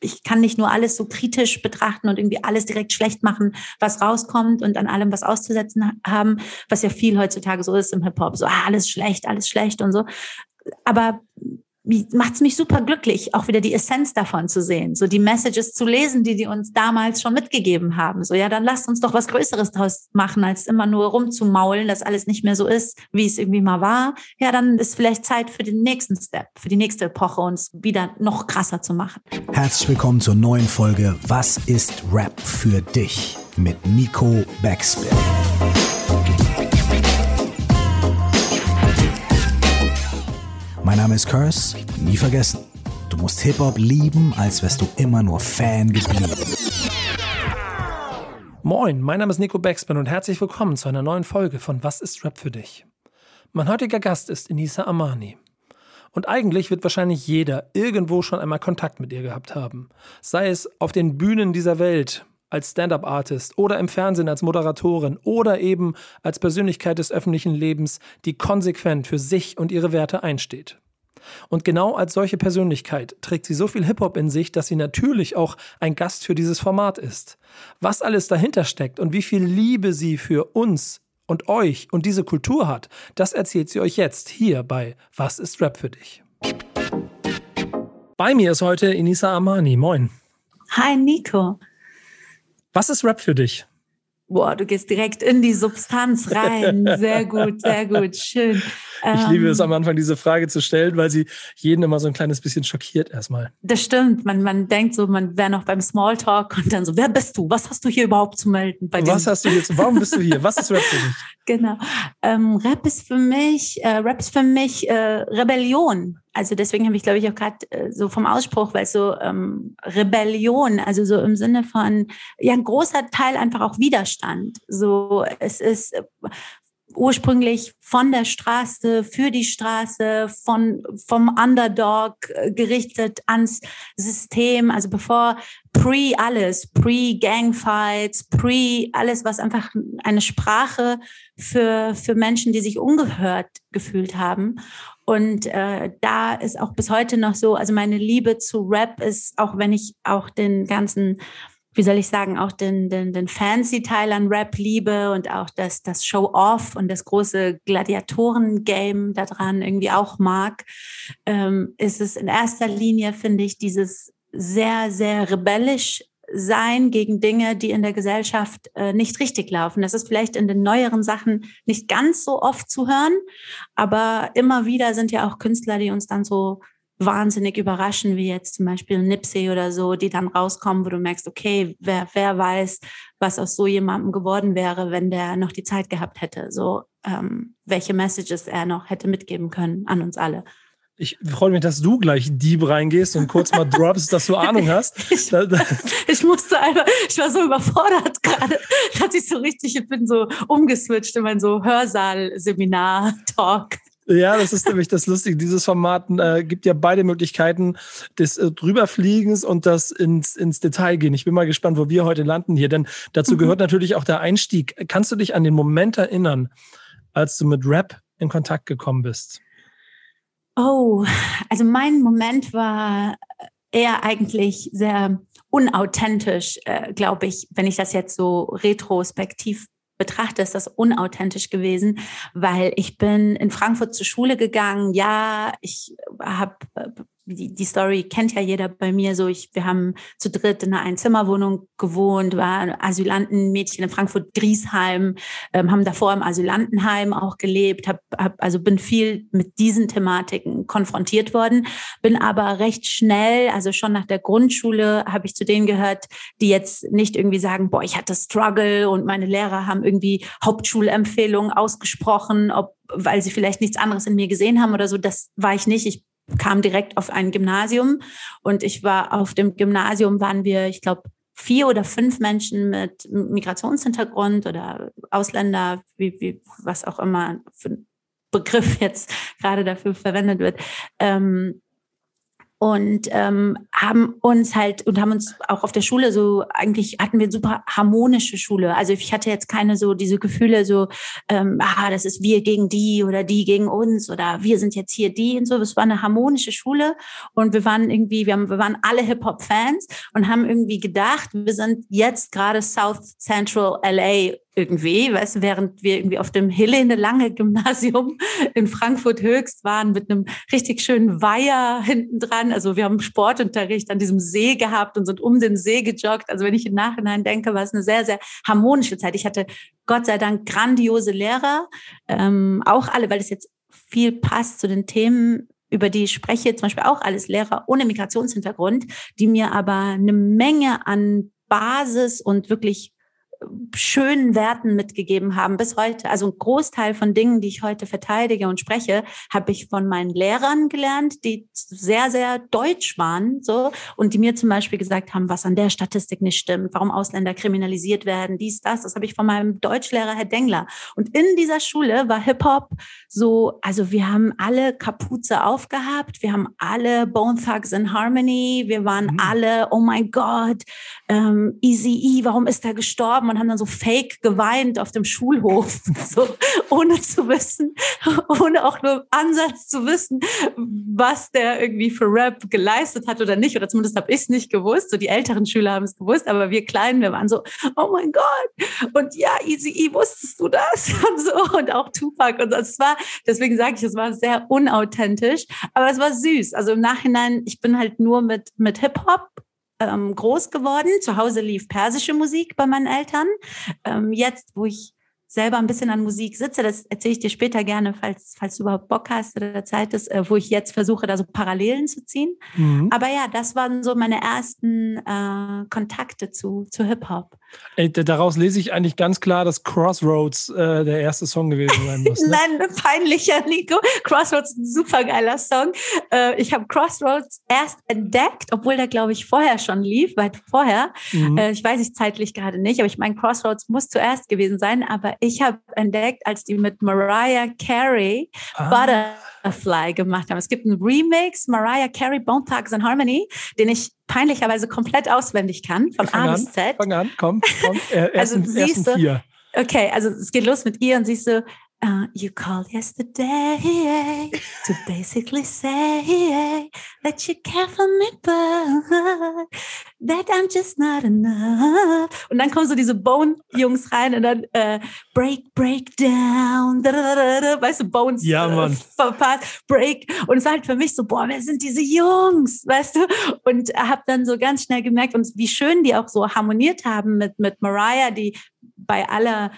ich kann nicht nur alles so kritisch betrachten und irgendwie alles direkt schlecht machen, was rauskommt und an allem was auszusetzen haben, was ja viel heutzutage so ist im Hip-Hop. So, ah, alles schlecht, alles schlecht und so. Aber macht es mich super glücklich, auch wieder die Essenz davon zu sehen, so die Messages zu lesen, die die uns damals schon mitgegeben haben. So, ja, dann lasst uns doch was Größeres draus machen, als immer nur rumzumaulen, dass alles nicht mehr so ist, wie es irgendwie mal war. Ja, dann ist vielleicht Zeit für den nächsten Step, für die nächste Epoche, uns wieder noch krasser zu machen. Herzlich willkommen zur neuen Folge Was ist Rap für dich? mit Nico Backspin. Mein Name ist Curse, nie vergessen. Du musst Hip-Hop lieben, als wärst du immer nur Fan geblieben. Moin, mein Name ist Nico Backspin und herzlich willkommen zu einer neuen Folge von Was ist Rap für dich? Mein heutiger Gast ist Inisa Amani. Und eigentlich wird wahrscheinlich jeder irgendwo schon einmal Kontakt mit ihr gehabt haben. Sei es auf den Bühnen dieser Welt, als Stand-up-Artist oder im Fernsehen als Moderatorin oder eben als Persönlichkeit des öffentlichen Lebens, die konsequent für sich und ihre Werte einsteht. Und genau als solche Persönlichkeit trägt sie so viel Hip-Hop in sich, dass sie natürlich auch ein Gast für dieses Format ist. Was alles dahinter steckt und wie viel Liebe sie für uns und euch und diese Kultur hat, das erzählt sie euch jetzt hier bei Was ist Rap für dich? Bei mir ist heute Inisa Amani. Moin. Hi Nico. Was ist Rap für dich? Boah, du gehst direkt in die Substanz rein. Sehr gut, sehr gut, schön. Ich ähm, liebe es am Anfang, diese Frage zu stellen, weil sie jeden immer so ein kleines bisschen schockiert erstmal. Das stimmt. Man, man denkt so, man wäre noch beim Smalltalk und dann so, wer bist du? Was hast du hier überhaupt zu melden? Was hast du jetzt? Warum bist du hier? Was ist Rap für dich? Genau. Ähm, Rap ist für mich, äh, Rap ist für mich äh, Rebellion. Also deswegen habe ich, glaube ich, auch gerade äh, so vom Ausspruch, weil es so ähm, Rebellion, also so im Sinne von, ja, ein großer Teil einfach auch Widerstand. So, es ist ursprünglich von der Straße, für die Straße, von, vom Underdog äh, gerichtet ans System. Also bevor pre alles, pre Gangfights, pre alles, was einfach eine Sprache für, für Menschen, die sich ungehört gefühlt haben. Und äh, da ist auch bis heute noch so, also meine Liebe zu Rap ist, auch wenn ich auch den ganzen wie soll ich sagen, auch den, den, den Fancy-Teil an Rap liebe und auch das, das Show-Off und das große Gladiatoren-Game daran irgendwie auch mag, ähm, ist es in erster Linie, finde ich, dieses sehr, sehr rebellisch sein gegen Dinge, die in der Gesellschaft äh, nicht richtig laufen. Das ist vielleicht in den neueren Sachen nicht ganz so oft zu hören, aber immer wieder sind ja auch Künstler, die uns dann so wahnsinnig überraschen, wie jetzt zum Beispiel Nipsey oder so, die dann rauskommen, wo du merkst, okay, wer, wer weiß, was aus so jemandem geworden wäre, wenn der noch die Zeit gehabt hätte, so ähm, welche Messages er noch hätte mitgeben können an uns alle. Ich freue mich, dass du gleich Dieb reingehst und kurz mal droppst, dass du Ahnung hast. ich, ich, musste einfach, ich war so überfordert gerade, dass ich so richtig, ich bin so umgeswitcht in mein so Hörsaal-Seminar-Talk. Ja, das ist nämlich das Lustige. Dieses Format äh, gibt ja beide Möglichkeiten des äh, Drüberfliegens und das ins, ins Detail gehen. Ich bin mal gespannt, wo wir heute landen hier, denn dazu mhm. gehört natürlich auch der Einstieg. Kannst du dich an den Moment erinnern, als du mit Rap in Kontakt gekommen bist? Oh, also mein Moment war eher eigentlich sehr unauthentisch, äh, glaube ich, wenn ich das jetzt so retrospektiv betrachte, ist das unauthentisch gewesen, weil ich bin in Frankfurt zur Schule gegangen. Ja, ich habe die, die Story kennt ja jeder bei mir so. Ich, wir haben zu dritt in einer Einzimmerwohnung gewohnt, war Asylantenmädchen in Frankfurt-Griesheim, ähm, haben davor im Asylantenheim auch gelebt, hab, hab, also bin viel mit diesen Thematiken konfrontiert worden, bin aber recht schnell, also schon nach der Grundschule, habe ich zu denen gehört, die jetzt nicht irgendwie sagen, boah, ich hatte Struggle und meine Lehrer haben irgendwie Hauptschulempfehlungen ausgesprochen, ob weil sie vielleicht nichts anderes in mir gesehen haben oder so. Das war ich nicht. Ich kam direkt auf ein Gymnasium und ich war auf dem Gymnasium waren wir, ich glaube, vier oder fünf Menschen mit Migrationshintergrund oder Ausländer, wie, wie was auch immer für ein Begriff jetzt gerade dafür verwendet wird. Ähm, und ähm, haben uns halt und haben uns auch auf der Schule so eigentlich hatten wir super harmonische Schule. Also ich hatte jetzt keine so diese Gefühle so, ähm, ah, das ist wir gegen die oder die gegen uns oder wir sind jetzt hier die und so. Es war eine harmonische Schule und wir waren irgendwie, wir, haben, wir waren alle Hip-Hop-Fans und haben irgendwie gedacht, wir sind jetzt gerade South Central LA irgendwie, weißt während wir irgendwie auf dem Helene Lange Gymnasium in Frankfurt Höchst waren mit einem richtig schönen Weiher hinten dran. Also wir haben Sportunterricht an diesem See gehabt und sind um den See gejoggt. Also wenn ich im Nachhinein denke, war es eine sehr, sehr harmonische Zeit. Ich hatte Gott sei Dank grandiose Lehrer, ähm, auch alle, weil es jetzt viel passt zu den Themen, über die ich spreche, zum Beispiel auch alles Lehrer ohne Migrationshintergrund, die mir aber eine Menge an Basis und wirklich schönen Werten mitgegeben haben bis heute. Also ein Großteil von Dingen, die ich heute verteidige und spreche, habe ich von meinen Lehrern gelernt, die sehr, sehr deutsch waren, so und die mir zum Beispiel gesagt haben, was an der Statistik nicht stimmt, warum Ausländer kriminalisiert werden, dies, das. Das habe ich von meinem Deutschlehrer Herr Dengler. Und in dieser Schule war Hip Hop so, also wir haben alle Kapuze aufgehabt, wir haben alle Bone Thugs in Harmony, wir waren mhm. alle, oh mein Gott, ähm, Easy E, warum ist er gestorben? Haben und haben dann so fake geweint auf dem Schulhof, so ohne zu wissen, ohne auch nur Ansatz zu wissen, was der irgendwie für Rap geleistet hat oder nicht. Oder zumindest habe ich es nicht gewusst. So die älteren Schüler haben es gewusst, aber wir Kleinen, wir waren so, oh mein Gott. Und ja, Easy E, wusstest du das? Und so. Und auch Tupac. Und das war, deswegen sage ich, es war sehr unauthentisch, aber es war süß. Also im Nachhinein, ich bin halt nur mit, mit Hip-Hop ähm, groß geworden. Zu Hause lief persische Musik bei meinen Eltern. Ähm, jetzt, wo ich selber ein bisschen an Musik sitze, das erzähle ich dir später gerne, falls, falls du überhaupt Bock hast oder Zeit ist, äh, wo ich jetzt versuche, da so Parallelen zu ziehen. Mhm. Aber ja, das waren so meine ersten äh, Kontakte zu, zu Hip-Hop. Daraus lese ich eigentlich ganz klar, dass Crossroads äh, der erste Song gewesen sein muss. Ne? Nein, peinlicher, Nico. Crossroads ist ein super geiler Song. Äh, ich habe Crossroads erst entdeckt, obwohl der, glaube ich, vorher schon lief, weit vorher. Mhm. Äh, ich weiß es zeitlich gerade nicht, aber ich meine, Crossroads muss zuerst gewesen sein. Aber ich habe entdeckt, als die mit Mariah Carey ah. Butterfly gemacht haben. Es gibt einen Remix, Mariah Carey, Bone Thugs and Harmony, den ich peinlicherweise komplett auswendig kann, von fang A bis Z. Fang an, komm, komm. Äh, ersten, also siehst du. Okay, also es geht los mit ihr und siehst du, Uh, you called yesterday to basically say that you care for me, but that I'm just not enough. Und dann kommen so diese Bone-Jungs rein und dann uh, Break, Break down, da, da, da, weißt du, Bones ja, Mann. Äh, Break. Und es war halt für mich so, boah, wer sind diese Jungs, weißt du? Und habe dann so ganz schnell gemerkt, und wie schön die auch so harmoniert haben mit, mit Mariah, die bei aller,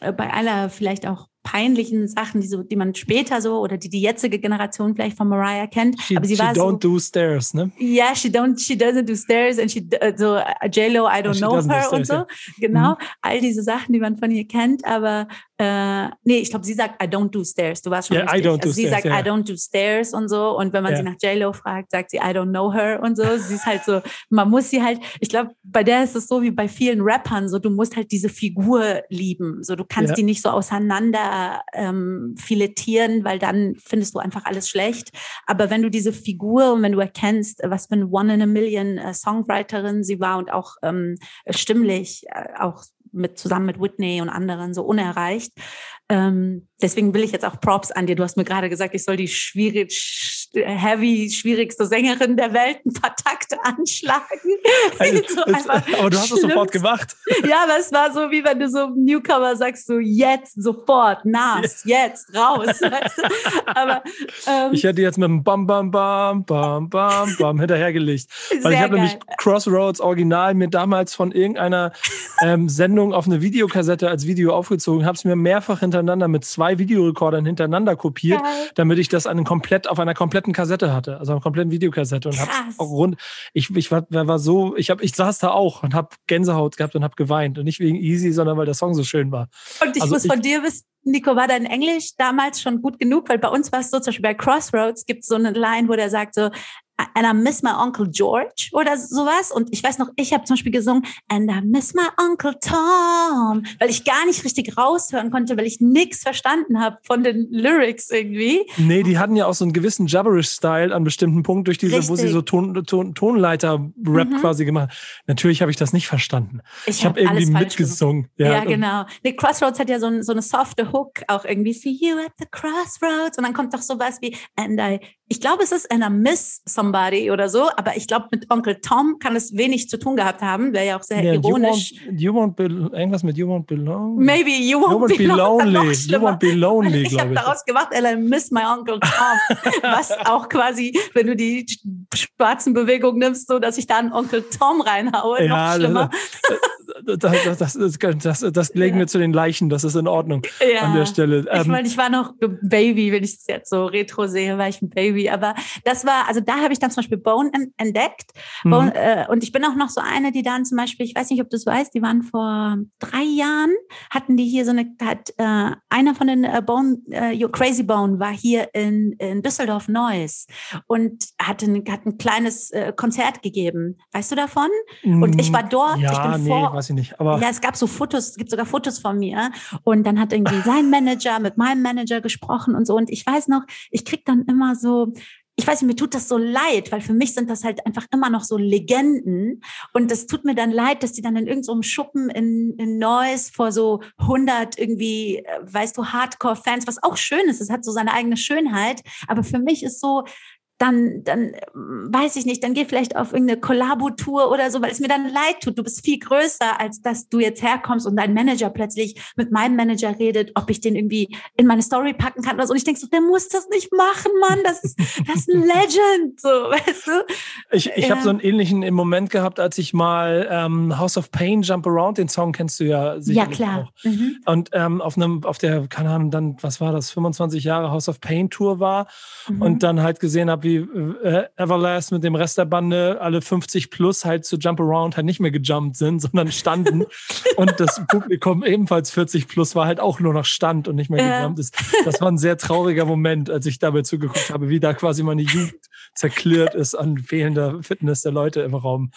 äh, bei aller vielleicht auch peinlichen Sachen, die, so, die man später so oder die die jetzige Generation vielleicht von Mariah kennt. She, aber sie she war don't so, do stairs, ne? Ja, yeah, she don't, she doesn't do stairs and she so uh, J-Lo, I don't know her und so. Ja. Genau, mhm. all diese Sachen, die man von ihr kennt, aber äh, nee, ich glaube, sie sagt, I don't do stairs. Du warst schon yeah, richtig. I don't also do sie stairs, sagt, yeah. I don't do stairs und so. Und wenn man yeah. sie nach J-Lo fragt, sagt sie, I don't know her und so. Sie ist halt so, man muss sie halt, ich glaube, bei der ist es so wie bei vielen Rappern, so du musst halt diese Figur lieben. So du kannst die nicht so auseinander ähm, filettieren, weil dann findest du einfach alles schlecht. Aber wenn du diese Figur und wenn du erkennst, was für eine One in a Million äh, Songwriterin sie war und auch ähm, stimmlich, äh, auch mit zusammen mit Whitney und anderen so unerreicht. Ähm, deswegen will ich jetzt auch Props an dir. Du hast mir gerade gesagt, ich soll die schwierig, heavy, schwierigste Sängerin der Welt ein paar Takte anschlagen. Also, so es, aber du hast es sofort gemacht. Ja, aber es war so, wie wenn du so Newcomer sagst, so jetzt, sofort, nas, jetzt, raus. Weißt du? aber, ähm, ich hätte jetzt mit einem Bam, Bam, Bam, Bam, Bam, Bam hinterhergelegt. Weil ich habe nämlich Crossroads Original mir damals von irgendeiner ähm, Sendung auf eine Videokassette als Video aufgezogen, habe es mir mehrfach hintereinander mit zwei Videorekordern hintereinander kopiert, ja. damit ich das an komplett, auf einer kompletten Kassette hatte, also einer kompletten Videokassette und habe auch rund. Ich, ich war, war so, ich habe, ich saß da auch und habe Gänsehaut gehabt und habe geweint und nicht wegen Easy, sondern weil der Song so schön war. Und ich also muss ich, von dir wissen, Nico, war dein Englisch damals schon gut genug? Weil bei uns war es so, zum Beispiel bei Crossroads gibt es so eine Line, wo der sagt so, and I miss my Uncle George oder sowas. Und ich weiß noch, ich habe zum Beispiel gesungen, and I miss my Uncle Tom, weil ich gar nicht richtig raushören konnte, weil ich nichts verstanden habe von den Lyrics irgendwie. Nee, die hatten ja auch so einen gewissen Jabberish-Style an bestimmten Punkten durch diese, richtig. wo sie so Ton, Ton, Tonleiter-Rap mhm. quasi gemacht Natürlich habe ich das nicht verstanden. Ich, ich habe hab irgendwie mitgesungen. Ja, ja genau. Nee, Crossroads hat ja so, ein, so eine softe Hook, auch irgendwie See you at the crossroads. Und dann kommt doch sowas wie And I, ich glaube, es ist And I miss somebody oder so, aber ich glaube, mit Onkel Tom kann es wenig zu tun gehabt haben, wäre ja auch sehr yeah, ironisch. You won't, you won't be, irgendwas mit You won't belong? Maybe You won't, you won't be, be, lonely. You won't be lonely, Ich habe daraus gemacht, I miss my Uncle Tom. was auch quasi, wenn du die schwarzen Bewegungen nimmst, so, dass ich da einen Onkel Tom reinhaue, ja, noch schlimmer. Das, das, das, das, das legen wir zu den Leichen, das ist in Ordnung an der Stelle. ich ähm, meine, ich war noch Baby, wenn ich es jetzt so retro sehe, war ich ein Baby, aber das war, also da habe ich dann zum Beispiel Bone entdeckt mhm. äh, und ich bin auch noch so eine, die dann zum Beispiel, ich weiß nicht, ob du es weißt, die waren vor drei Jahren, hatten die hier so eine, hat äh, einer von den äh, Bone, Crazy Bone war hier in, in Düsseldorf Neuss und hat ein, hat ein kleines Konzert gegeben. Weißt du davon? Und ich war dort, ich bin vor, ich nicht. Aber ja, es gab so Fotos, es gibt sogar Fotos von mir. Und dann hat irgendwie sein Manager mit meinem Manager gesprochen und so. Und ich weiß noch, ich krieg dann immer so, ich weiß nicht, mir tut das so leid, weil für mich sind das halt einfach immer noch so Legenden. Und das tut mir dann leid, dass die dann in irgendeinem so Schuppen in, in Neuss vor so 100 irgendwie, äh, weißt du, Hardcore-Fans, was auch schön ist, es hat so seine eigene Schönheit. Aber für mich ist so, dann, dann weiß ich nicht, dann geh vielleicht auf irgendeine Kollabo-Tour oder so, weil es mir dann leid tut. Du bist viel größer, als dass du jetzt herkommst und dein Manager plötzlich mit meinem Manager redet, ob ich den irgendwie in meine Story packen kann oder so. Und ich denke so, der muss das nicht machen, Mann. Das ist, das ist ein Legend, so, weißt du? Ich, ich ja. habe so einen ähnlichen im Moment gehabt, als ich mal ähm, House of Pain, Jump Around, den Song kennst du ja sicher. Ja, klar. Auch. Mhm. Und ähm, auf einem, auf der, keine Ahnung, dann, was war das, 25 Jahre House of Pain Tour war mhm. und dann halt gesehen habe, wie wie äh, Everlast mit dem Rest der Bande alle 50 plus halt zu Jump Around halt nicht mehr gejumpt sind, sondern standen. und das Publikum ebenfalls 40 plus war halt auch nur noch stand und nicht mehr ja. gejumpt ist. Das war ein sehr trauriger Moment, als ich dabei zugeguckt habe, wie da quasi meine Jugend zerklirrt ist an fehlender Fitness der Leute im Raum.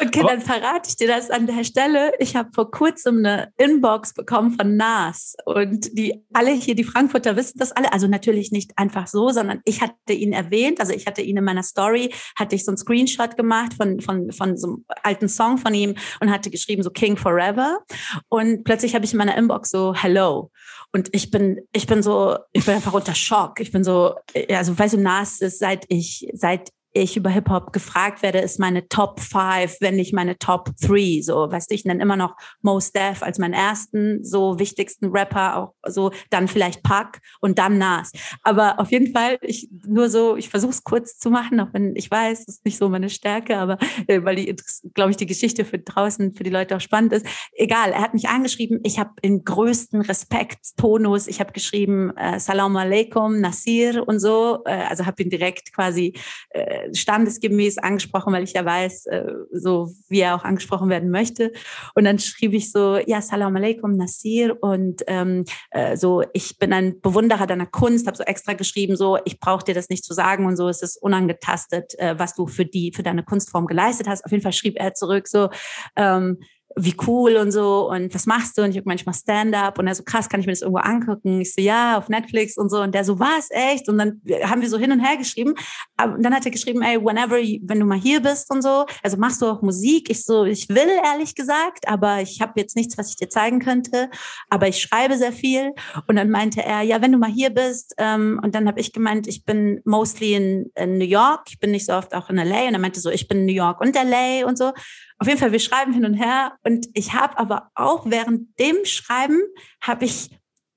Okay, dann verrate ich dir das an der Stelle. Ich habe vor kurzem eine Inbox bekommen von NAS und die alle hier, die Frankfurter wissen das alle. Also natürlich nicht einfach so, sondern ich hatte ihn erwähnt. Also ich hatte ihn in meiner Story, hatte ich so einen Screenshot gemacht von, von, von so einem alten Song von ihm und hatte geschrieben so King Forever. Und plötzlich habe ich in meiner Inbox so Hello. Und ich bin, ich bin so, ich bin einfach unter Schock. Ich bin so, also weißt du, Nas ist seit ich, seit ich über Hip-Hop gefragt werde, ist meine Top 5, wenn nicht meine Top 3. So, weißt du, ich nenne immer noch Most Def als meinen ersten, so wichtigsten Rapper, auch so, dann vielleicht Pac und dann Nas. Aber auf jeden Fall, ich nur so, ich versuche es kurz zu machen, auch wenn ich weiß, das ist nicht so meine Stärke, aber äh, weil die, glaube ich, die Geschichte für draußen für die Leute auch spannend ist. Egal, er hat mich angeschrieben, ich habe den größten Respekt, Tonus, ich habe geschrieben, äh, Salam alaikum, Nasir und so, äh, also habe ihn direkt quasi äh, standesgemäß angesprochen, weil ich ja weiß, äh, so wie er auch angesprochen werden möchte. Und dann schrieb ich so, ja, Salam alaikum, Nasir. Und ähm, äh, so, ich bin ein Bewunderer deiner Kunst, habe so extra geschrieben, so, ich brauche dir das nicht zu sagen und so, es ist unangetastet, äh, was du für die, für deine Kunstform geleistet hast. Auf jeden Fall schrieb er zurück so, ähm, wie cool und so und was machst du? Und ich habe manchmal Stand-up und er so, krass, kann ich mir das irgendwo angucken? Ich so, ja, auf Netflix und so. Und der so, was, echt? Und dann haben wir so hin und her geschrieben. Und dann hat er geschrieben, ey, whenever, wenn du mal hier bist und so, also machst du auch Musik? Ich so, ich will, ehrlich gesagt, aber ich habe jetzt nichts, was ich dir zeigen könnte. Aber ich schreibe sehr viel. Und dann meinte er, ja, wenn du mal hier bist. Ähm, und dann habe ich gemeint, ich bin mostly in, in New York. Ich bin nicht so oft auch in L.A. Und er meinte so, ich bin in New York und L.A. und so. Auf jeden Fall, wir schreiben hin und her und ich habe aber auch während dem Schreiben habe ich,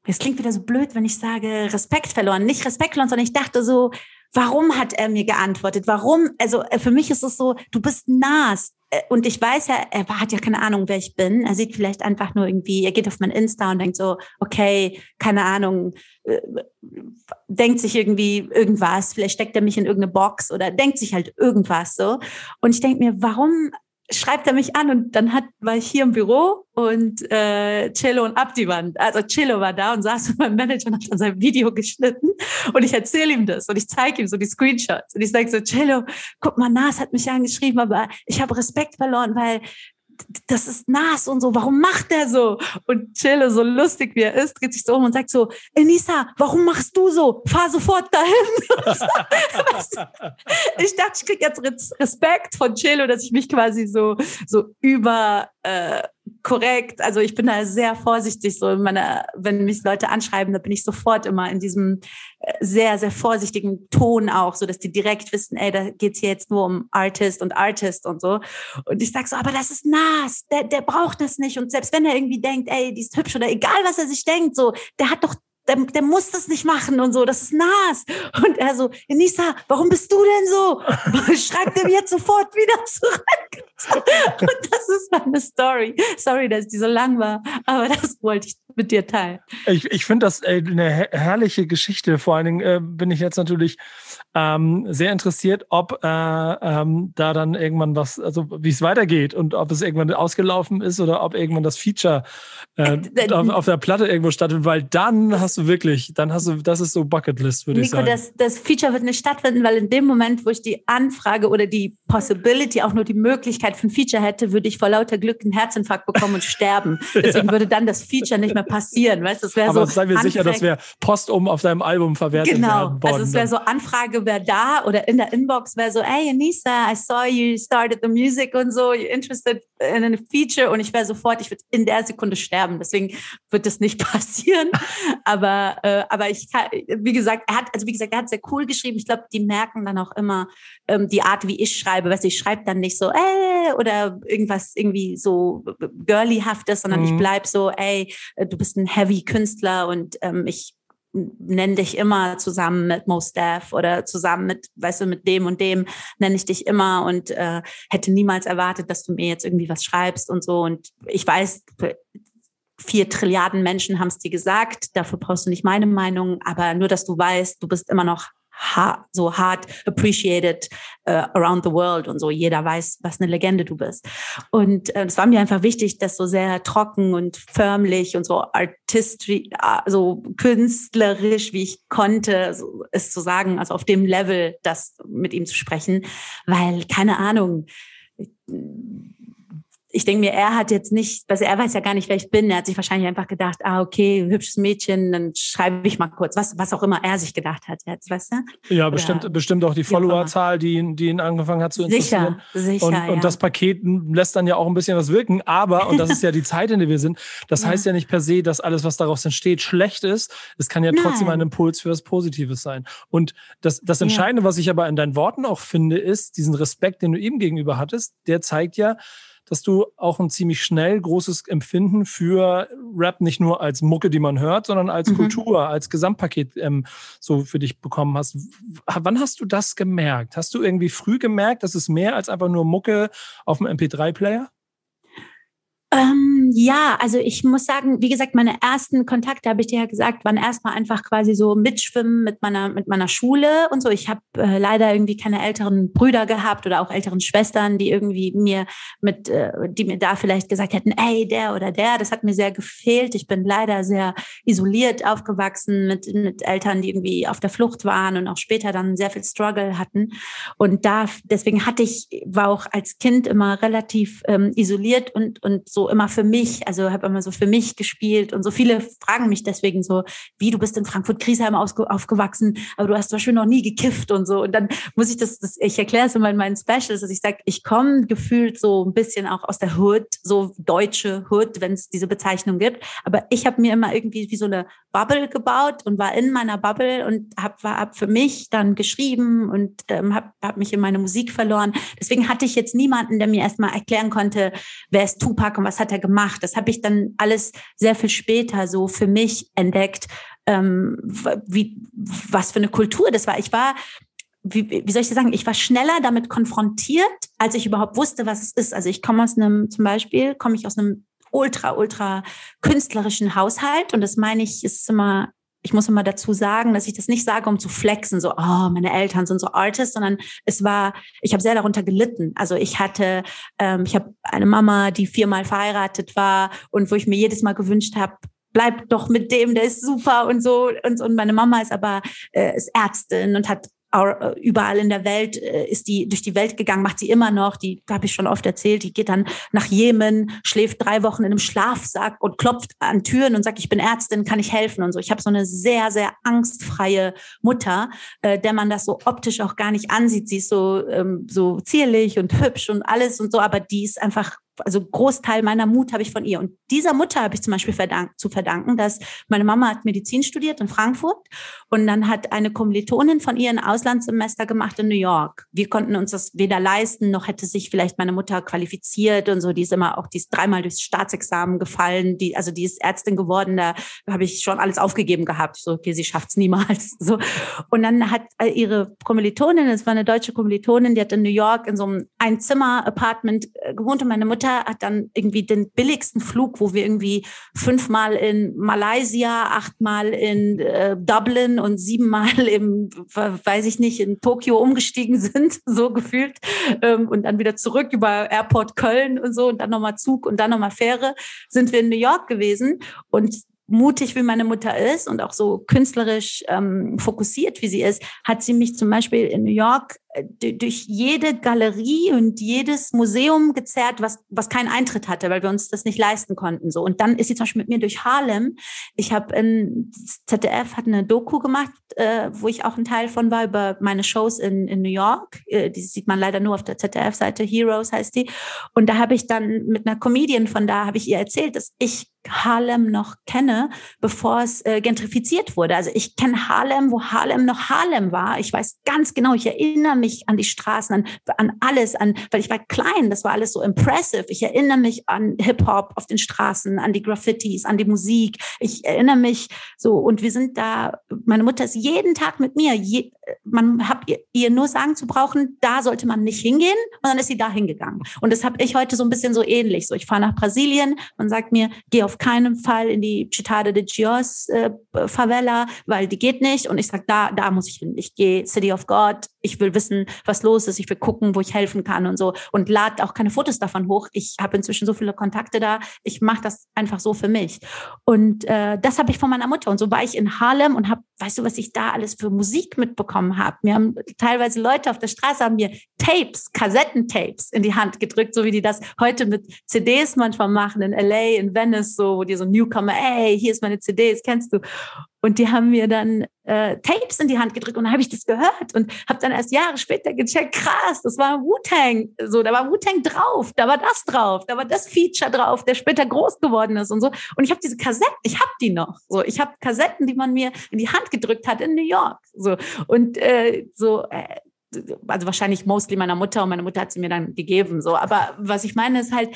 es klingt wieder so blöd, wenn ich sage Respekt verloren, nicht Respekt verloren, sondern ich dachte so, warum hat er mir geantwortet? Warum? Also äh, für mich ist es so, du bist Nas. Äh, und ich weiß ja, er hat ja keine Ahnung, wer ich bin. Er sieht vielleicht einfach nur irgendwie, er geht auf mein Insta und denkt so, okay, keine Ahnung, äh, denkt sich irgendwie irgendwas, vielleicht steckt er mich in irgendeine Box oder denkt sich halt irgendwas so. Und ich denke mir, warum schreibt er mich an und dann hat, war ich hier im Büro und äh, Cello und Abdi waren, also Cello war da und saß mit meinem Manager und hat dann sein Video geschnitten und ich erzähle ihm das und ich zeige ihm so die Screenshots und ich sage so, Cello, guck mal, Nas hat mich angeschrieben, aber ich habe Respekt verloren, weil das ist Nas und so, warum macht der so? Und Chille, so lustig wie er ist, dreht sich so um und sagt so, Enisa, warum machst du so? Fahr sofort dahin. ich dachte, ich krieg jetzt Respekt von Chilo, dass ich mich quasi so, so über, äh, korrekt. Also ich bin da sehr vorsichtig, so in meiner, wenn mich Leute anschreiben, da bin ich sofort immer in diesem äh, sehr, sehr vorsichtigen Ton auch, so dass die direkt wissen, ey, da geht's hier jetzt nur um Artist und Artist und so. Und ich sag so, aber das ist Nas, der, der braucht das nicht. Und selbst wenn er irgendwie denkt, ey, die ist hübsch oder egal, was er sich denkt, so, der hat doch der, der muss das nicht machen und so, das ist Nas. Und er so, Enisa, warum bist du denn so? Schreib dem jetzt sofort wieder zurück. Und das ist meine Story. Sorry, dass die so lang war, aber das wollte ich mit dir teilen. Ich, ich finde das ey, eine herrliche Geschichte. Vor allen Dingen äh, bin ich jetzt natürlich ähm, sehr interessiert, ob äh, ähm, da dann irgendwann was, also wie es weitergeht und ob es irgendwann ausgelaufen ist oder ob irgendwann das Feature äh, äh auf, auf, der Platte irgendwo stattfindet, weil dann hast du wirklich, dann hast du, das ist so Bucketlist, würde ich sagen. Nico, das, das Feature wird nicht stattfinden, weil in dem Moment, wo ich die Anfrage oder die Possibility, auch nur die Möglichkeit für ein Feature hätte, würde ich vor lauter Glück einen Herzinfarkt bekommen und sterben. Deswegen ja. würde dann das Feature nicht mehr passieren, weißt? Das wäre so. Aber seien wir sicher, das wäre postum auf deinem Album verwertet genau. Genau, also es wäre so Anfrage wäre da oder in der Inbox wäre so, hey Anissa, I saw you started the music und so, you interested in a feature und ich wäre sofort, ich würde in der Sekunde sterben. Deswegen wird das nicht passieren. aber, äh, aber ich kann, wie gesagt, er hat, also wie gesagt, er hat sehr cool geschrieben. Ich glaube, die merken dann auch immer ähm, die Art, wie ich schreibe. Weißt du, ich schreibe dann nicht so, äh, oder irgendwas irgendwie so girlyhaftes, sondern mhm. ich bleib so, ey, du bist ein heavy Künstler und ähm, ich nenne dich immer zusammen mit Most Def oder zusammen mit, weißt du, mit dem und dem nenne ich dich immer und äh, hätte niemals erwartet, dass du mir jetzt irgendwie was schreibst und so. Und ich weiß, vier Trilliarden Menschen haben es dir gesagt, dafür brauchst du nicht meine Meinung, aber nur, dass du weißt, du bist immer noch so hart appreciated uh, around the world und so. Jeder weiß, was eine Legende du bist. Und äh, es war mir einfach wichtig, das so sehr trocken und förmlich und so artistisch, so künstlerisch, wie ich konnte, so, es zu sagen, also auf dem Level, das mit ihm zu sprechen, weil keine Ahnung, ich denke mir, er hat jetzt nicht, also er weiß ja gar nicht, wer ich bin. Er hat sich wahrscheinlich einfach gedacht, ah, okay, hübsches Mädchen, dann schreibe ich mal kurz, was, was auch immer er sich gedacht hat jetzt, weißt du? Ja, bestimmt, Oder, bestimmt auch die Followerzahl, die, die ihn angefangen hat zu interessieren. Sicher, sicher. Und, ja. und das Paket lässt dann ja auch ein bisschen was wirken, aber, und das ist ja die Zeit, in der wir sind, das ja. heißt ja nicht per se, dass alles, was daraus entsteht, schlecht ist. Es kann ja trotzdem Nein. ein Impuls für was Positives sein. Und das, das Entscheidende, ja. was ich aber in deinen Worten auch finde, ist, diesen Respekt, den du ihm gegenüber hattest, der zeigt ja, dass du auch ein ziemlich schnell großes Empfinden für Rap nicht nur als Mucke, die man hört, sondern als mhm. Kultur, als Gesamtpaket ähm, so für dich bekommen hast. Wann hast du das gemerkt? Hast du irgendwie früh gemerkt, dass es mehr als einfach nur Mucke auf dem MP3-Player? Ähm, ja, also ich muss sagen, wie gesagt, meine ersten Kontakte, habe ich dir ja gesagt, waren erstmal einfach quasi so mitschwimmen mit meiner, mit meiner Schule und so. Ich habe äh, leider irgendwie keine älteren Brüder gehabt oder auch älteren Schwestern, die irgendwie mir mit, äh, die mir da vielleicht gesagt hätten, ey, der oder der, das hat mir sehr gefehlt. Ich bin leider sehr isoliert aufgewachsen mit, mit Eltern, die irgendwie auf der Flucht waren und auch später dann sehr viel Struggle hatten. Und da, deswegen hatte ich, war auch als Kind immer relativ ähm, isoliert und, und so so immer für mich, also habe immer so für mich gespielt und so viele fragen mich deswegen so, wie du bist in Frankfurt-Griesheim aufgewachsen, aber du hast zum Beispiel noch nie gekifft und so. Und dann muss ich das, das ich erkläre es immer in meinen Specials, dass ich sage, ich komme gefühlt so ein bisschen auch aus der Hood, so deutsche Hood, wenn es diese Bezeichnung gibt. Aber ich habe mir immer irgendwie wie so eine Bubble gebaut und war in meiner Bubble und habe hab für mich dann geschrieben und ähm, habe hab mich in meine Musik verloren. Deswegen hatte ich jetzt niemanden, der mir erstmal erklären konnte, wer ist Tupac und was hat er gemacht. Das habe ich dann alles sehr viel später so für mich entdeckt, ähm, wie, was für eine Kultur das war. Ich war wie, wie soll ich das sagen, ich war schneller damit konfrontiert, als ich überhaupt wusste, was es ist. Also ich komme aus einem, zum Beispiel, komme ich aus einem ultra, ultra künstlerischen Haushalt. Und das meine ich, ist immer ich muss immer dazu sagen, dass ich das nicht sage, um zu flexen, so, oh, meine Eltern sind so Artists, sondern es war, ich habe sehr darunter gelitten. Also ich hatte, ähm, ich habe eine Mama, die viermal verheiratet war und wo ich mir jedes Mal gewünscht habe, bleib doch mit dem, der ist super und so. Und, und meine Mama ist aber äh, ist Ärztin und hat überall in der Welt äh, ist die durch die Welt gegangen, macht sie immer noch. Die habe ich schon oft erzählt. Die geht dann nach Jemen, schläft drei Wochen in einem Schlafsack und klopft an Türen und sagt, ich bin Ärztin, kann ich helfen und so. Ich habe so eine sehr sehr angstfreie Mutter, äh, der man das so optisch auch gar nicht ansieht. Sie ist so ähm, so zierlich und hübsch und alles und so, aber die ist einfach also Großteil meiner Mut habe ich von ihr. Und dieser Mutter habe ich zum Beispiel verdank, zu verdanken, dass meine Mama hat Medizin studiert in Frankfurt und dann hat eine Kommilitonin von ihr ein Auslandssemester gemacht in New York. Wir konnten uns das weder leisten, noch hätte sich vielleicht meine Mutter qualifiziert und so. Die ist immer auch, die ist dreimal durchs Staatsexamen gefallen. Die, also die ist Ärztin geworden. Da habe ich schon alles aufgegeben gehabt. So, okay, sie schafft es niemals. So. Und dann hat äh, ihre Kommilitonin, das war eine deutsche Kommilitonin, die hat in New York in so einem Einzimmer-Apartment äh, gewohnt und meine Mutter hat dann irgendwie den billigsten Flug, wo wir irgendwie fünfmal in Malaysia, achtmal in äh, Dublin und siebenmal im, weiß ich nicht, in Tokio umgestiegen sind, so gefühlt. Ähm, und dann wieder zurück über Airport Köln und so und dann nochmal Zug und dann nochmal Fähre, sind wir in New York gewesen. Und mutig wie meine Mutter ist und auch so künstlerisch ähm, fokussiert wie sie ist, hat sie mich zum Beispiel in New York durch jede Galerie und jedes Museum gezerrt, was, was keinen Eintritt hatte, weil wir uns das nicht leisten konnten. So. Und dann ist sie zum Beispiel mit mir durch Harlem. Ich habe in ZDF hat eine Doku gemacht, äh, wo ich auch ein Teil von war, über meine Shows in, in New York. Äh, die sieht man leider nur auf der ZDF-Seite, Heroes heißt die. Und da habe ich dann mit einer Comedian von da, habe ich ihr erzählt, dass ich Harlem noch kenne, bevor es äh, gentrifiziert wurde. Also ich kenne Harlem, wo Harlem noch Harlem war. Ich weiß ganz genau, ich erinnere mich an die Straßen, an, an alles, an, weil ich war klein, das war alles so impressive. Ich erinnere mich an Hip-Hop auf den Straßen, an die Graffitis, an die Musik. Ich erinnere mich so, und wir sind da, meine Mutter ist jeden Tag mit mir. Je, man hat ihr, ihr nur sagen zu brauchen, da sollte man nicht hingehen, und dann ist sie da hingegangen. Und das habe ich heute so ein bisschen so ähnlich. So, ich fahre nach Brasilien, man sagt mir, geh auf keinen Fall in die Citada de Gios äh, Favela, weil die geht nicht. Und ich sage, da, da muss ich hin. Ich gehe City of God, ich will wissen, was los ist, ich will gucken, wo ich helfen kann und so und lade auch keine Fotos davon hoch. Ich habe inzwischen so viele Kontakte da, ich mache das einfach so für mich. Und äh, das habe ich von meiner Mutter und so war ich in Harlem und habe, weißt du, was ich da alles für Musik mitbekommen habe? Mir haben teilweise Leute auf der Straße haben mir Tapes, Kassettentapes in die Hand gedrückt, so wie die das heute mit CDs manchmal machen in LA, in Venice, so wo die so Newcomer, ey, hier ist meine CD, das kennst du. Und die haben mir dann äh, Tapes in die Hand gedrückt und dann habe ich das gehört und habe dann erst Jahre später gecheckt, krass, das war Wu-Tang. So, da war Wu-Tang drauf, da war das drauf, da war das Feature drauf, der später groß geworden ist und so. Und ich habe diese Kassetten, ich habe die noch. So, ich habe Kassetten, die man mir in die Hand gedrückt hat in New York. So und äh, so. Äh, also wahrscheinlich mostly meiner Mutter und meine Mutter hat sie mir dann gegeben. So, aber was ich meine ist halt,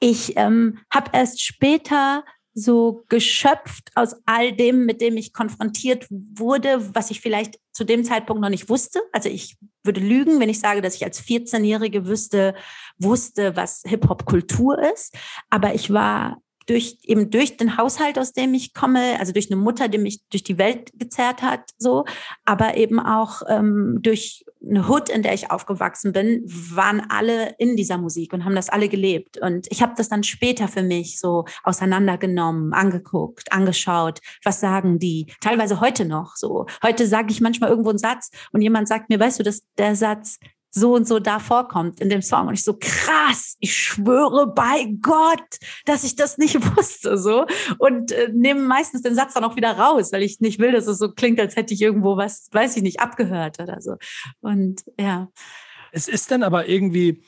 ich ähm, habe erst später so geschöpft aus all dem, mit dem ich konfrontiert wurde, was ich vielleicht zu dem Zeitpunkt noch nicht wusste. Also ich würde lügen, wenn ich sage, dass ich als 14-Jährige wüsste, wusste, was Hip-Hop-Kultur ist. Aber ich war durch eben durch den Haushalt, aus dem ich komme, also durch eine Mutter, die mich durch die Welt gezerrt hat, so, aber eben auch ähm, durch eine Hood, in der ich aufgewachsen bin, waren alle in dieser Musik und haben das alle gelebt. Und ich habe das dann später für mich so auseinandergenommen, angeguckt, angeschaut, was sagen die? Teilweise heute noch so. Heute sage ich manchmal irgendwo einen Satz und jemand sagt mir, weißt du, dass der Satz so und so da vorkommt in dem Song. Und ich so, krass, ich schwöre bei Gott, dass ich das nicht wusste, so. Und äh, nehme meistens den Satz dann auch wieder raus, weil ich nicht will, dass es so klingt, als hätte ich irgendwo was, weiß ich nicht, abgehört oder so. Und ja. Es ist dann aber irgendwie,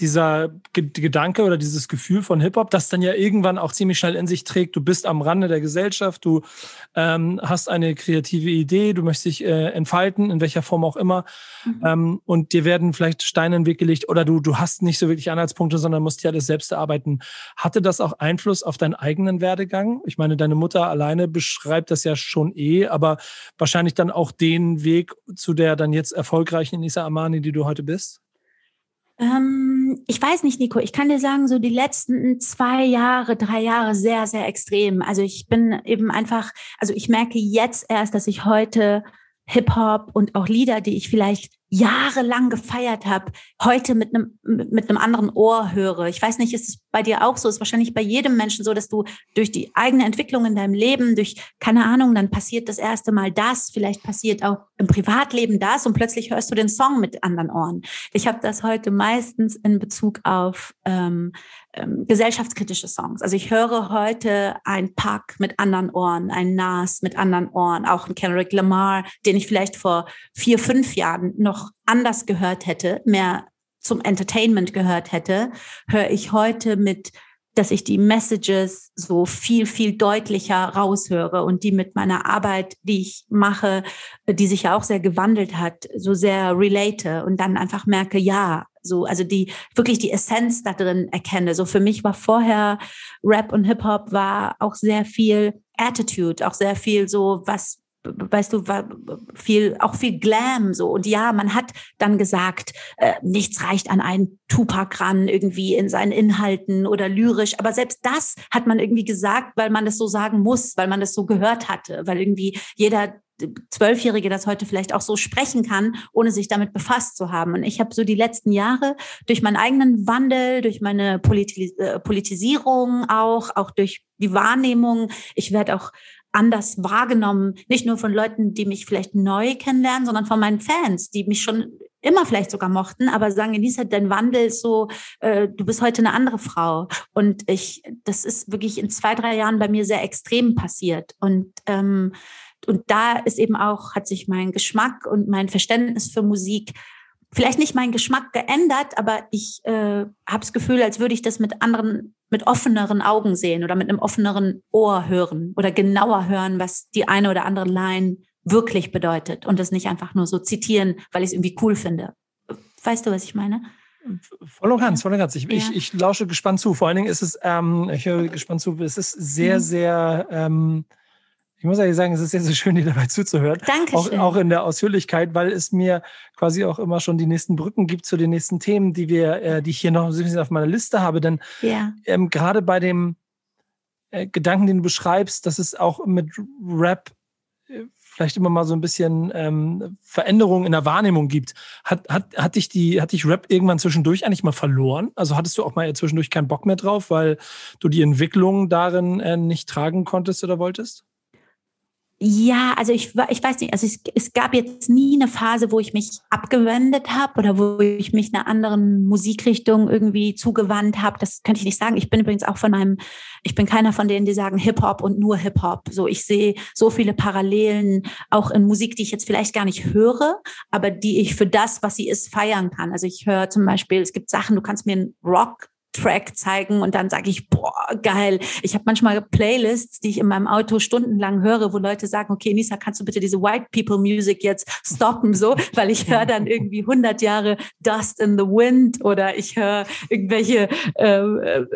dieser Gedanke oder dieses Gefühl von Hip-Hop, das dann ja irgendwann auch ziemlich schnell in sich trägt. Du bist am Rande der Gesellschaft, du ähm, hast eine kreative Idee, du möchtest dich äh, entfalten, in welcher Form auch immer. Mhm. Ähm, und dir werden vielleicht Steine in den Weg gelegt oder du, du hast nicht so wirklich Anhaltspunkte, sondern musst ja alles selbst erarbeiten. Hatte das auch Einfluss auf deinen eigenen Werdegang? Ich meine, deine Mutter alleine beschreibt das ja schon eh, aber wahrscheinlich dann auch den Weg zu der dann jetzt erfolgreichen Inisa Amani, die du heute bist? Ähm, ich weiß nicht, Nico. Ich kann dir sagen, so die letzten zwei Jahre, drei Jahre sehr, sehr extrem. Also ich bin eben einfach, also ich merke jetzt erst, dass ich heute Hip-Hop und auch Lieder, die ich vielleicht jahrelang gefeiert habe, heute mit einem mit einem anderen Ohr höre. Ich weiß nicht, ist es bei dir auch so? Ist wahrscheinlich bei jedem Menschen so, dass du durch die eigene Entwicklung in deinem Leben, durch keine Ahnung, dann passiert das erste Mal das, vielleicht passiert auch im Privatleben das und plötzlich hörst du den Song mit anderen Ohren. Ich habe das heute meistens in Bezug auf ähm, ähm, gesellschaftskritische Songs. Also ich höre heute ein Pack mit anderen Ohren, ein Nas mit anderen Ohren, auch ein Kendrick Lamar, den ich vielleicht vor vier, fünf Jahren noch anders gehört hätte, mehr zum Entertainment gehört hätte, höre ich heute mit dass ich die Messages so viel, viel deutlicher raushöre und die mit meiner Arbeit, die ich mache, die sich ja auch sehr gewandelt hat, so sehr relate und dann einfach merke, ja, so, also die, wirklich die Essenz da drin erkenne. So für mich war vorher Rap und Hip-Hop war auch sehr viel Attitude, auch sehr viel so, was weißt du, viel, auch viel Glam so. Und ja, man hat dann gesagt, äh, nichts reicht an einen Tupac ran, irgendwie in seinen Inhalten oder lyrisch. Aber selbst das hat man irgendwie gesagt, weil man das so sagen muss, weil man das so gehört hatte, weil irgendwie jeder Zwölfjährige das heute vielleicht auch so sprechen kann, ohne sich damit befasst zu haben. Und ich habe so die letzten Jahre durch meinen eigenen Wandel, durch meine Politis äh, Politisierung auch, auch durch die Wahrnehmung, ich werde auch anders wahrgenommen, nicht nur von Leuten, die mich vielleicht neu kennenlernen, sondern von meinen Fans, die mich schon immer vielleicht sogar mochten, aber sagen, Elisa, dein Wandel ist so, äh, du bist heute eine andere Frau. Und ich, das ist wirklich in zwei, drei Jahren bei mir sehr extrem passiert. Und ähm, und da ist eben auch, hat sich mein Geschmack und mein Verständnis für Musik vielleicht nicht mein Geschmack geändert, aber ich äh, habe das Gefühl, als würde ich das mit anderen, mit offeneren Augen sehen oder mit einem offeneren Ohr hören oder genauer hören, was die eine oder andere Line wirklich bedeutet und das nicht einfach nur so zitieren, weil ich es irgendwie cool finde. Weißt du, was ich meine? Voll und ganz, voll und ganz. Ich, ja. ich, ich lausche gespannt zu. Vor allen Dingen ist es, ähm, ich höre gespannt zu, es ist sehr, mhm. sehr ähm, ich muss ehrlich sagen, es ist sehr, sehr schön, dir dabei zuzuhören. Danke. Auch, auch in der Ausführlichkeit, weil es mir quasi auch immer schon die nächsten Brücken gibt zu den nächsten Themen, die wir, äh, die ich hier noch ein bisschen auf meiner Liste habe. Denn ja. ähm, gerade bei dem äh, Gedanken, den du beschreibst, dass es auch mit Rap äh, vielleicht immer mal so ein bisschen ähm, Veränderungen in der Wahrnehmung gibt. Hat, hat, hat, dich die, hat dich Rap irgendwann zwischendurch eigentlich mal verloren? Also hattest du auch mal zwischendurch keinen Bock mehr drauf, weil du die Entwicklung darin äh, nicht tragen konntest oder wolltest? Ja, also ich, ich weiß nicht, also es, es gab jetzt nie eine Phase, wo ich mich abgewendet habe oder wo ich mich einer anderen Musikrichtung irgendwie zugewandt habe. Das könnte ich nicht sagen. Ich bin übrigens auch von meinem, ich bin keiner von denen, die sagen Hip-Hop und nur Hip-Hop. So, ich sehe so viele Parallelen auch in Musik, die ich jetzt vielleicht gar nicht höre, aber die ich für das, was sie ist, feiern kann. Also ich höre zum Beispiel, es gibt Sachen, du kannst mir einen Rock Track zeigen und dann sage ich, boah, geil. Ich habe manchmal Playlists, die ich in meinem Auto stundenlang höre, wo Leute sagen, okay, Nisa, kannst du bitte diese White People Music jetzt stoppen, so, weil ich höre dann irgendwie 100 Jahre Dust in the Wind oder ich höre irgendwelche, äh, äh,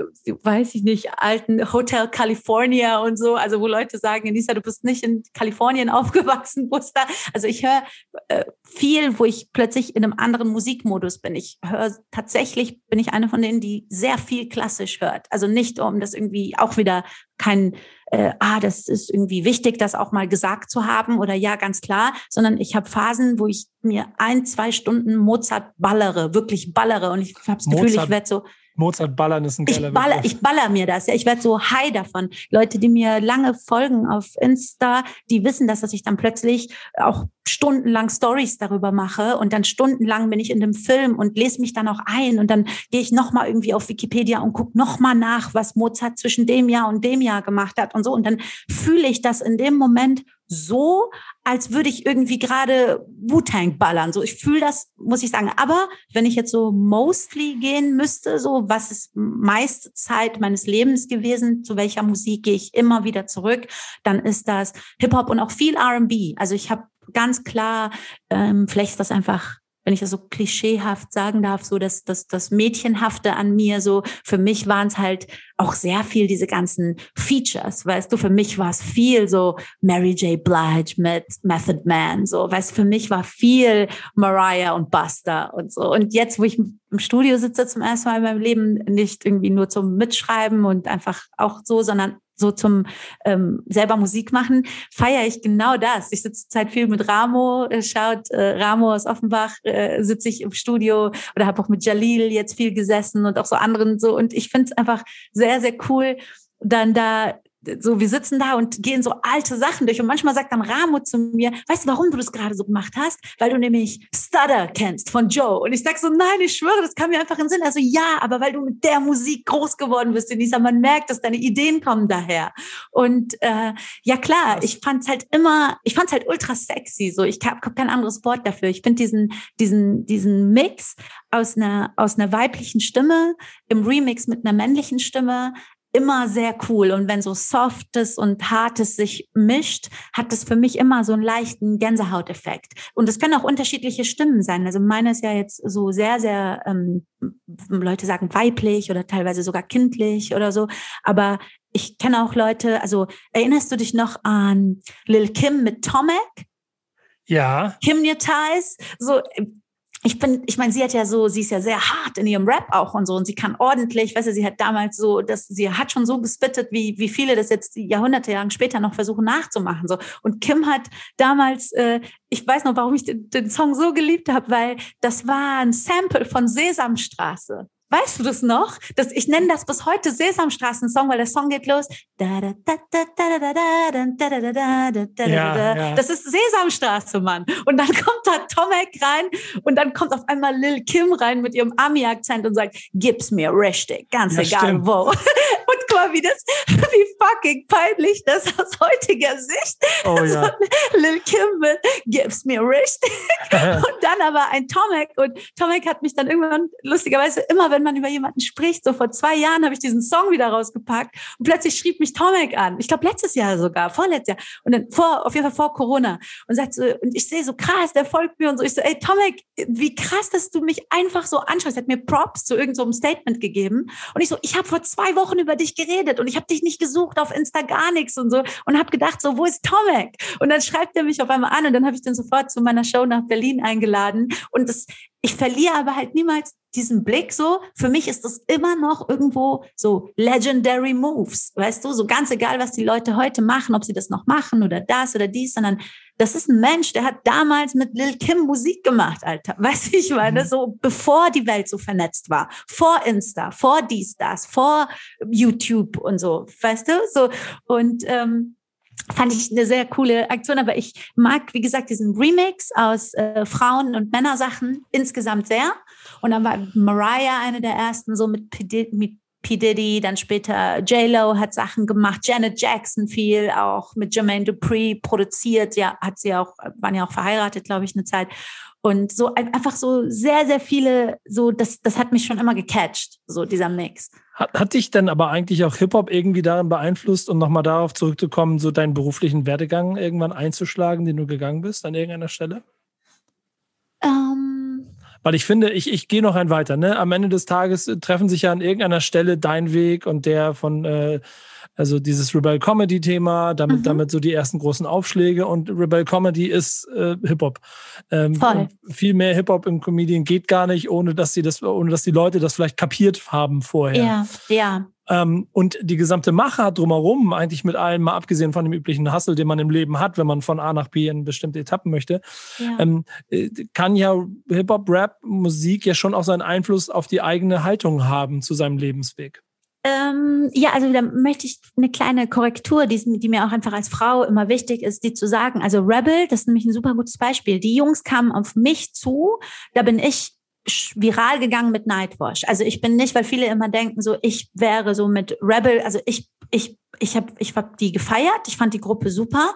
weiß ich nicht, alten Hotel California und so, also wo Leute sagen, Nisa, du bist nicht in Kalifornien aufgewachsen, Buster. Also ich höre äh, viel, wo ich plötzlich in einem anderen Musikmodus bin. Ich höre tatsächlich, bin ich eine von denen, die sehr viel klassisch hört. Also nicht um das irgendwie auch wieder kein, äh, ah, das ist irgendwie wichtig, das auch mal gesagt zu haben oder ja, ganz klar, sondern ich habe Phasen, wo ich mir ein, zwei Stunden Mozart ballere, wirklich ballere und ich habe das Gefühl, ich werde so Mozart ballern ist ein geiler ich baller, ich baller mir das. Ja, ich werde so high davon. Leute, die mir lange folgen auf Insta, die wissen das, dass ich dann plötzlich auch stundenlang Stories darüber mache und dann stundenlang bin ich in dem Film und lese mich dann auch ein und dann gehe ich nochmal irgendwie auf Wikipedia und gucke nochmal nach, was Mozart zwischen dem Jahr und dem Jahr gemacht hat und so und dann fühle ich das in dem Moment so, als würde ich irgendwie gerade Wu-Tang ballern. So, ich fühle das, muss ich sagen. Aber wenn ich jetzt so mostly gehen müsste, so was ist meiste Zeit meines Lebens gewesen, zu welcher Musik gehe ich immer wieder zurück, dann ist das Hip-Hop und auch viel R&B. Also ich habe ganz klar, ähm, vielleicht ist das einfach wenn ich das so klischeehaft sagen darf, so das, das, das Mädchenhafte an mir, so für mich waren es halt auch sehr viel diese ganzen Features, weißt du, für mich war es viel so Mary J. Blige mit Method Man, so, weißt du, für mich war viel Mariah und Buster und so. Und jetzt, wo ich im Studio sitze zum ersten Mal in meinem Leben, nicht irgendwie nur zum Mitschreiben und einfach auch so, sondern so zum ähm, selber Musik machen, feiere ich genau das. Ich sitze Zeit viel mit Ramo, äh, schaut äh, Ramo aus Offenbach, äh, sitze ich im Studio oder habe auch mit Jalil jetzt viel gesessen und auch so anderen so. Und ich finde es einfach sehr, sehr cool, dann da so, wir sitzen da und gehen so alte Sachen durch. Und manchmal sagt dann Ramo zu mir, weißt du, warum du das gerade so gemacht hast? Weil du nämlich Stutter kennst von Joe. Und ich sag so, nein, ich schwöre, das kam mir einfach in den Sinn. Also ja, aber weil du mit der Musik groß geworden bist, Denisa, man merkt, dass deine Ideen kommen daher. Und äh, ja klar, ich fand's halt immer, ich fand's halt ultra sexy. So, ich habe hab kein anderes Wort dafür. Ich finde diesen, diesen, diesen Mix aus einer, aus einer weiblichen Stimme im Remix mit einer männlichen Stimme immer sehr cool. Und wenn so Softes und Hartes sich mischt, hat das für mich immer so einen leichten Gänsehauteffekt. Und es können auch unterschiedliche Stimmen sein. Also meine ist ja jetzt so sehr, sehr, ähm, Leute sagen weiblich oder teilweise sogar kindlich oder so. Aber ich kenne auch Leute, also erinnerst du dich noch an Lil Kim mit Tomek? Ja. Kim Ties? So, ich bin, ich meine, sie hat ja so, sie ist ja sehr hart in ihrem Rap auch und so und sie kann ordentlich, weißt du, sie hat damals so, dass sie hat schon so gespittet, wie wie viele das jetzt Jahrhunderte Jahre später noch versuchen nachzumachen so. Und Kim hat damals, äh, ich weiß noch, warum ich den, den Song so geliebt habe, weil das war ein Sample von Sesamstraße. Weißt du das noch? Das, ich nenne das bis heute Sesamstraßen-Song, weil der Song geht los. Das ist Sesamstraße, Mann. Und dann kommt da Tomek rein und dann kommt auf einmal Lil Kim rein mit ihrem Ami-Akzent und sagt, gib's mir richtig, ganz ja, egal stimmt. wo. Und mal, wie das, wie fucking peinlich das aus heutiger Sicht. Oh, ja. Lil Kim mit, gib's mir richtig. und dann aber ein Tomek und Tomek hat mich dann irgendwann lustigerweise immer, wenn man über jemanden spricht, so vor zwei Jahren habe ich diesen Song wieder rausgepackt und plötzlich schrieb mich Tomek an. Ich glaube letztes Jahr sogar, vorletztes Jahr und dann vor, auf jeden Fall vor Corona und sagt so, und ich sehe so krass, der folgt mir und so. Ich so, ey Tomek, wie krass, dass du mich einfach so anschaust. Er hat mir Props zu irgendeinem so Statement gegeben und ich so, ich habe vor zwei Wochen über dich geredet und ich habe dich nicht gesucht auf Insta gar nichts und so und habe gedacht so, wo ist Tomek? Und dann schreibt er mich auf einmal an und dann habe ich den sofort zu meiner Show nach Berlin eingeladen und das, ich verliere aber halt niemals diesen Blick so. Für mich ist das immer noch irgendwo so legendary moves, weißt du? So ganz egal, was die Leute heute machen, ob sie das noch machen oder das oder dies, sondern das ist ein Mensch, der hat damals mit Lil Kim Musik gemacht, Alter. Weißt du, ich meine, mhm. so bevor die Welt so vernetzt war, vor Insta, vor dies, das, vor YouTube und so, weißt du? So und ähm, fand ich eine sehr coole Aktion, aber ich mag, wie gesagt, diesen Remix aus äh, Frauen- und Männersachen insgesamt sehr. Und dann war Mariah eine der ersten, so mit P. mit P. Diddy, dann später J-Lo hat Sachen gemacht, Janet Jackson viel auch mit Jermaine Dupri produziert, ja, hat sie auch, waren ja auch verheiratet, glaube ich, eine Zeit. Und so einfach so sehr, sehr viele, so, das, das hat mich schon immer gecatcht, so dieser Mix. Hat, hat dich denn aber eigentlich auch Hip-Hop irgendwie darin beeinflusst, um nochmal darauf zurückzukommen, so deinen beruflichen Werdegang irgendwann einzuschlagen, den du gegangen bist an irgendeiner Stelle? Ähm. Weil ich finde, ich, ich gehe noch ein weiter. Ne? Am Ende des Tages treffen sich ja an irgendeiner Stelle dein Weg und der von äh, also dieses Rebel Comedy Thema, damit, mhm. damit so die ersten großen Aufschläge und Rebel Comedy ist äh, Hip-Hop. Ähm. Viel mehr Hip-Hop im Comedian geht gar nicht, ohne dass sie das, ohne dass die Leute das vielleicht kapiert haben vorher. Ja, ja. Ähm, und die gesamte Macher drumherum, eigentlich mit allem, mal abgesehen von dem üblichen Hustle, den man im Leben hat, wenn man von A nach B in bestimmte Etappen möchte, ja. ähm, äh, kann ja Hip-Hop, Rap, Musik ja schon auch seinen Einfluss auf die eigene Haltung haben zu seinem Lebensweg. Ähm, ja, also da möchte ich eine kleine Korrektur, die, die mir auch einfach als Frau immer wichtig ist, die zu sagen. Also Rebel, das ist nämlich ein super gutes Beispiel. Die Jungs kamen auf mich zu, da bin ich viral gegangen mit Nightwash. Also ich bin nicht, weil viele immer denken, so ich wäre so mit Rebel, also ich ich ich habe ich hab die gefeiert, ich fand die Gruppe super.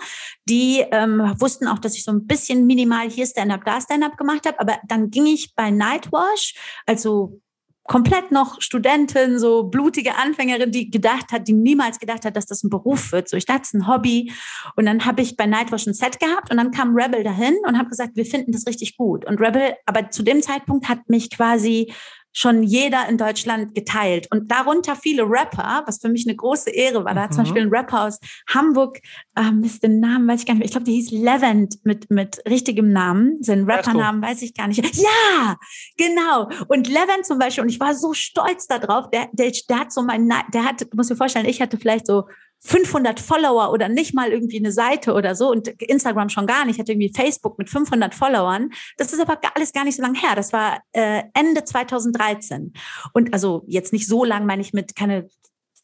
Die ähm, wussten auch, dass ich so ein bisschen minimal hier Stand-up, da Stand-up gemacht habe, aber dann ging ich bei Nightwash, also komplett noch Studentin, so blutige Anfängerin, die gedacht hat, die niemals gedacht hat, dass das ein Beruf wird. So, ich dachte, es ist ein Hobby. Und dann habe ich bei Nightwatch ein Set gehabt und dann kam Rebel dahin und habe gesagt, wir finden das richtig gut. Und Rebel, aber zu dem Zeitpunkt hat mich quasi schon jeder in Deutschland geteilt. Und darunter viele Rapper, was für mich eine große Ehre war. Da hat mhm. zum Beispiel ein Rapper aus Hamburg, ähm, ist den Namen, weiß ich gar nicht mehr. Ich glaube, der hieß Levent mit, mit richtigem Namen. Sein Rappernamen weiß ich gar nicht. Ja, genau. Und Levent zum Beispiel, und ich war so stolz darauf, der, der, der hat so mein, der hat, du musst dir vorstellen, ich hatte vielleicht so 500 Follower oder nicht mal irgendwie eine Seite oder so und Instagram schon gar nicht, hatte irgendwie Facebook mit 500 Followern. Das ist aber alles gar nicht so lange her. Das war äh, Ende 2013. Und also jetzt nicht so lang, meine ich mit keine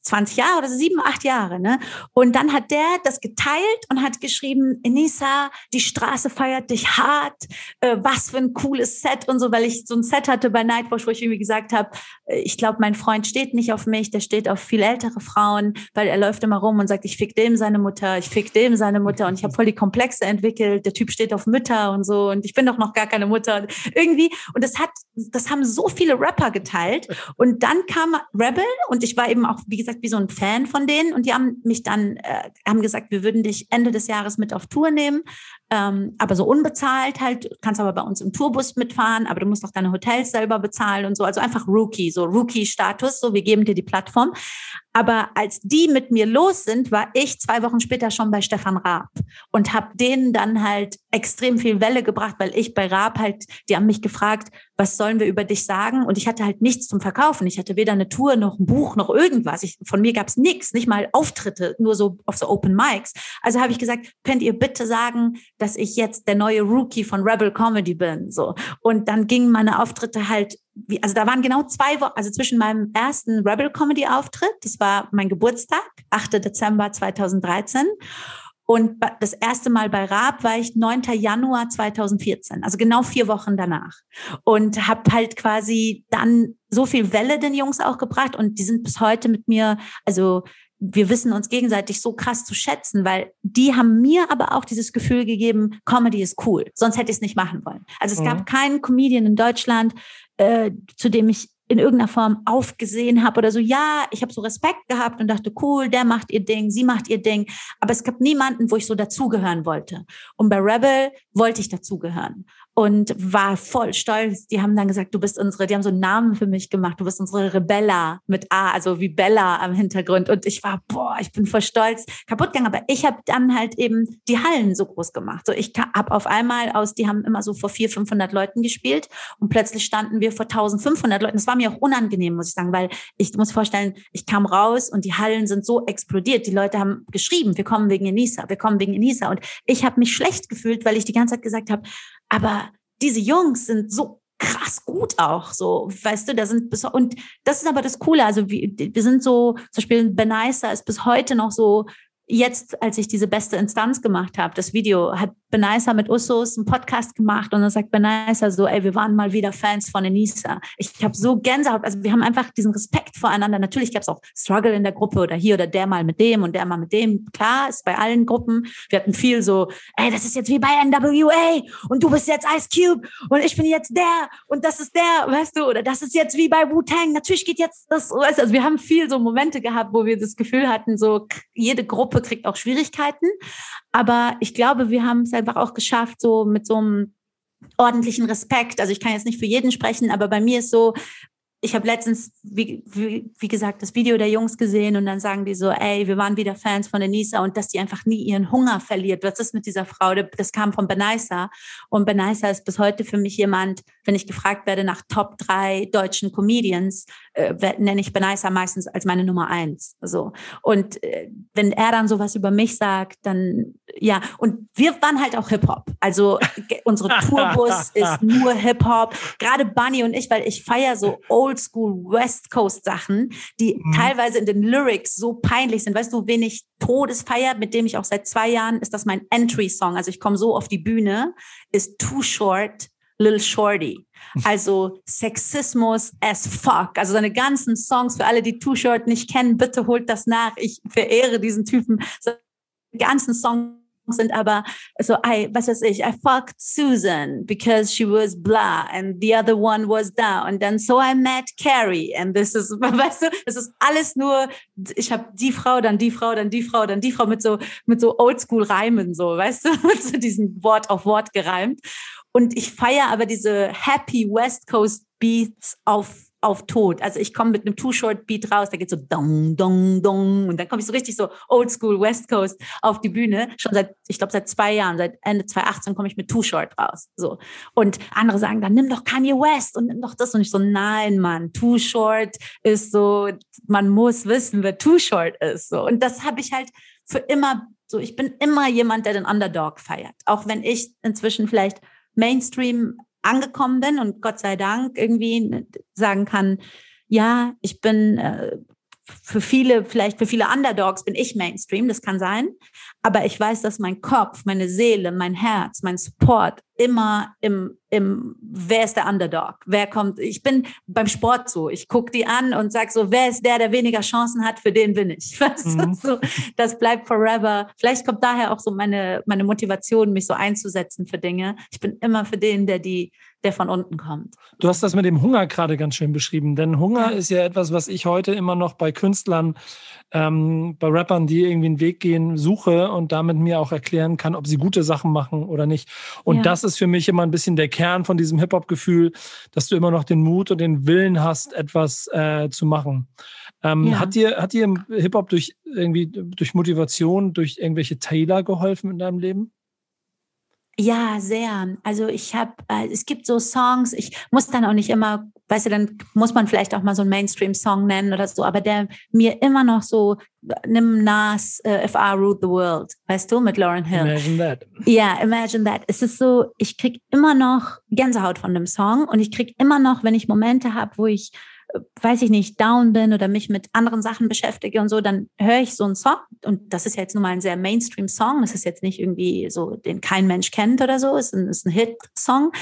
20 Jahre oder sieben, acht Jahre. Ne? Und dann hat der das geteilt und hat geschrieben, Enisa, die Straße feiert dich hart, äh, was für ein cooles Set und so, weil ich so ein Set hatte bei Nightwatch, wo ich irgendwie gesagt habe, äh, ich glaube, mein Freund steht nicht auf mich, der steht auf viel ältere Frauen, weil er läuft immer rum und sagt, ich fick dem seine Mutter, ich fick dem seine Mutter und ich habe voll die Komplexe entwickelt, der Typ steht auf Mütter und so und ich bin doch noch gar keine Mutter. Irgendwie, und das hat, das haben so viele Rapper geteilt. Und dann kam Rebel und ich war eben auch, wie gesagt, gesagt, wie so ein Fan von denen. Und die haben mich dann, äh, haben gesagt, wir würden dich Ende des Jahres mit auf Tour nehmen, ähm, aber so unbezahlt halt. Kannst aber bei uns im Tourbus mitfahren, aber du musst auch deine Hotels selber bezahlen und so. Also einfach Rookie, so Rookie-Status, so wir geben dir die Plattform. Aber als die mit mir los sind, war ich zwei Wochen später schon bei Stefan Raab und habe denen dann halt extrem viel Welle gebracht, weil ich bei Raab halt, die haben mich gefragt, was sollen wir über dich sagen? Und ich hatte halt nichts zum Verkaufen. Ich hatte weder eine Tour noch ein Buch noch irgendwas. Ich, von mir gab's nichts, nicht mal Auftritte, nur so auf so Open Mics. Also habe ich gesagt, könnt ihr bitte sagen, dass ich jetzt der neue Rookie von Rebel Comedy bin? So. Und dann gingen meine Auftritte halt wie, also da waren genau zwei Wochen, also zwischen meinem ersten Rebel Comedy Auftritt, das war mein Geburtstag, 8. Dezember 2013. Und das erste Mal bei Raab war ich 9. Januar 2014, also genau vier Wochen danach. Und habe halt quasi dann so viel Welle den Jungs auch gebracht und die sind bis heute mit mir, also wir wissen uns gegenseitig so krass zu schätzen, weil die haben mir aber auch dieses Gefühl gegeben, Comedy ist cool, sonst hätte ich es nicht machen wollen. Also es mhm. gab keinen Comedian in Deutschland, äh, zu dem ich in irgendeiner Form aufgesehen habe oder so. Ja, ich habe so Respekt gehabt und dachte, cool, der macht ihr Ding, sie macht ihr Ding. Aber es gab niemanden, wo ich so dazugehören wollte. Und bei Rebel wollte ich dazugehören und war voll stolz. Die haben dann gesagt, du bist unsere, die haben so einen Namen für mich gemacht, du bist unsere Rebella mit A, also wie Bella am Hintergrund. Und ich war, boah, ich bin voll stolz, kaputt gegangen. Aber ich habe dann halt eben die Hallen so groß gemacht. So, ich habe auf einmal aus, die haben immer so vor 400, 500 Leuten gespielt und plötzlich standen wir vor 1500 Leuten. Das war mir auch unangenehm, muss ich sagen, weil ich muss vorstellen, ich kam raus und die Hallen sind so explodiert. Die Leute haben geschrieben, wir kommen wegen Enisa, wir kommen wegen Enisa. Und ich habe mich schlecht gefühlt, weil ich die ganze Zeit gesagt habe, aber diese Jungs sind so krass gut auch, so, weißt du, da sind bis, und das ist aber das Coole, also wir, wir sind so, zum Beispiel Benaisa ist bis heute noch so, jetzt, als ich diese beste Instanz gemacht habe, das Video, hat Benaisa mit Usos einen Podcast gemacht und dann sagt Benaisa so, ey, wir waren mal wieder Fans von Enisa. Ich habe so Gänsehaut, also wir haben einfach diesen Respekt voreinander. Natürlich gab es auch Struggle in der Gruppe oder hier oder der mal mit dem und der mal mit dem. Klar, ist bei allen Gruppen. Wir hatten viel so, ey, das ist jetzt wie bei NWA und du bist jetzt Ice Cube und ich bin jetzt der und das ist der, weißt du, oder das ist jetzt wie bei Wu-Tang. Natürlich geht jetzt das, weißt du, also wir haben viel so Momente gehabt, wo wir das Gefühl hatten, so jede Gruppe kriegt auch Schwierigkeiten. Aber ich glaube, wir haben es einfach auch geschafft, so mit so einem ordentlichen Respekt. Also ich kann jetzt nicht für jeden sprechen, aber bei mir ist so, ich habe letztens, wie, wie, wie, gesagt, das Video der Jungs gesehen und dann sagen die so, ey, wir waren wieder Fans von Denisa und dass die einfach nie ihren Hunger verliert. Was ist mit dieser Frau? Das kam von Benaisa und Benaisa ist bis heute für mich jemand, wenn ich gefragt werde nach Top drei deutschen Comedians, äh, nenne ich Benaisa meistens als meine Nummer eins. So. Und äh, wenn er dann sowas über mich sagt, dann ja, und wir waren halt auch Hip-Hop. Also unsere Tourbus ist nur Hip-Hop. Gerade Bunny und ich, weil ich feiere so old Oldschool West Coast Sachen, die mhm. teilweise in den Lyrics so peinlich sind. Weißt du, wen ich Todesfeier, mit dem ich auch seit zwei Jahren, ist das mein Entry-Song. Also ich komme so auf die Bühne, ist Too Short, Little Shorty. Also Sexismus as fuck. Also seine ganzen Songs für alle, die Too Short nicht kennen, bitte holt das nach. Ich verehre diesen Typen. Seine ganzen Songs sind aber so, I, was weiß ich, I fucked Susan because she was blah and the other one was da and then so I met Carrie and this is, weißt du, es ist alles nur, ich habe die Frau, dann die Frau, dann die Frau, dann die Frau mit so, mit so Oldschool Reimen, so, weißt du, mit so diesen Wort auf Wort gereimt. Und ich feiere aber diese Happy West Coast Beats auf auf Tod. Also ich komme mit einem Two-Short-Beat raus, da geht so dong, dong, dong und dann komme ich so richtig so Oldschool West Coast auf die Bühne. Schon seit, ich glaube, seit zwei Jahren, seit Ende 2018 komme ich mit Two-Short raus. So. Und andere sagen dann, nimm doch Kanye West und nimm doch das. Und ich so, nein, Mann, Two-Short ist so, man muss wissen, wer Two-Short ist. So. Und das habe ich halt für immer so, ich bin immer jemand, der den Underdog feiert. Auch wenn ich inzwischen vielleicht Mainstream angekommen bin und Gott sei Dank irgendwie sagen kann, ja, ich bin äh, für viele, vielleicht für viele Underdogs bin ich Mainstream, das kann sein. Aber ich weiß, dass mein Kopf, meine Seele, mein Herz, mein Support immer im, im, wer ist der Underdog? Wer kommt? Ich bin beim Sport so. Ich gucke die an und sag so, wer ist der, der weniger Chancen hat, für den bin ich. Weißt mhm. so, das bleibt forever. Vielleicht kommt daher auch so meine, meine Motivation, mich so einzusetzen für Dinge. Ich bin immer für den, der die, der von unten kommt. Du hast das mit dem Hunger gerade ganz schön beschrieben, denn Hunger ist ja etwas, was ich heute immer noch bei Künstlern, ähm, bei Rappern, die irgendwie einen Weg gehen, suche und damit mir auch erklären kann, ob sie gute Sachen machen oder nicht. Und ja. das ist für mich immer ein bisschen der Kern von diesem Hip-Hop-Gefühl, dass du immer noch den Mut und den Willen hast, etwas äh, zu machen. Ähm, ja. Hat dir, hat dir Hip-Hop durch irgendwie durch Motivation, durch irgendwelche Taylor geholfen in deinem Leben? Ja, sehr. Also ich habe, äh, es gibt so Songs, ich muss dann auch nicht immer, weißt du, dann muss man vielleicht auch mal so einen Mainstream-Song nennen oder so, aber der mir immer noch so, nimm Nas, uh, If I Ruled the World, weißt du, mit Lauren Hill. Imagine that. Ja, imagine that. Es ist so, ich krieg immer noch Gänsehaut von dem Song und ich krieg immer noch, wenn ich Momente habe, wo ich weiß ich nicht, down bin oder mich mit anderen Sachen beschäftige und so, dann höre ich so einen Song. Und das ist jetzt nun mal ein sehr Mainstream-Song. Das ist jetzt nicht irgendwie so, den kein Mensch kennt oder so. Es ist ein, ein Hit-Song.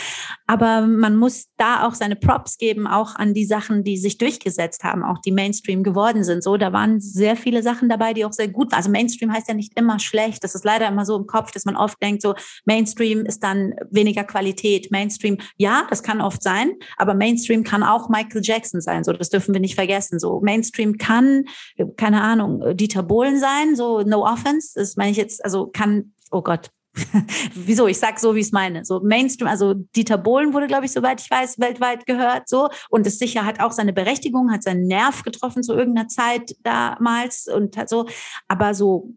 Aber man muss da auch seine Props geben, auch an die Sachen, die sich durchgesetzt haben, auch die Mainstream geworden sind. So, da waren sehr viele Sachen dabei, die auch sehr gut waren. Also Mainstream heißt ja nicht immer schlecht. Das ist leider immer so im Kopf, dass man oft denkt, so Mainstream ist dann weniger Qualität. Mainstream, ja, das kann oft sein, aber Mainstream kann auch Michael Jackson sein sein. So, das dürfen wir nicht vergessen. So, Mainstream kann, keine Ahnung, Dieter Bohlen sein, so no offense. Das meine ich jetzt, also kann, oh Gott, Wieso? Ich sag so, wie ich es meine. So Mainstream, also Dieter Bohlen wurde, glaube ich, soweit ich weiß, weltweit gehört. So und es sicher hat auch seine Berechtigung, hat seinen Nerv getroffen zu irgendeiner Zeit damals und so. Aber so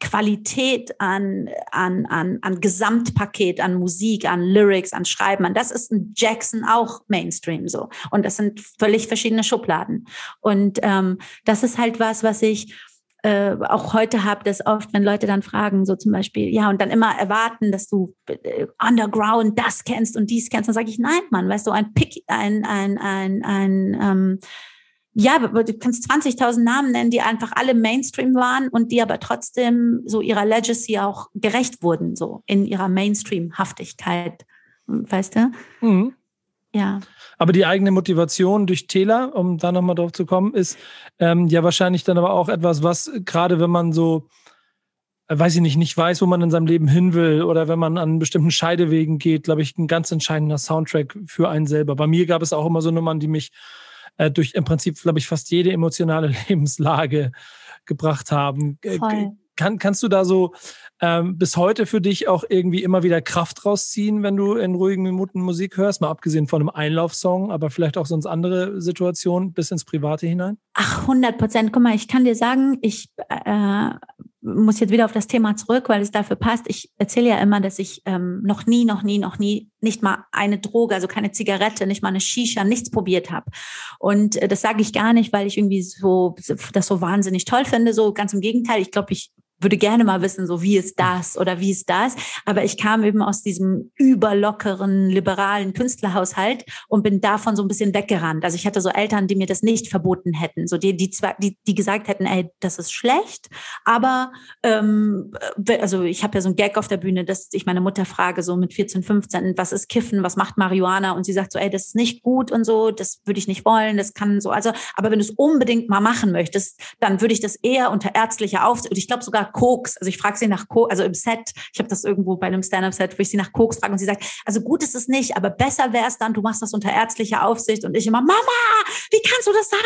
Qualität an, an, an, an Gesamtpaket, an Musik, an Lyrics, an Schreiben, an das ist ein Jackson auch Mainstream so. Und das sind völlig verschiedene Schubladen. Und ähm, das ist halt was, was ich äh, auch heute habe, dass oft, wenn Leute dann fragen, so zum Beispiel, ja, und dann immer erwarten, dass du äh, Underground das kennst und dies kennst, dann sage ich, nein, Mann, weißt du, ein Pick, ein, ein, ein, ein ähm, ja, du kannst 20.000 Namen nennen, die einfach alle Mainstream waren und die aber trotzdem so ihrer Legacy auch gerecht wurden, so in ihrer Mainstream-Haftigkeit. Weißt du? Mhm. Ja. Aber die eigene Motivation durch Täler, um da nochmal drauf zu kommen, ist ähm, ja wahrscheinlich dann aber auch etwas, was gerade wenn man so, äh, weiß ich nicht, nicht weiß, wo man in seinem Leben hin will oder wenn man an bestimmten Scheidewegen geht, glaube ich, ein ganz entscheidender Soundtrack für einen selber. Bei mir gab es auch immer so Nummern, die mich äh, durch im Prinzip, glaube ich, fast jede emotionale Lebenslage gebracht haben. Voll. Kann, kannst du da so ähm, bis heute für dich auch irgendwie immer wieder Kraft rausziehen, wenn du in ruhigen Minuten Musik hörst? Mal abgesehen von einem Einlaufsong, aber vielleicht auch sonst andere Situationen bis ins Private hinein? Ach, 100 Prozent. Guck mal, ich kann dir sagen, ich äh, muss jetzt wieder auf das Thema zurück, weil es dafür passt. Ich erzähle ja immer, dass ich ähm, noch nie, noch nie, noch nie, nicht mal eine Droge, also keine Zigarette, nicht mal eine Shisha, nichts probiert habe. Und äh, das sage ich gar nicht, weil ich irgendwie so das so wahnsinnig toll finde. So ganz im Gegenteil. Ich glaube, ich würde gerne mal wissen, so wie ist das oder wie ist das. Aber ich kam eben aus diesem überlockeren, liberalen Künstlerhaushalt und bin davon so ein bisschen weggerannt. Also ich hatte so Eltern, die mir das nicht verboten hätten, so die, die, zwar, die, die gesagt hätten, ey, das ist schlecht, aber ähm, also ich habe ja so ein Gag auf der Bühne, dass ich meine Mutter frage, so mit 14, 15, was ist Kiffen, was macht Marihuana? Und sie sagt so, ey, das ist nicht gut und so, das würde ich nicht wollen, das kann so, also, aber wenn du es unbedingt mal machen möchtest, dann würde ich das eher unter ärztlicher Aufsicht, und ich glaube sogar Koks. Also ich frage sie nach Koks, also im Set, ich habe das irgendwo bei einem Stand-Up-Set, wo ich sie nach Koks frage und sie sagt, also gut ist es nicht, aber besser wäre es dann, du machst das unter ärztlicher Aufsicht und ich immer, Mama, wie kannst du das sagen?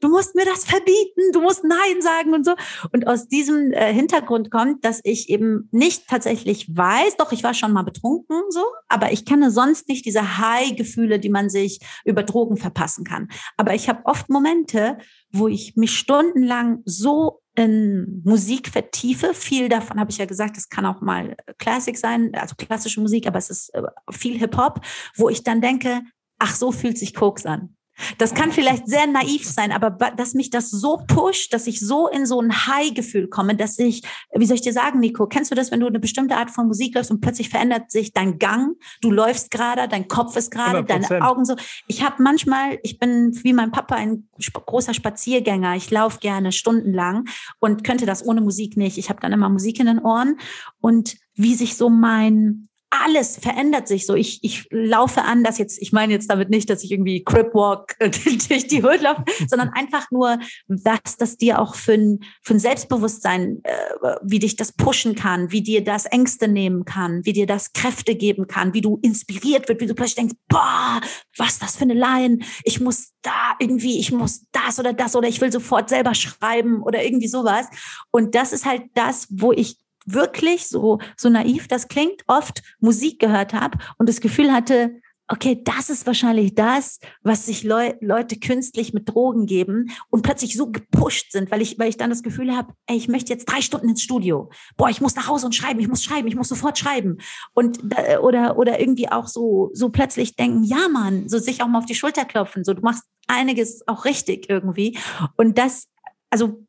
Du musst mir das verbieten, du musst Nein sagen und so. Und aus diesem äh, Hintergrund kommt, dass ich eben nicht tatsächlich weiß, doch, ich war schon mal betrunken, so, aber ich kenne sonst nicht diese High-Gefühle, die man sich über Drogen verpassen kann. Aber ich habe oft Momente, wo ich mich stundenlang so in Musik vertiefe. Viel davon habe ich ja gesagt, es kann auch mal Klassik sein, also klassische Musik, aber es ist äh, viel Hip-Hop, wo ich dann denke, ach, so fühlt sich Koks an. Das kann vielleicht sehr naiv sein, aber dass mich das so pusht, dass ich so in so ein High-Gefühl komme, dass ich, wie soll ich dir sagen, Nico, kennst du das, wenn du eine bestimmte Art von Musik läufst und plötzlich verändert sich dein Gang, du läufst gerade, dein Kopf ist gerade, deine Augen so. Ich habe manchmal, ich bin wie mein Papa ein großer Spaziergänger, ich laufe gerne stundenlang und könnte das ohne Musik nicht. Ich habe dann immer Musik in den Ohren und wie sich so mein alles verändert sich so. Ich, ich laufe anders jetzt, ich meine jetzt damit nicht, dass ich irgendwie Cripwalk durch die Hut laufe, sondern einfach nur, was das dir auch für ein, für ein Selbstbewusstsein, äh, wie dich das pushen kann, wie dir das Ängste nehmen kann, wie dir das Kräfte geben kann, wie du inspiriert wird, wie du plötzlich denkst, boah, was das für eine Line, ich muss da irgendwie, ich muss das oder das oder ich will sofort selber schreiben oder irgendwie sowas. Und das ist halt das, wo ich wirklich so, so naiv das klingt, oft Musik gehört habe und das Gefühl hatte, okay, das ist wahrscheinlich das, was sich Leu Leute künstlich mit Drogen geben und plötzlich so gepusht sind, weil ich, weil ich dann das Gefühl habe, ey, ich möchte jetzt drei Stunden ins Studio. Boah, ich muss nach Hause und schreiben, ich muss schreiben, ich muss sofort schreiben. Und oder, oder irgendwie auch so, so plötzlich denken, ja, Mann, so sich auch mal auf die Schulter klopfen, so du machst einiges auch richtig irgendwie. Und das, also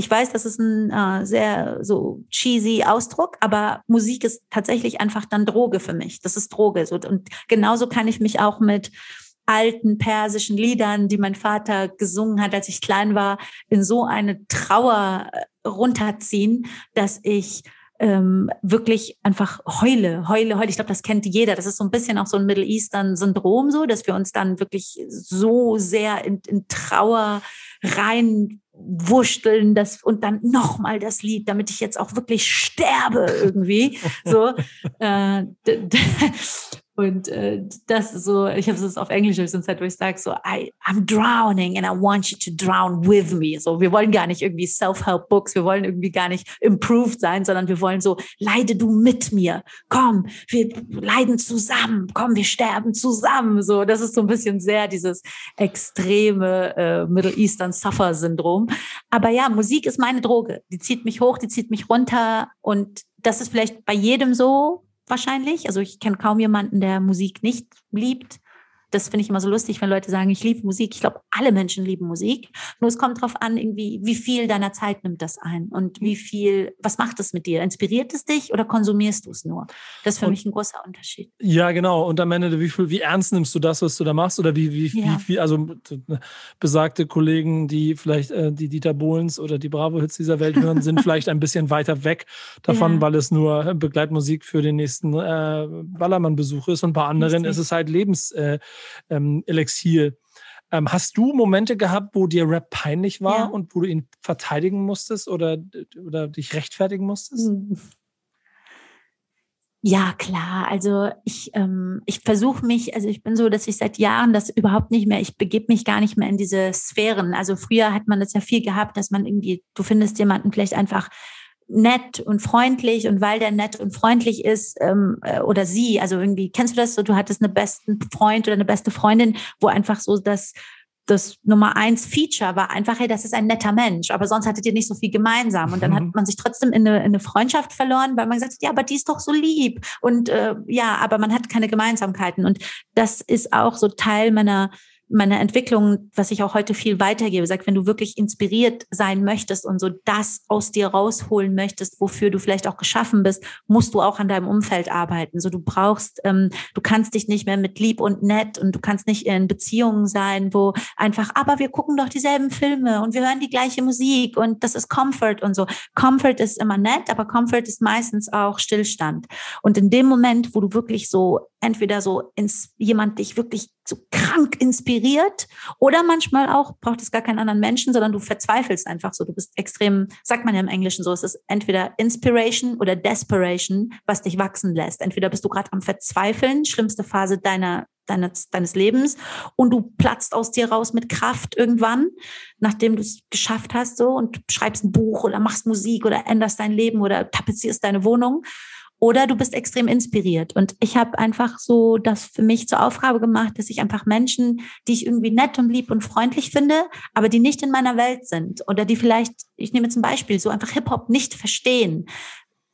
ich weiß, das ist ein äh, sehr so cheesy Ausdruck, aber Musik ist tatsächlich einfach dann Droge für mich. Das ist Droge. So, und genauso kann ich mich auch mit alten persischen Liedern, die mein Vater gesungen hat, als ich klein war, in so eine Trauer äh, runterziehen, dass ich ähm, wirklich einfach heule, heule, heule. Ich glaube, das kennt jeder. Das ist so ein bisschen auch so ein Middle Eastern Syndrom, so, dass wir uns dann wirklich so sehr in, in Trauer rein wursteln das und dann nochmal das Lied, damit ich jetzt auch wirklich sterbe irgendwie. So, äh, und äh, das ist so, ich habe es auf Englisch sonst halt, wo ich sage so, I, I'm drowning and I want you to drown with me. So, wir wollen gar nicht irgendwie Self-Help-Books, wir wollen irgendwie gar nicht improved sein, sondern wir wollen so, leide du mit mir. Komm, wir leiden zusammen. Komm, wir sterben zusammen. So, das ist so ein bisschen sehr dieses extreme äh, Middle Eastern Suffer-Syndrom. Aber ja, Musik ist meine Droge. Die zieht mich hoch, die zieht mich runter und das ist vielleicht bei jedem so, wahrscheinlich. Also ich kenne kaum jemanden, der Musik nicht liebt das finde ich immer so lustig, wenn Leute sagen, ich liebe Musik. Ich glaube, alle Menschen lieben Musik. Nur es kommt darauf an, irgendwie, wie viel deiner Zeit nimmt das ein und wie viel, was macht es mit dir? Inspiriert es dich oder konsumierst du es nur? Das ist für und, mich ein großer Unterschied. Ja, genau. Und am Ende, wie viel, wie ernst nimmst du das, was du da machst? Oder wie, wie, ja. wie viel, also besagte Kollegen, die vielleicht äh, die Dieter Bohlens oder die Bravo-Hits dieser Welt hören, sind vielleicht ein bisschen weiter weg davon, ja. weil es nur Begleitmusik für den nächsten äh, Ballermann-Besuch ist. Und bei anderen Richtig. ist es halt Lebens. Äh, ähm, Elixier. Ähm, hast du Momente gehabt, wo dir Rap peinlich war ja. und wo du ihn verteidigen musstest oder, oder dich rechtfertigen musstest? Hm. Ja, klar. Also ich, ähm, ich versuche mich, also ich bin so, dass ich seit Jahren das überhaupt nicht mehr, ich begebe mich gar nicht mehr in diese Sphären. Also früher hat man das ja viel gehabt, dass man irgendwie, du findest jemanden vielleicht einfach nett und freundlich und weil der nett und freundlich ist ähm, äh, oder sie, also irgendwie, kennst du das so, du hattest einen besten Freund oder eine beste Freundin, wo einfach so das das Nummer eins Feature war einfach, hey, das ist ein netter Mensch, aber sonst hattet ihr nicht so viel gemeinsam. Und dann hat mhm. man sich trotzdem in eine, in eine Freundschaft verloren, weil man gesagt hat, ja, aber die ist doch so lieb. Und äh, ja, aber man hat keine Gemeinsamkeiten. Und das ist auch so Teil meiner meine Entwicklung, was ich auch heute viel weitergebe, sagt, wenn du wirklich inspiriert sein möchtest und so das aus dir rausholen möchtest, wofür du vielleicht auch geschaffen bist, musst du auch an deinem Umfeld arbeiten. So du brauchst, ähm, du kannst dich nicht mehr mit lieb und nett und du kannst nicht in Beziehungen sein, wo einfach, aber wir gucken doch dieselben Filme und wir hören die gleiche Musik und das ist Comfort und so. Comfort ist immer nett, aber Comfort ist meistens auch Stillstand. Und in dem Moment, wo du wirklich so entweder so ins jemand dich wirklich so krank inspiriert oder manchmal auch braucht es gar keinen anderen Menschen, sondern du verzweifelst einfach so. Du bist extrem, sagt man ja im Englischen so, es ist entweder Inspiration oder Desperation, was dich wachsen lässt. Entweder bist du gerade am Verzweifeln, schlimmste Phase deiner deines, deines Lebens und du platzt aus dir raus mit Kraft irgendwann, nachdem du es geschafft hast so und schreibst ein Buch oder machst Musik oder änderst dein Leben oder tapezierst deine Wohnung oder du bist extrem inspiriert. Und ich habe einfach so das für mich zur Aufgabe gemacht, dass ich einfach Menschen, die ich irgendwie nett und lieb und freundlich finde, aber die nicht in meiner Welt sind oder die vielleicht, ich nehme zum Beispiel, so einfach Hip-Hop nicht verstehen.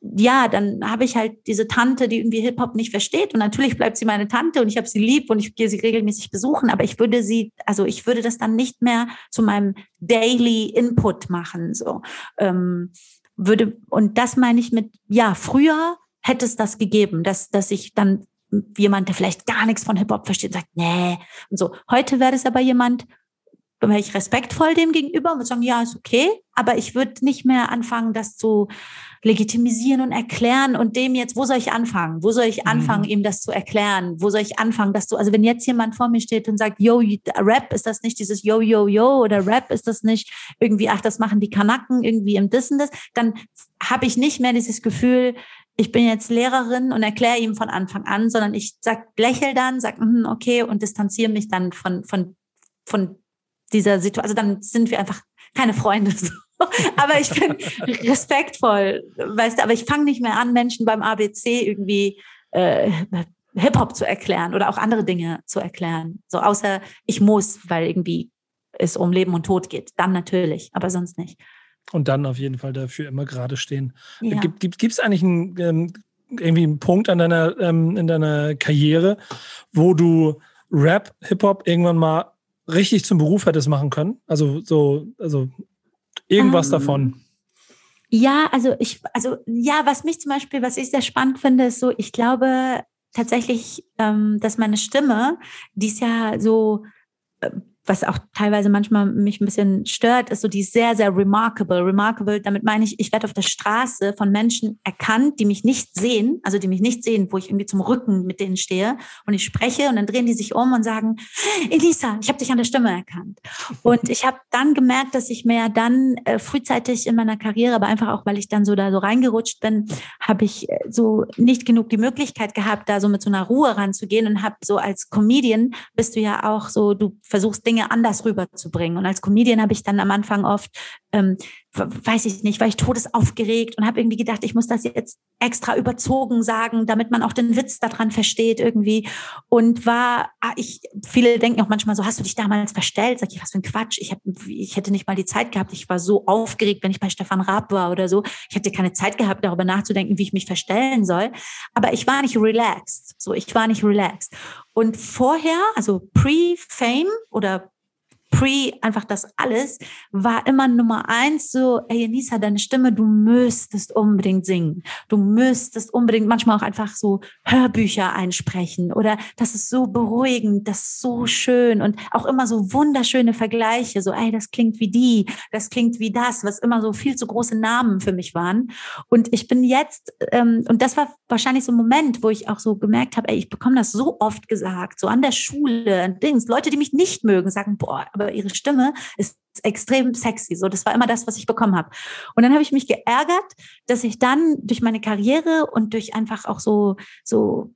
Ja, dann habe ich halt diese Tante, die irgendwie Hip-Hop nicht versteht. Und natürlich bleibt sie meine Tante und ich habe sie lieb und ich gehe sie regelmäßig besuchen. Aber ich würde sie, also ich würde das dann nicht mehr zu meinem Daily Input machen. So ähm, würde, und das meine ich mit, ja, früher hätte es das gegeben, dass, dass ich dann jemand, der vielleicht gar nichts von Hip-Hop versteht, sagt, nee. Und so. Heute wäre es aber jemand, wäre ich respektvoll dem gegenüber und würde sagen, ja, ist okay, aber ich würde nicht mehr anfangen, das zu legitimisieren und erklären und dem jetzt, wo soll ich anfangen? Wo soll ich mhm. anfangen, mhm. ihm das zu erklären? Wo soll ich anfangen, dass du, also wenn jetzt jemand vor mir steht und sagt, yo, Rap, ist das nicht dieses yo, yo, yo oder Rap, ist das nicht irgendwie, ach, das machen die Kanaken irgendwie im Dissen das, dann habe ich nicht mehr dieses Gefühl, ich bin jetzt Lehrerin und erkläre ihm von Anfang an, sondern ich sag, lächel dann, sag, mm, okay, und distanziere mich dann von, von, von dieser Situation. Also dann sind wir einfach keine Freunde. aber ich bin respektvoll, weißt du, aber ich fange nicht mehr an, Menschen beim ABC irgendwie äh, Hip-Hop zu erklären oder auch andere Dinge zu erklären. So außer ich muss, weil irgendwie es um Leben und Tod geht. Dann natürlich, aber sonst nicht. Und dann auf jeden Fall dafür immer gerade stehen. Ja. Gibt es gibt, eigentlich einen, ähm, irgendwie einen Punkt an deiner, ähm, in deiner Karriere, wo du Rap, Hip-Hop irgendwann mal richtig zum Beruf hättest machen können? Also so, also irgendwas um, ähm, davon. Ja, also ich, also ja, was mich zum Beispiel, was ich sehr spannend finde, ist so, ich glaube tatsächlich, ähm, dass meine Stimme, die ist ja so äh, was auch teilweise manchmal mich ein bisschen stört, ist so die sehr, sehr remarkable. Remarkable, damit meine ich, ich werde auf der Straße von Menschen erkannt, die mich nicht sehen, also die mich nicht sehen, wo ich irgendwie zum Rücken mit denen stehe und ich spreche und dann drehen die sich um und sagen, Elisa, ich habe dich an der Stimme erkannt. Und ich habe dann gemerkt, dass ich mehr dann äh, frühzeitig in meiner Karriere, aber einfach auch, weil ich dann so da so reingerutscht bin, habe ich äh, so nicht genug die Möglichkeit gehabt, da so mit so einer Ruhe ranzugehen und habe so als Comedian bist du ja auch so, du versuchst Dinge Dinge anders rüberzubringen. Und als Comedian habe ich dann am Anfang oft ähm, weiß ich nicht, war ich todesaufgeregt und habe irgendwie gedacht, ich muss das jetzt extra überzogen sagen, damit man auch den Witz daran versteht irgendwie. Und war, ah, ich, viele denken auch manchmal so, hast du dich damals verstellt? Sag ich, was für ein Quatsch. Ich, hab, ich hätte nicht mal die Zeit gehabt. Ich war so aufgeregt, wenn ich bei Stefan Raab war oder so. Ich hätte keine Zeit gehabt, darüber nachzudenken, wie ich mich verstellen soll. Aber ich war nicht relaxed. So, ich war nicht relaxed. Und vorher, also pre-Fame oder Pre, einfach das alles, war immer Nummer eins so, ey, Enisa, deine Stimme, du müsstest unbedingt singen. Du müsstest unbedingt manchmal auch einfach so Hörbücher einsprechen oder das ist so beruhigend, das ist so schön und auch immer so wunderschöne Vergleiche, so, ey, das klingt wie die, das klingt wie das, was immer so viel zu große Namen für mich waren. Und ich bin jetzt, ähm, und das war wahrscheinlich so ein Moment, wo ich auch so gemerkt habe, ey, ich bekomme das so oft gesagt, so an der Schule, Dings, Leute, die mich nicht mögen, sagen, boah, aber ihre Stimme ist extrem sexy. So, das war immer das, was ich bekommen habe. Und dann habe ich mich geärgert, dass ich dann durch meine Karriere und durch einfach auch so so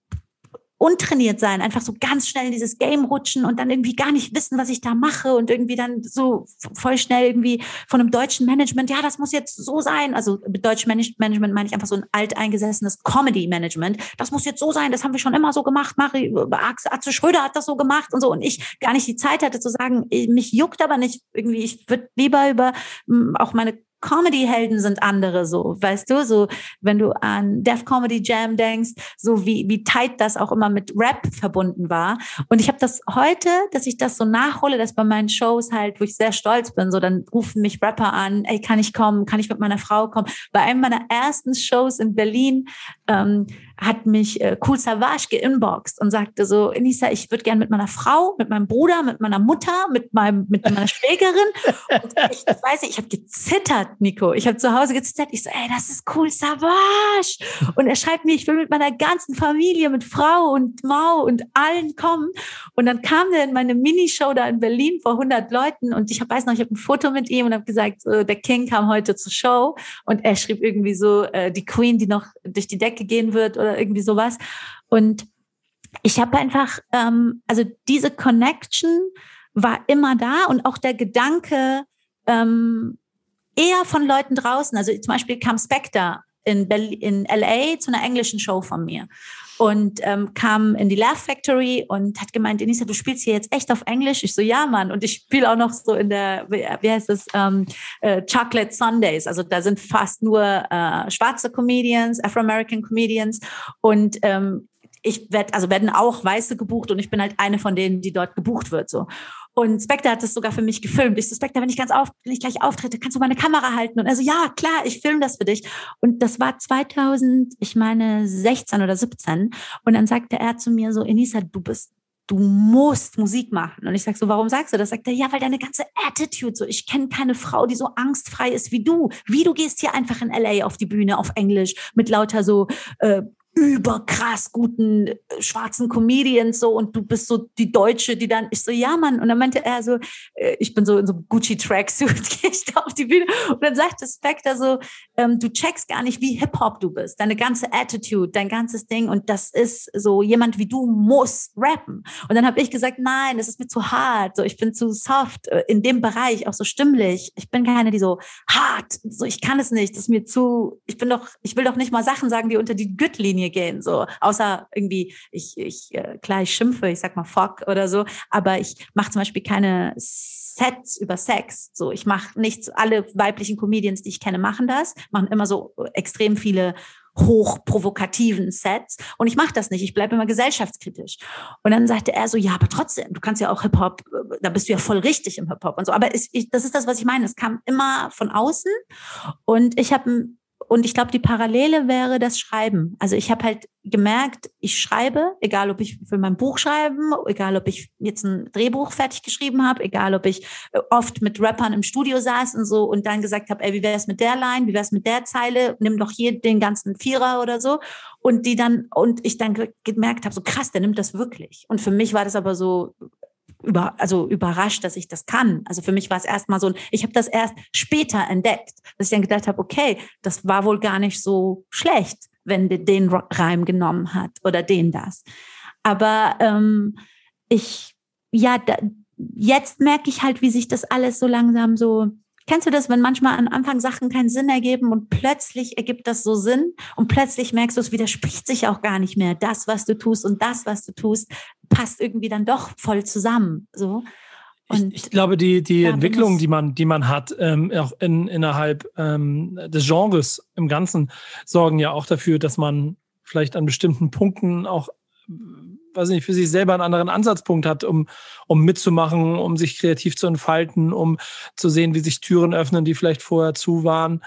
untrainiert sein, einfach so ganz schnell in dieses Game rutschen und dann irgendwie gar nicht wissen, was ich da mache und irgendwie dann so voll schnell irgendwie von einem deutschen Management, ja, das muss jetzt so sein. Also mit deutschem Management meine ich einfach so ein alteingesessenes Comedy-Management. Das muss jetzt so sein, das haben wir schon immer so gemacht. Mari, Axel Schröder hat das so gemacht und so und ich gar nicht die Zeit hatte zu sagen, mich juckt aber nicht irgendwie, ich würde lieber über auch meine Comedy-Helden sind andere so, weißt du, so wenn du an Def Comedy Jam denkst, so wie, wie tight das auch immer mit Rap verbunden war. Und ich habe das heute, dass ich das so nachhole, dass bei meinen Shows halt, wo ich sehr stolz bin, so dann rufen mich Rapper an, ey, kann ich kommen, kann ich mit meiner Frau kommen. Bei einem meiner ersten Shows in Berlin ähm, hat mich äh, Cool Savage geinboxt und sagte so, Enisa, ich würde gerne mit meiner Frau, mit meinem Bruder, mit meiner Mutter, mit meinem, mit meiner Schwägerin. Und ich, ich weiß nicht, ich habe gezittert, Nico. Ich habe zu Hause gezittert. Ich so, ey, das ist Cool Savage. Und er schreibt mir, ich will mit meiner ganzen Familie, mit Frau und Mau und allen kommen. Und dann kam der in meine Minishow da in Berlin vor 100 Leuten und ich hab, weiß noch, ich habe ein Foto mit ihm und habe gesagt, so, der King kam heute zur Show und er schrieb irgendwie so, äh, die Queen, die noch durch die Decke gehen wird oder irgendwie sowas. Und ich habe einfach, ähm, also diese Connection war immer da und auch der Gedanke ähm, eher von Leuten draußen. Also zum Beispiel kam Spectre in, in LA zu einer englischen Show von mir und ähm, kam in die Laugh Factory und hat gemeint, Denisa, du spielst hier jetzt echt auf Englisch? Ich so, ja, Mann. Und ich spiele auch noch so in der, wie heißt das, ähm, äh, Chocolate Sundays. Also da sind fast nur äh, schwarze Comedians, Afro-American Comedians und ähm, ich werde, also werden auch Weiße gebucht und ich bin halt eine von denen, die dort gebucht wird, so. Und Spectre hat das sogar für mich gefilmt. Ich so, Spectre, wenn ich ganz auf, wenn ich gleich auftrete, kannst du meine Kamera halten? Und er so, ja, klar, ich filme das für dich. Und das war 2000, ich meine 16 oder 17. Und dann sagte er zu mir so, Enisa, du bist du musst Musik machen. Und ich sag so, warum sagst du das? Sagt er, ja, weil deine ganze Attitude so, ich kenne keine Frau, die so angstfrei ist wie du. Wie du gehst hier einfach in LA auf die Bühne auf Englisch mit lauter so äh, überkrass guten äh, schwarzen Comedians so und du bist so die Deutsche, die dann, ich so, ja Mann, und dann meinte er so, äh, ich bin so in so Gucci Tracksuit, gehe ich da auf die Bühne. Und dann sagte Spectre so, ähm, du checkst gar nicht, wie Hip-Hop du bist, deine ganze Attitude, dein ganzes Ding. Und das ist so, jemand wie du muss rappen. Und dann habe ich gesagt, nein, das ist mir zu hart, so ich bin zu soft äh, in dem Bereich, auch so stimmlich. Ich bin keine, die so hart, so ich kann es nicht, das ist mir zu, ich bin doch, ich will doch nicht mal Sachen sagen, die unter die Gürtellinie Linie gehen, so außer irgendwie ich ich äh, klar ich schimpfe, ich sag mal fuck oder so, aber ich mache zum Beispiel keine Sets über Sex. So ich mache nichts. Alle weiblichen Comedians, die ich kenne, machen das, machen immer so extrem viele hochprovokativen Sets und ich mache das nicht, ich bleibe immer gesellschaftskritisch. Und dann sagte er so, ja, aber trotzdem, du kannst ja auch Hip-Hop, da bist du ja voll richtig im Hip-Hop und so. Aber es, ich, das ist das, was ich meine. Es kam immer von außen und ich habe und ich glaube, die Parallele wäre das Schreiben. Also ich habe halt gemerkt, ich schreibe, egal ob ich für mein Buch schreiben, egal ob ich jetzt ein Drehbuch fertig geschrieben habe, egal ob ich äh, oft mit Rappern im Studio saß und so und dann gesagt habe, ey, wie wäre es mit der Line, wie wäre es mit der Zeile, nimm doch hier den ganzen Vierer oder so. Und die dann, und ich dann gemerkt habe, so krass, der nimmt das wirklich. Und für mich war das aber so, über, also überrascht, dass ich das kann. Also für mich war es erstmal so, ich habe das erst später entdeckt, dass ich dann gedacht habe, okay, das war wohl gar nicht so schlecht, wenn der den Reim genommen hat oder den das. Aber ähm, ich, ja, da, jetzt merke ich halt, wie sich das alles so langsam so Kennst du das, wenn manchmal am Anfang Sachen keinen Sinn ergeben und plötzlich ergibt das so Sinn und plötzlich merkst du, es widerspricht sich auch gar nicht mehr. Das, was du tust und das, was du tust, passt irgendwie dann doch voll zusammen. So. Und ich, ich, glaube, die, die Entwicklung, die man, die man hat, ähm, auch in, innerhalb ähm, des Genres im Ganzen, sorgen ja auch dafür, dass man vielleicht an bestimmten Punkten auch weiß nicht, für sich selber einen anderen Ansatzpunkt hat, um, um mitzumachen, um sich kreativ zu entfalten, um zu sehen, wie sich Türen öffnen, die vielleicht vorher zu waren.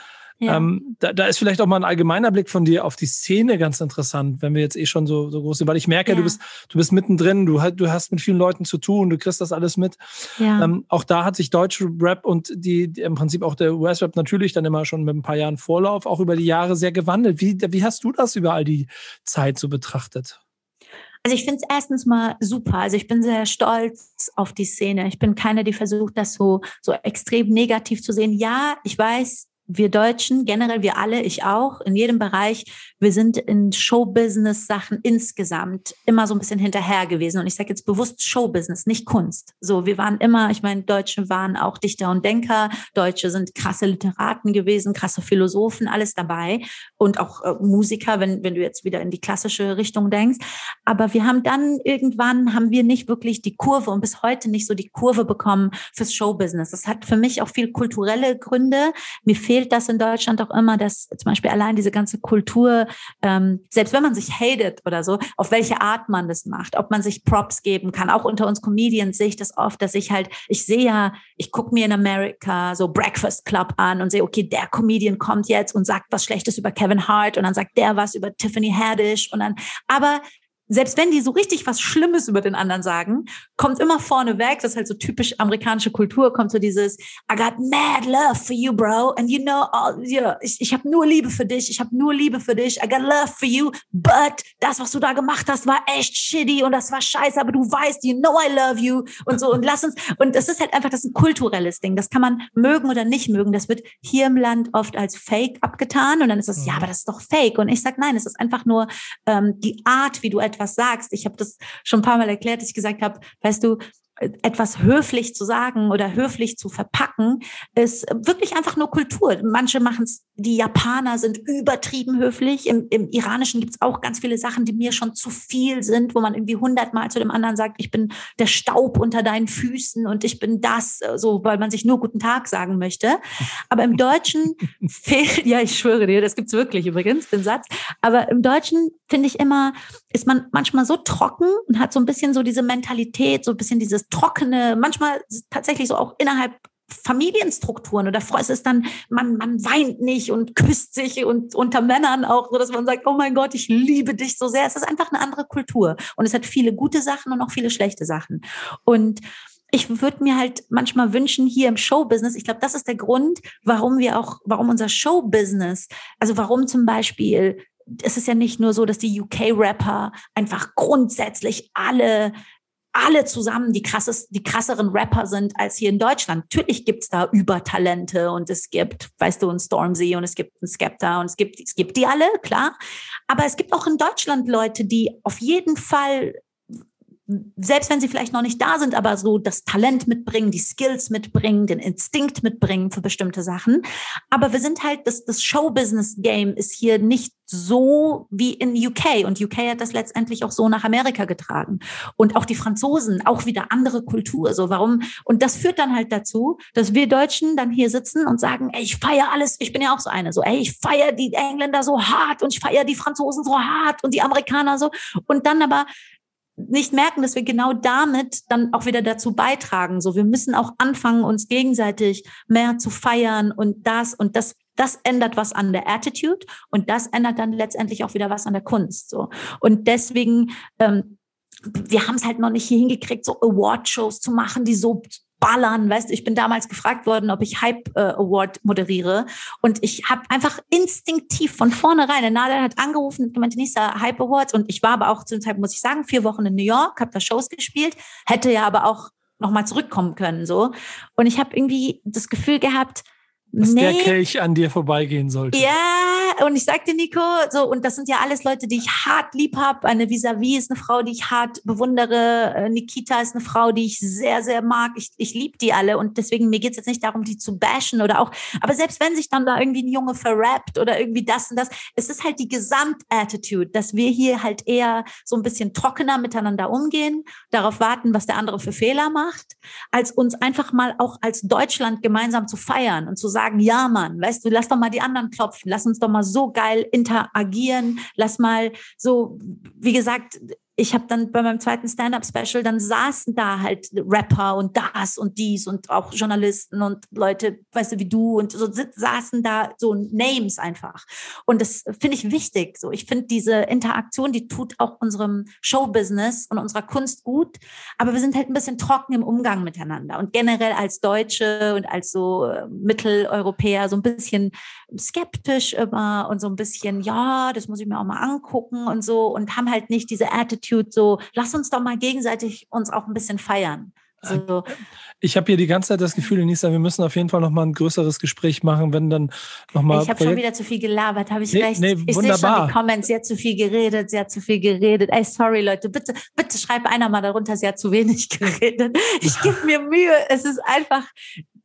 Ja. Ähm, da, da ist vielleicht auch mal ein allgemeiner Blick von dir auf die Szene ganz interessant, wenn wir jetzt eh schon so, so groß sind, weil ich merke, ja. du bist, du bist mittendrin, du, du hast mit vielen Leuten zu tun, du kriegst das alles mit. Ja. Ähm, auch da hat sich deutsche Rap und die, die im Prinzip auch der US-Rap natürlich dann immer schon mit ein paar Jahren Vorlauf auch über die Jahre sehr gewandelt. Wie, wie hast du das über all die Zeit so betrachtet? Also ich finde es erstens mal super. Also ich bin sehr stolz auf die Szene. Ich bin keine, die versucht, das so, so extrem negativ zu sehen. Ja, ich weiß, wir Deutschen, generell wir alle, ich auch, in jedem Bereich, wir sind in Showbusiness-Sachen insgesamt immer so ein bisschen hinterher gewesen. Und ich sage jetzt bewusst Showbusiness, nicht Kunst. So, wir waren immer, ich meine, Deutsche waren auch Dichter und Denker, Deutsche sind krasse Literaten gewesen, krasse Philosophen, alles dabei und auch äh, Musiker, wenn, wenn du jetzt wieder in die klassische Richtung denkst. Aber wir haben dann irgendwann, haben wir nicht wirklich die Kurve und bis heute nicht so die Kurve bekommen fürs Showbusiness. Das hat für mich auch viel kulturelle Gründe. Mir fehlt fehlt das in Deutschland auch immer, dass zum Beispiel allein diese ganze Kultur, ähm, selbst wenn man sich hatet oder so, auf welche Art man das macht, ob man sich Props geben kann. Auch unter uns Comedians sehe ich das oft, dass ich halt, ich sehe ja, ich gucke mir in Amerika so Breakfast Club an und sehe, okay, der Comedian kommt jetzt und sagt was Schlechtes über Kevin Hart und dann sagt der was über Tiffany Haddish und dann, aber selbst wenn die so richtig was Schlimmes über den anderen sagen, kommt immer vorne weg, das ist halt so typisch amerikanische Kultur, kommt so dieses I got mad love for you, bro, and you know, all, yeah, ich, ich habe nur Liebe für dich, ich habe nur Liebe für dich, I got love for you, but das, was du da gemacht hast, war echt shitty und das war scheiße, aber du weißt, you know I love you und so. Und lass uns, und das ist halt einfach, das ist ein kulturelles Ding, das kann man mögen oder nicht mögen, das wird hier im Land oft als Fake abgetan und dann ist das, ja, mhm. aber das ist doch Fake. Und ich sag nein, es ist einfach nur ähm, die Art, wie du etwas etwas sagst. Ich habe das schon ein paar Mal erklärt, dass ich gesagt habe, weißt du, etwas höflich zu sagen oder höflich zu verpacken, ist wirklich einfach nur Kultur. Manche machen es, die Japaner sind übertrieben höflich. Im, im Iranischen gibt es auch ganz viele Sachen, die mir schon zu viel sind, wo man irgendwie hundertmal zu dem anderen sagt, ich bin der Staub unter deinen Füßen und ich bin das, so weil man sich nur guten Tag sagen möchte. Aber im Deutschen fehlt, ja, ich schwöre dir, das gibt's wirklich übrigens, den Satz. Aber im Deutschen finde ich immer, ist man manchmal so trocken und hat so ein bisschen so diese Mentalität, so ein bisschen dieses trockene, manchmal tatsächlich so auch innerhalb Familienstrukturen oder es ist dann, man, man weint nicht und küsst sich und unter Männern auch, so dass man sagt, oh mein Gott, ich liebe dich so sehr. Es ist einfach eine andere Kultur und es hat viele gute Sachen und auch viele schlechte Sachen. Und ich würde mir halt manchmal wünschen, hier im Showbusiness, ich glaube, das ist der Grund, warum wir auch, warum unser Showbusiness, also warum zum Beispiel es ist ja nicht nur so, dass die UK-Rapper einfach grundsätzlich alle alle zusammen die, krasses, die krasseren Rapper sind als hier in Deutschland. Natürlich gibt's da Übertalente und es gibt, weißt du, ein Stormzy und es gibt ein Skepta und es gibt, es gibt die alle, klar. Aber es gibt auch in Deutschland Leute, die auf jeden Fall selbst wenn sie vielleicht noch nicht da sind, aber so das Talent mitbringen, die Skills mitbringen, den Instinkt mitbringen für bestimmte Sachen. Aber wir sind halt, das, das Show-Business-Game ist hier nicht so wie in UK. Und UK hat das letztendlich auch so nach Amerika getragen. Und auch die Franzosen, auch wieder andere Kultur. So, warum? Und das führt dann halt dazu, dass wir Deutschen dann hier sitzen und sagen, ey, ich feiere alles. Ich bin ja auch so eine. So, ey, ich feiere die Engländer so hart und ich feiere die Franzosen so hart und die Amerikaner so. Und dann aber nicht merken, dass wir genau damit dann auch wieder dazu beitragen. So, wir müssen auch anfangen, uns gegenseitig mehr zu feiern und das und das. Das ändert was an der Attitude und das ändert dann letztendlich auch wieder was an der Kunst. So und deswegen ähm, wir haben es halt noch nicht hier hingekriegt, so Award-Shows zu machen, die so ballern. Weißt du, ich bin damals gefragt worden, ob ich Hype äh, Award moderiere. Und ich habe einfach instinktiv von vornherein, der Nadel hat angerufen und gemeint, Nisa, Hype Awards. Und ich war aber auch zu dem Zeitpunkt, muss ich sagen, vier Wochen in New York, habe da Shows gespielt, hätte ja aber auch nochmal zurückkommen können. so. Und ich habe irgendwie das Gefühl gehabt, dass nee. der Kelch an dir vorbeigehen sollte. Ja, und ich sagte Nico, so, und das sind ja alles Leute, die ich hart lieb habe. Eine Vis-a-vis ist eine Frau, die ich hart bewundere. Äh, Nikita ist eine Frau, die ich sehr, sehr mag. Ich, ich liebe die alle. Und deswegen, mir geht's jetzt nicht darum, die zu bashen oder auch, aber selbst wenn sich dann da irgendwie ein Junge verrappt oder irgendwie das und das, es ist halt die Gesamtattitude, dass wir hier halt eher so ein bisschen trockener miteinander umgehen, darauf warten, was der andere für Fehler macht, als uns einfach mal auch als Deutschland gemeinsam zu feiern und zu sagen, sagen, ja, Mann, weißt du, lass doch mal die anderen klopfen, lass uns doch mal so geil interagieren, lass mal so, wie gesagt, ich habe dann bei meinem zweiten Stand-up-Special, dann saßen da halt Rapper und das und dies und auch Journalisten und Leute, weißt du, wie du und so saßen da so Names einfach. Und das finde ich wichtig. So, ich finde diese Interaktion, die tut auch unserem Showbusiness und unserer Kunst gut. Aber wir sind halt ein bisschen trocken im Umgang miteinander und generell als Deutsche und als so äh, Mitteleuropäer so ein bisschen skeptisch immer und so ein bisschen, ja, das muss ich mir auch mal angucken und so und haben halt nicht diese Attitude so, lass uns doch mal gegenseitig uns auch ein bisschen feiern. Also, ich habe hier die ganze Zeit das Gefühl, Nisa, wir müssen auf jeden Fall noch mal ein größeres Gespräch machen, wenn dann noch mal. Ich habe schon wieder zu viel gelabert, habe ich nee, recht? Nee, ich sehe schon die Comments, sie hat zu viel geredet, sie hat zu viel geredet. Ey, sorry Leute, bitte, bitte schreib einer mal darunter, sie hat zu wenig geredet. Ich gebe mir Mühe. Es ist einfach,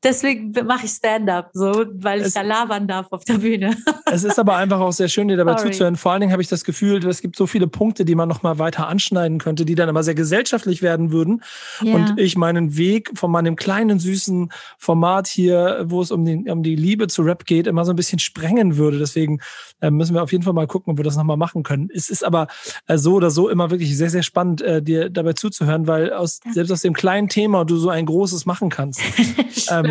deswegen mache ich Stand-up, so, weil ich es, da labern darf auf der Bühne. es ist aber einfach auch sehr schön, dir dabei Sorry. zuzuhören. Vor allen Dingen habe ich das Gefühl, es gibt so viele Punkte, die man noch mal weiter anschneiden könnte, die dann aber sehr gesellschaftlich werden würden. Ja. Und ich meinen Weg von meinem kleinen, süßen Format hier, wo es um, den, um die Liebe zu Rap geht, immer so ein bisschen sprengen würde. Deswegen äh, müssen wir auf jeden Fall mal gucken, ob wir das noch mal machen können. Es ist aber äh, so oder so immer wirklich sehr, sehr spannend, äh, dir dabei zuzuhören, weil aus, selbst aus dem kleinen Thema du so ein großes machen kannst. ähm,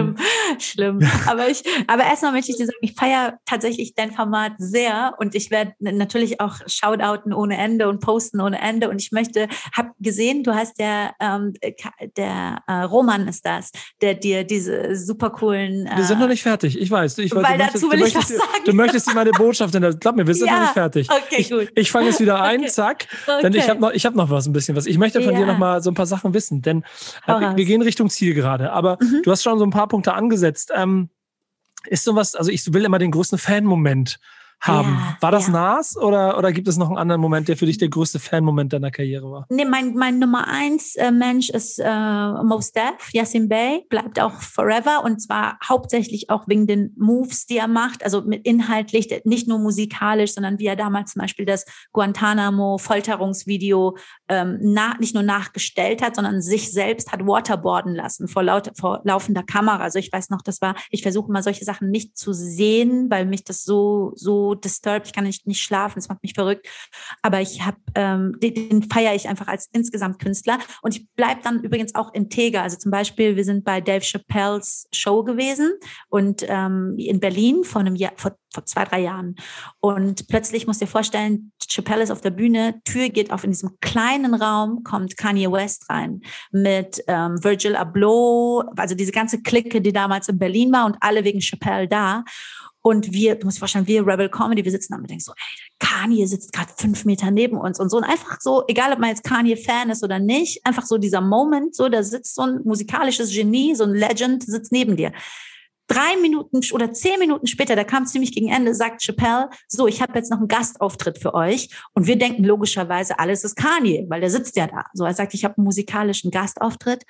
schlimm. Aber ich, aber erstmal möchte ich dir sagen, ich feiere tatsächlich dein Format sehr und ich werde natürlich auch Shoutouten ohne Ende und posten ohne Ende und ich möchte, habe gesehen, du hast der, ähm, der äh, Roman ist das, der dir diese super coolen. Äh, wir sind noch nicht fertig, ich weiß. Ich, weil dazu will ich was sagen. Du möchtest meine Botschaft, glaub mir, wir sind ja, noch nicht fertig. Okay, ich, gut. Ich fange jetzt wieder ein, okay. zack, okay. denn ich habe noch, ich habe noch was, ein bisschen was. Ich möchte von ja. dir noch mal so ein paar Sachen wissen, denn äh, wir gehen Richtung Ziel gerade, aber mhm. du hast schon so ein paar Punkte angesetzt. Ähm, ist sowas, also ich will immer den größten Fan-Moment haben. Ja, war das ja. Nas oder, oder gibt es noch einen anderen Moment, der für dich der größte Fan-Moment deiner Karriere war? Nee, mein, mein Nummer eins äh, Mensch ist äh, Mos Def, Yassin Bey, bleibt auch forever und zwar hauptsächlich auch wegen den Moves, die er macht, also mit inhaltlich, nicht nur musikalisch, sondern wie er damals zum Beispiel das Guantanamo-Folterungsvideo ähm, nach, nicht nur nachgestellt hat, sondern sich selbst hat waterboarden lassen vor, laut, vor laufender Kamera. Also ich weiß noch, das war, ich versuche mal solche Sachen nicht zu sehen, weil mich das so, so disturbed, ich kann nicht, nicht schlafen, es macht mich verrückt. Aber ich habe, ähm, den, den feiere ich einfach als insgesamt Künstler. Und ich bleibe dann übrigens auch integer. Also zum Beispiel, wir sind bei Dave Chappelles Show gewesen und ähm, in Berlin vor einem Jahr, vor, vor zwei, drei Jahren. Und plötzlich musst du dir vorstellen, Chappelle ist auf der Bühne, Tür geht auf in diesem kleinen Raum, kommt Kanye West rein mit ähm, Virgil Abloh, also diese ganze Clique, die damals in Berlin war und alle wegen Chappelle da. Und wir, du musst dir vorstellen, wir Rebel Comedy, wir sitzen da und denken so, ey, Kanye sitzt gerade fünf Meter neben uns und so. Und einfach so, egal ob man jetzt Kanye-Fan ist oder nicht, einfach so dieser Moment, so, da sitzt so ein musikalisches Genie, so ein Legend, sitzt neben dir. Drei Minuten oder zehn Minuten später, da kam ziemlich gegen Ende, sagt Chappelle, so, ich habe jetzt noch einen Gastauftritt für euch. Und wir denken logischerweise, alles ist Kanye, weil der sitzt ja da. So, er sagt, ich habe einen musikalischen Gastauftritt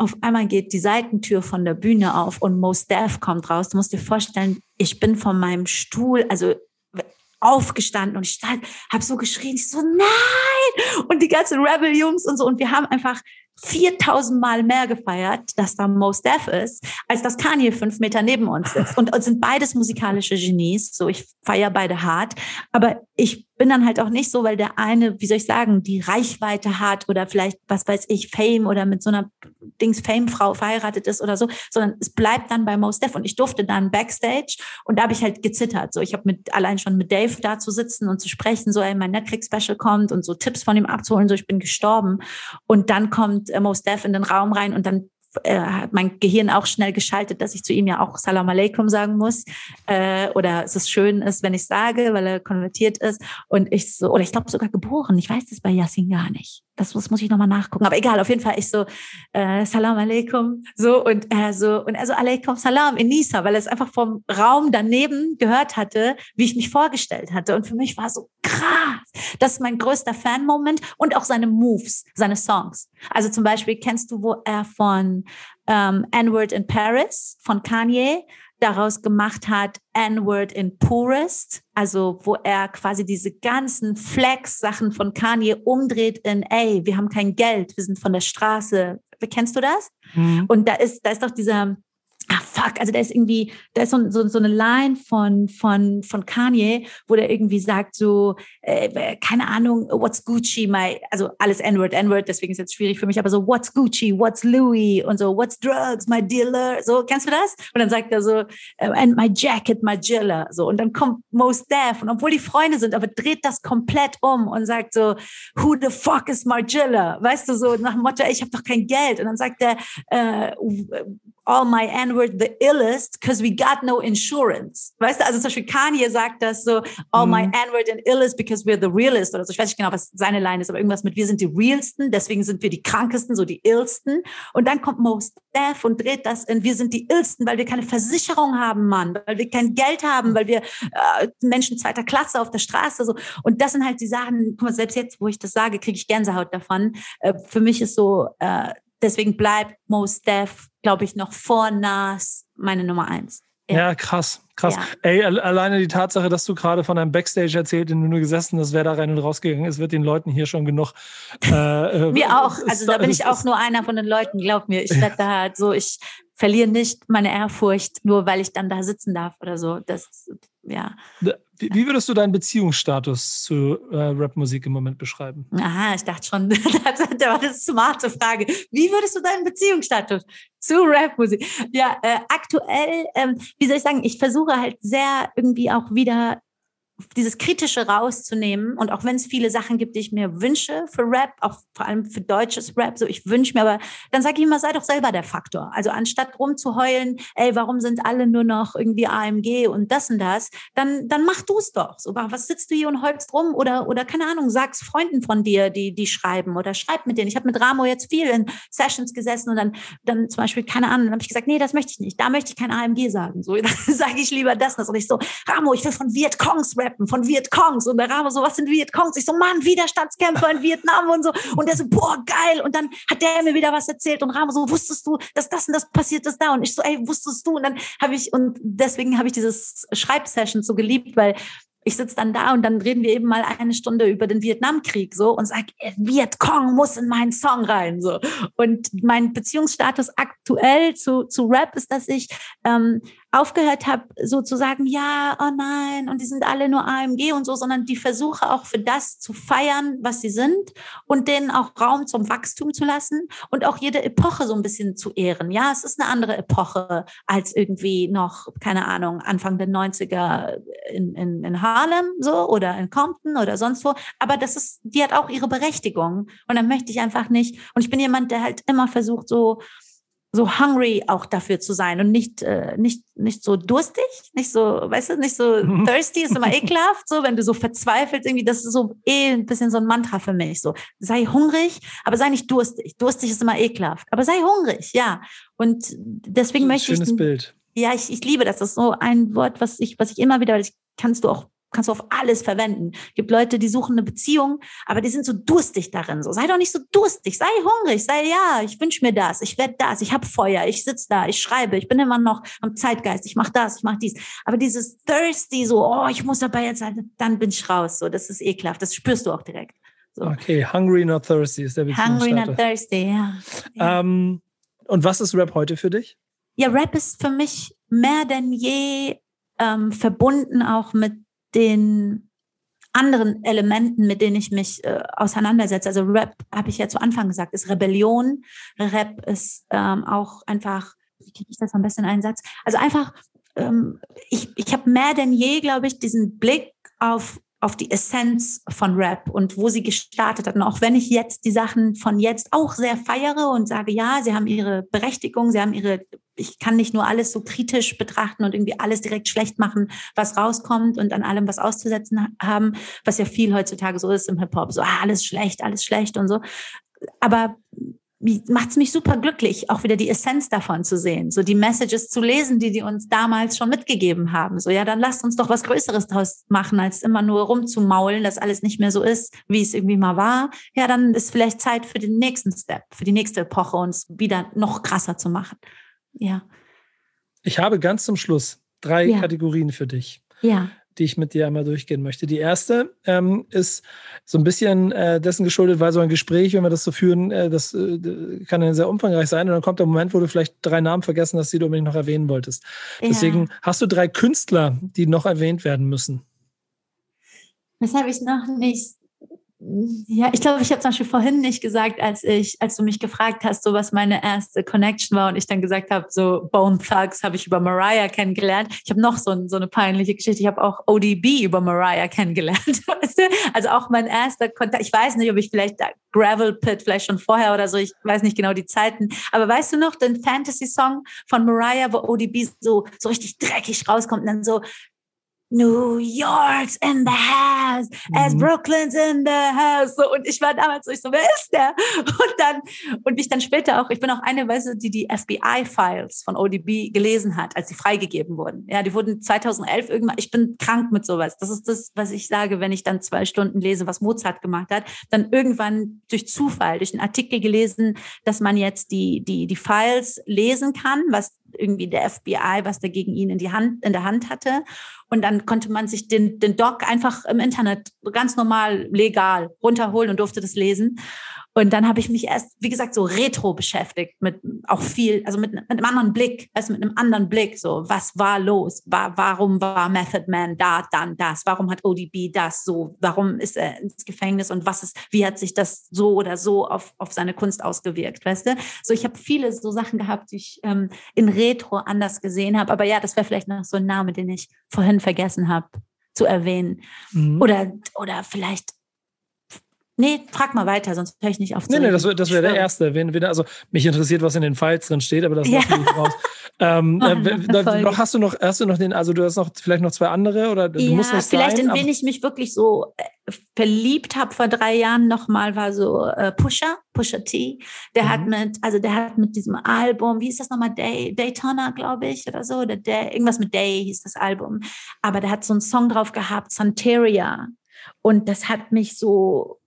auf einmal geht die Seitentür von der Bühne auf und Mos Def kommt raus. Du musst dir vorstellen, ich bin von meinem Stuhl, also aufgestanden und ich habe so geschrien, ich so nein und die ganzen Rebel Jungs und so und wir haben einfach 4000 Mal mehr gefeiert, dass da Mos Def ist, als dass Kanye fünf Meter neben uns sitzt. Und uns sind beides musikalische Genies. So, ich feiere beide hart. Aber ich bin dann halt auch nicht so, weil der eine, wie soll ich sagen, die Reichweite hat oder vielleicht, was weiß ich, Fame oder mit so einer Dings Fame-Frau verheiratet ist oder so, sondern es bleibt dann bei Mos Def. Und ich durfte dann Backstage und da habe ich halt gezittert. So, ich habe mit allein schon mit Dave da zu sitzen und zu sprechen, so, ey, mein Netflix-Special kommt und so Tipps von ihm abzuholen, so, ich bin gestorben. Und dann kommt äh, Mos Def in den Raum rein und dann äh, hat mein Gehirn auch schnell geschaltet, dass ich zu ihm ja auch Salam Aleikum sagen muss. Äh, oder es ist schön ist, wenn ich sage, weil er konvertiert ist. Und ich so, oder ich glaube sogar geboren. Ich weiß das bei Yassin gar nicht. Das muss, muss ich nochmal nachgucken. Aber egal, auf jeden Fall ich so, äh, Salam Aleikum. So, und er so, und er so, Aleikum Salam in Nisa, weil er es einfach vom Raum daneben gehört hatte, wie ich mich vorgestellt hatte. Und für mich war so krass. Das ist mein größter Fan-Moment und auch seine Moves, seine Songs. Also zum Beispiel kennst du, wo er von ähm, N-Word in Paris von Kanye daraus gemacht hat, N-Word in Poorest, also wo er quasi diese ganzen Flex-Sachen von Kanye umdreht in, ey, wir haben kein Geld, wir sind von der Straße. Kennst du das? Mhm. Und da ist, da ist doch dieser, ah fuck, also da ist irgendwie, da ist so, so, so eine Line von, von, von Kanye, wo der irgendwie sagt so, äh, keine Ahnung, what's Gucci, my, also alles N-Word, N-Word, deswegen ist jetzt schwierig für mich, aber so, what's Gucci, what's Louis und so, what's drugs, my dealer, so, kennst du das? Und dann sagt er so, äh, and my jacket, my jiller, so, und dann kommt Most Def und obwohl die Freunde sind, aber dreht das komplett um und sagt so, who the fuck is Margilla? Weißt du, so nach dem Motto, ich habe doch kein Geld. Und dann sagt er, äh, all my N-word the illest because we got no insurance. Weißt du, also zum Beispiel Kanye sagt das so, all mm. my mhm. N-word and illest because we're the realest oder so. Ich weiß nicht genau, was seine Line ist, aber irgendwas mit wir sind die realsten, deswegen sind wir die krankesten, so die illsten. Und dann kommt Most Def und dreht das in wir sind die illsten, weil wir keine Versicherung haben, Mann, weil wir kein Geld haben, weil wir äh, Menschen zweiter Klasse auf der Straße so. Und das sind halt die Sachen, guck mal, selbst jetzt, wo ich das sage, kriege ich Gänsehaut davon. Äh, für mich ist so, äh, deswegen bleibt Most Def, glaube ich, noch vor Nas meine Nummer eins. Ja, krass, krass. Ja. Ey, alleine die Tatsache, dass du gerade von einem Backstage erzählt, in dem du gesessen hast, wer da rein und rausgegangen ist, wird den Leuten hier schon genug. Äh, mir auch. Also da bin ich auch nur einer von den Leuten, glaub mir. Ich werde da halt so, ich verliere nicht meine Ehrfurcht, nur weil ich dann da sitzen darf oder so. Das, ja. Wie, würdest du deinen Beziehungsstatus zu äh, Rapmusik im Moment beschreiben? Aha, ich dachte schon, das war eine smarte Frage. Wie würdest du deinen Beziehungsstatus zu Rapmusik? Ja, äh, aktuell, ähm, wie soll ich sagen, ich versuche halt sehr irgendwie auch wieder dieses Kritische rauszunehmen. Und auch wenn es viele Sachen gibt, die ich mir wünsche für Rap, auch vor allem für deutsches Rap, so ich wünsche mir, aber dann sage ich immer, sei doch selber der Faktor. Also anstatt rumzuheulen, ey, warum sind alle nur noch irgendwie AMG und das und das, dann, dann mach du es doch. So, was sitzt du hier und heulst rum? Oder, oder keine Ahnung, sag's Freunden von dir, die, die schreiben oder schreib mit denen. Ich habe mit Ramo jetzt viel in Sessions gesessen und dann, dann zum Beispiel, keine Ahnung, dann habe ich gesagt, nee, das möchte ich nicht. Da möchte ich kein AMG sagen. So, dann sage ich lieber das. Und ich so, Ramo, ich will von Vietcongs Rap rappen von Vietcongs. Und der Ramo so, was sind Vietcongs? Ich so, Mann, Widerstandskämpfer in Vietnam und so. Und der so, boah, geil. Und dann hat der mir wieder was erzählt. Und Ramo so, wusstest du, dass das und das passiert ist da? Und ich so, ey, wusstest du? Und dann habe ich, und deswegen habe ich dieses Schreibsession so geliebt, weil ich sitze dann da und dann reden wir eben mal eine Stunde über den Vietnamkrieg so und sage, Vietcong muss in meinen Song rein so. Und mein Beziehungsstatus aktuell zu, zu Rap ist, dass ich ähm, aufgehört habe, so zu sagen, ja, oh nein, und die sind alle nur AMG und so, sondern die versuche auch für das zu feiern, was sie sind und denen auch Raum zum Wachstum zu lassen und auch jede Epoche so ein bisschen zu ehren. Ja, es ist eine andere Epoche als irgendwie noch, keine Ahnung, Anfang der 90er in, in, in Harlem so oder in Compton oder sonst wo. Aber das ist, die hat auch ihre Berechtigung. Und dann möchte ich einfach nicht, und ich bin jemand, der halt immer versucht, so, so hungry auch dafür zu sein und nicht, äh, nicht, nicht so durstig, nicht so, weißt du, nicht so thirsty, ist immer ekelhaft, so, wenn du so verzweifelst, irgendwie, das ist so eh ein bisschen so ein Mantra für mich, so, sei hungrig, aber sei nicht durstig. Durstig ist immer ekelhaft, aber sei hungrig, ja. Und deswegen möchte schönes ich. Schönes Bild. Ja, ich, ich liebe das. Das ist so ein Wort, was ich, was ich immer wieder, das kannst du auch kannst du auf alles verwenden. Es gibt Leute, die suchen eine Beziehung, aber die sind so durstig darin. So, sei doch nicht so durstig, sei hungrig, sei ja, ich wünsche mir das, ich werde das, ich habe Feuer, ich sitze da, ich schreibe, ich bin immer noch am Zeitgeist, ich mache das, ich mache dies. Aber dieses thirsty, so, oh, ich muss dabei jetzt sein, dann bin ich raus. So, das ist ekelhaft, das spürst du auch direkt. So. Okay, hungry not thirsty ist der Hungry not thirsty, ja. ja. Ähm, und was ist Rap heute für dich? Ja, Rap ist für mich mehr denn je ähm, verbunden auch mit den anderen Elementen, mit denen ich mich äh, auseinandersetze. Also Rap, habe ich ja zu Anfang gesagt, ist Rebellion. Rap ist ähm, auch einfach, wie kriege ich das am besten in einen Satz? Also einfach, ähm, ich, ich habe mehr denn je, glaube ich, diesen Blick auf auf die Essenz von Rap und wo sie gestartet hat. Und auch wenn ich jetzt die Sachen von jetzt auch sehr feiere und sage, ja, sie haben ihre Berechtigung, sie haben ihre, ich kann nicht nur alles so kritisch betrachten und irgendwie alles direkt schlecht machen, was rauskommt und an allem was auszusetzen haben, was ja viel heutzutage so ist im Hip-Hop, so ah, alles schlecht, alles schlecht und so. Aber macht es mich super glücklich, auch wieder die Essenz davon zu sehen, so die Messages zu lesen, die die uns damals schon mitgegeben haben. So, ja, dann lasst uns doch was Größeres draus machen, als immer nur rumzumaulen, dass alles nicht mehr so ist, wie es irgendwie mal war. Ja, dann ist vielleicht Zeit für den nächsten Step, für die nächste Epoche, uns wieder noch krasser zu machen. Ja. Ich habe ganz zum Schluss drei ja. Kategorien für dich. Ja die ich mit dir einmal durchgehen möchte. Die erste ähm, ist so ein bisschen äh, dessen geschuldet, weil so ein Gespräch, wenn wir das so führen, äh, das äh, kann ja sehr umfangreich sein. Und dann kommt der Moment, wo du vielleicht drei Namen vergessen hast, die du unbedingt noch erwähnen wolltest. Ja. Deswegen hast du drei Künstler, die noch erwähnt werden müssen. Das habe ich noch nicht ja, ich glaube, ich habe zum Beispiel vorhin nicht gesagt, als ich, als du mich gefragt hast, so was meine erste Connection war und ich dann gesagt habe, so Bone Thugs habe ich über Mariah kennengelernt. Ich habe noch so, so eine peinliche Geschichte. Ich habe auch ODB über Mariah kennengelernt. Weißt du? Also auch mein erster Kontakt. Ich weiß nicht, ob ich vielleicht da Gravel Pit vielleicht schon vorher oder so. Ich weiß nicht genau die Zeiten. Aber weißt du noch den Fantasy Song von Mariah, wo ODB so so richtig dreckig rauskommt und dann so New York's in the house, as mhm. Brooklyn's in the house. So, und ich war damals so, ich so, wer ist der? Und dann, und ich dann später auch, ich bin auch eine Weise, die die FBI-Files von ODB gelesen hat, als sie freigegeben wurden. Ja, die wurden 2011 irgendwann, ich bin krank mit sowas. Das ist das, was ich sage, wenn ich dann zwei Stunden lese, was Mozart gemacht hat, dann irgendwann durch Zufall, durch einen Artikel gelesen, dass man jetzt die, die, die Files lesen kann, was irgendwie der FBI, was der gegen ihn in die Hand, in der Hand hatte. Und dann konnte man sich den, den Doc einfach im Internet ganz normal legal runterholen und durfte das lesen. Und dann habe ich mich erst, wie gesagt, so retro beschäftigt mit auch viel, also mit, mit einem anderen Blick, also mit einem anderen Blick, so was war los, war, warum war Method Man da, dann das, warum hat ODB das so, warum ist er ins Gefängnis und was ist, wie hat sich das so oder so auf, auf seine Kunst ausgewirkt, weißt du? So, ich habe viele so Sachen gehabt, die ich ähm, in Retro anders gesehen habe, aber ja, das wäre vielleicht noch so ein Name, den ich vorhin vergessen habe zu erwähnen. Mhm. Oder, oder vielleicht Nee, frag mal weiter, sonst höre ich nicht auf. Nee, nee, das, das wäre der erste. Wenn, wenn, also mich interessiert, was in den Files drin steht, aber das ja. lasse ich raus. ähm, äh, hast du noch, hast du noch den, also du hast noch vielleicht noch zwei andere oder du ja, musst nicht vielleicht sein, in wen ich mich wirklich so äh, verliebt habe vor drei Jahren nochmal war so äh, Pusher, Pusher T. Der mhm. hat mit, also der hat mit diesem Album, wie ist das nochmal, Day, Daytona, glaube ich, oder so, oder Day, irgendwas mit Day hieß das Album. Aber der hat so einen Song drauf gehabt, Santeria. Und das hat mich so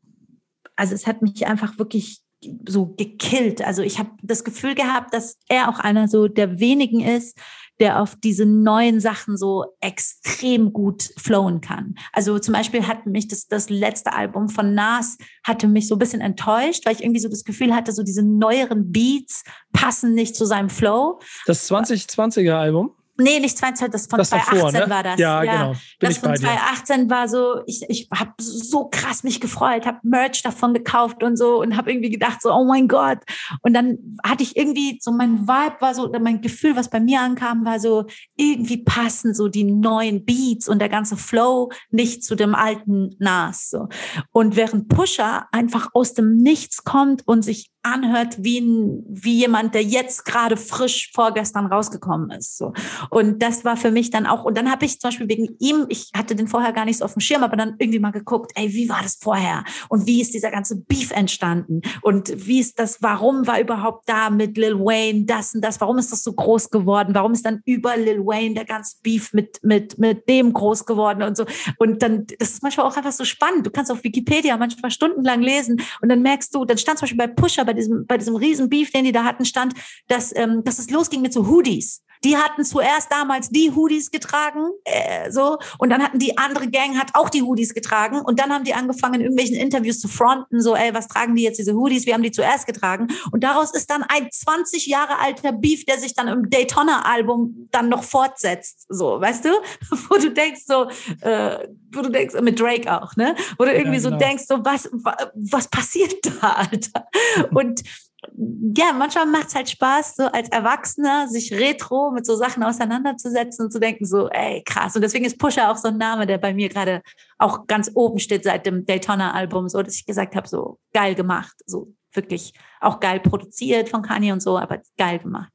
also es hat mich einfach wirklich so gekillt. Also ich habe das Gefühl gehabt, dass er auch einer so der wenigen ist, der auf diese neuen Sachen so extrem gut flowen kann. Also zum Beispiel hat mich das, das letzte Album von Nas hatte mich so ein bisschen enttäuscht, weil ich irgendwie so das Gefühl hatte, so diese neueren Beats passen nicht zu seinem Flow. Das 2020er Album? Nee, nicht 2020, das von das 2018 davor, ne? war das. Ja, ja. genau. Bin das von 2018 war so, ich, ich habe so krass mich gefreut, habe Merch davon gekauft und so und habe irgendwie gedacht so, oh mein Gott. Und dann hatte ich irgendwie so mein Vibe war so, oder mein Gefühl, was bei mir ankam, war so, irgendwie passen so die neuen Beats und der ganze Flow nicht zu dem alten Nas. So. Und während Pusher einfach aus dem Nichts kommt und sich anhört wie, ein, wie jemand, der jetzt gerade frisch vorgestern rausgekommen ist. So. Und das war für mich dann auch, und dann habe ich zum Beispiel wegen ihm, ich hatte den vorher gar nicht so auf dem Schirm, aber dann irgendwie mal geguckt, ey, wie war das vorher? Und wie ist dieser ganze Beef entstanden? Und wie ist das, warum war überhaupt da mit Lil Wayne das und das? Warum ist das so groß geworden? Warum ist dann über Lil Wayne der ganze Beef mit, mit, mit dem groß geworden und so? Und dann, das ist manchmal auch einfach so spannend. Du kannst auf Wikipedia manchmal stundenlang lesen und dann merkst du, dann stand zum Beispiel bei Pusher, bei diesem, bei diesem riesen Beef, den die da hatten, stand, dass, ähm, dass es losging mit so Hoodies. Die hatten zuerst damals die Hoodies getragen, äh, so, und dann hatten die andere Gang hat auch die Hoodies getragen und dann haben die angefangen, in irgendwelchen Interviews zu fronten, so, ey, was tragen die jetzt diese Hoodies? Wir haben die zuerst getragen. Und daraus ist dann ein 20 Jahre alter Beef, der sich dann im Daytona-Album dann noch fortsetzt, so, weißt du? Wo du denkst, so, äh, wo du denkst, mit Drake auch, ne? Wo du irgendwie ja, genau. so denkst, so, was, was passiert da, Alter? Und ja, manchmal macht es halt Spaß, so als Erwachsener sich retro mit so Sachen auseinanderzusetzen und zu denken, so, ey, krass. Und deswegen ist Pusher auch so ein Name, der bei mir gerade auch ganz oben steht seit dem Daytona-Album, so dass ich gesagt habe, so geil gemacht, so wirklich auch geil produziert von Kanye und so, aber geil gemacht.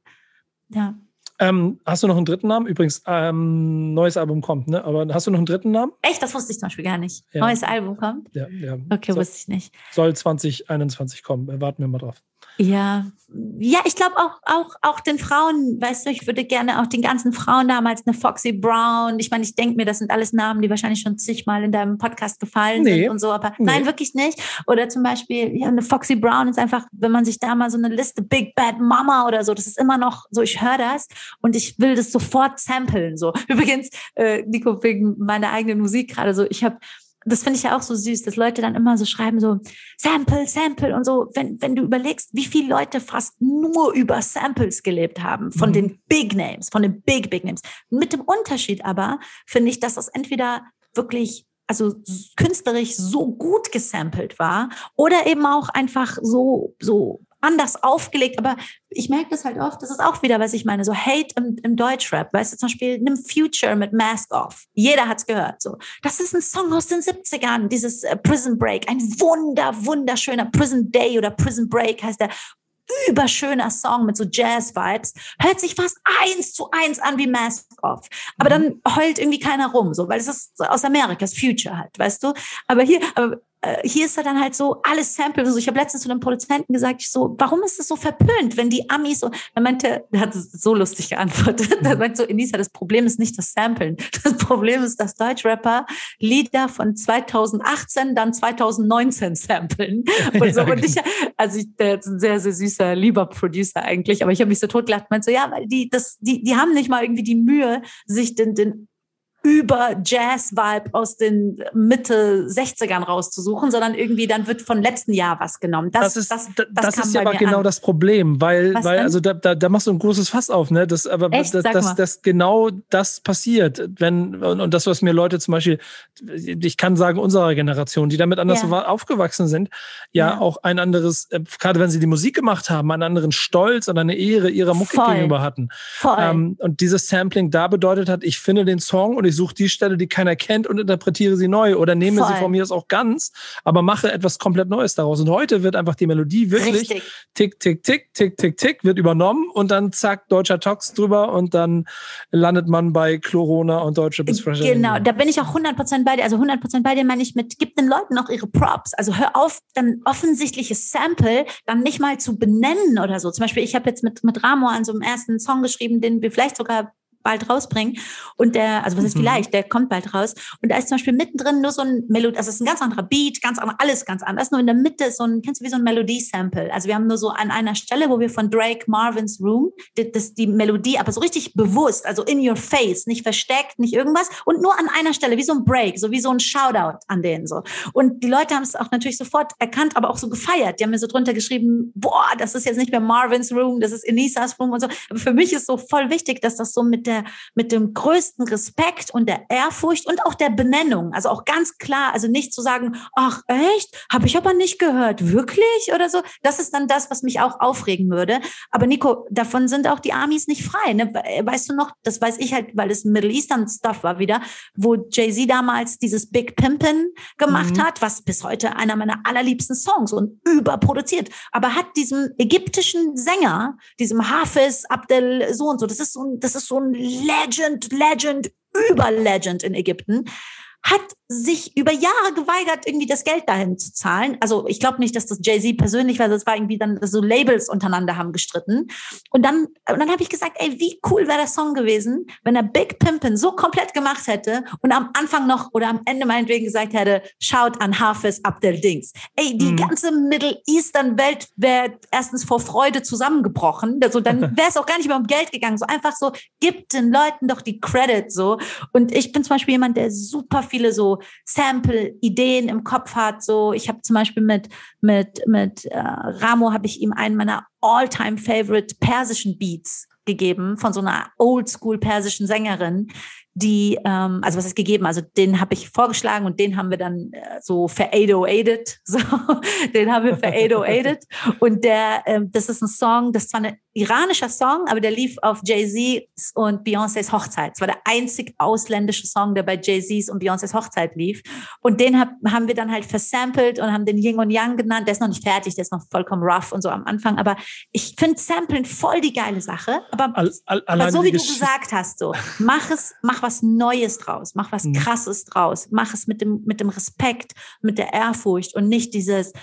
Ja. Ähm, hast du noch einen dritten Namen? Übrigens, ähm, neues Album kommt, ne? Aber hast du noch einen dritten Namen? Echt? Das wusste ich zum Beispiel gar nicht. Ja. Neues Album kommt? Ja, ja. Okay, so, wusste ich nicht. Soll 2021 kommen. Warten wir mal drauf. Ja, ja, ich glaube auch, auch, auch den Frauen, weißt du, ich würde gerne auch den ganzen Frauen damals eine Foxy Brown. Ich meine, ich denke mir, das sind alles Namen, die wahrscheinlich schon zigmal in deinem Podcast gefallen nee. sind und so, aber nee. nein, wirklich nicht. Oder zum Beispiel, ja, eine Foxy Brown ist einfach, wenn man sich da mal so eine Liste, Big Bad Mama oder so, das ist immer noch so, ich höre das und ich will das sofort samplen. So. Übrigens, äh, Nico, wegen meiner eigenen Musik gerade so, ich habe das finde ich ja auch so süß, dass Leute dann immer so schreiben, so Sample, Sample und so. Wenn, wenn du überlegst, wie viele Leute fast nur über Samples gelebt haben, von mhm. den Big Names, von den Big, Big Names. Mit dem Unterschied aber, finde ich, dass das entweder wirklich also künstlerisch so gut gesampelt war oder eben auch einfach so so anders aufgelegt, aber ich merke das halt oft, das ist auch wieder, was ich meine, so Hate im, im Deutschrap, weißt du, zum Beispiel nimm Future mit Mask Off, jeder hat's gehört, so. Das ist ein Song aus den 70ern, dieses äh, Prison Break, ein wunder, wunderschöner Prison Day oder Prison Break heißt der, überschöner Song mit so Jazz-Vibes, hört sich fast eins zu eins an wie Mask Off. Aber dann heult irgendwie keiner rum, so, weil es ist aus Amerikas Future halt, weißt du? Aber hier, aber hier ist er dann halt so alles Sample. Also ich habe letztens zu einem Produzenten gesagt, ich so, warum ist das so verpönt, wenn die Amis so, er meinte, er hat so lustig geantwortet. Er meinte so, Enisa, das Problem ist nicht das Samplen. Das Problem ist, dass Deutschrapper Lieder von 2018 dann 2019 samplen. Und so. Und ich, also ich, der ist ein sehr, sehr süßer, lieber Producer eigentlich, aber ich habe mich so totgelacht, meinte so, ja, weil die, das, die, die haben nicht mal irgendwie die Mühe, sich den, den über Jazz-Vibe aus den Mitte 60ern rauszusuchen, sondern irgendwie dann wird von letzten Jahr was genommen. Das, das ist, das, das, das ist ja aber genau an. das Problem, weil, weil also da, da, da machst du ein großes Fass auf, ne? Das, aber Echt? das, das, das, genau das passiert. Wenn, und, und das, was mir Leute zum Beispiel, ich kann sagen, unserer Generation, die damit anders ja. aufgewachsen sind, ja, ja, auch ein anderes, äh, gerade wenn sie die Musik gemacht haben, einen anderen Stolz und eine Ehre ihrer Mucke Voll. gegenüber hatten. Voll. Ähm, und dieses Sampling da bedeutet hat, ich finde den Song und ich suche die Stelle, die keiner kennt und interpretiere sie neu oder nehme Voll. sie von mir aus auch ganz, aber mache etwas komplett Neues daraus. Und heute wird einfach die Melodie wirklich Richtig. tick, tick, tick, tick, tick, tick, wird übernommen und dann zack, deutscher Tox drüber und dann landet man bei Chlorona und deutsche bis Fresh. Genau, da bin ich auch 100% bei dir. Also 100% bei dir meine ich mit, gib den Leuten noch ihre Props. Also hör auf, dann offensichtliches Sample dann nicht mal zu benennen oder so. Zum Beispiel, ich habe jetzt mit, mit Ramo an so einem ersten Song geschrieben, den wir vielleicht sogar bald rausbringen. Und der, also was ist mhm. vielleicht, der kommt bald raus. Und da ist zum Beispiel mittendrin nur so ein Melodie, also es ist ein ganz anderer Beat, ganz anders, alles ganz anders. Nur in der Mitte ist so ein, kennst du wie so ein Melodie-Sample. Also wir haben nur so an einer Stelle, wo wir von Drake Marvin's Room, die, das, die Melodie, aber so richtig bewusst, also in your face, nicht versteckt, nicht irgendwas. Und nur an einer Stelle, wie so ein Break, so wie so ein Shoutout an denen so. Und die Leute haben es auch natürlich sofort erkannt, aber auch so gefeiert. Die haben mir so drunter geschrieben, boah, das ist jetzt nicht mehr Marvin's Room, das ist Enisas Room und so. Aber für mich ist so voll wichtig, dass das so mit der, mit dem größten Respekt und der Ehrfurcht und auch der Benennung. Also auch ganz klar, also nicht zu sagen, ach echt, habe ich aber nicht gehört, wirklich oder so. Das ist dann das, was mich auch aufregen würde. Aber Nico, davon sind auch die Amis nicht frei. Ne? Weißt du noch, das weiß ich halt, weil es Middle Eastern Stuff war wieder, wo Jay-Z damals dieses Big Pimpin gemacht mhm. hat, was bis heute einer meiner allerliebsten Songs und überproduziert. Aber hat diesem ägyptischen Sänger, diesem Hafiz Abdel so und so, das ist so ein, das ist so ein Legend, Legend, über Legend in Ägypten, hat sich über Jahre geweigert, irgendwie das Geld dahin zu zahlen. Also ich glaube nicht, dass das Jay-Z persönlich war, das war irgendwie dann so Labels untereinander haben gestritten. Und dann, und dann habe ich gesagt, ey, wie cool wäre der Song gewesen, wenn er Big Pimpin so komplett gemacht hätte und am Anfang noch oder am Ende meinetwegen gesagt hätte, schaut an Hafiz Abdel Dings. Ey, die mhm. ganze Middle Eastern Welt wäre erstens vor Freude zusammengebrochen. Also dann wäre es auch gar nicht mehr um Geld gegangen. So einfach so, gibt den Leuten doch die Credit so. Und ich bin zum Beispiel jemand, der super viele so Sample-Ideen im Kopf hat. So, ich habe zum Beispiel mit mit mit äh, Ramo habe ich ihm einen meiner All-Time-Favorite persischen Beats gegeben von so einer Oldschool persischen Sängerin, die, ähm, also was ist gegeben? Also den habe ich vorgeschlagen und den haben wir dann äh, so ver 808 so, den haben wir ver 808 und der, ähm, das ist ein Song, das ist zwar ein iranischer Song, aber der lief auf Jay-Z und Beyoncés Hochzeit. Es war der einzig ausländische Song, der bei Jay-Z's und Beyoncés Hochzeit lief und den hab, haben wir dann halt versampelt und haben den Yin und Yang genannt. Der ist noch nicht fertig, der ist noch vollkommen rough und so am Anfang, aber ich finde Samplen voll die geile Sache, aber, all, all, aber so wie du gesagt hast, so, mach es, mach was was Neues draus, mach was mhm. Krasses draus, mach es mit dem, mit dem Respekt, mit der Ehrfurcht und nicht dieses,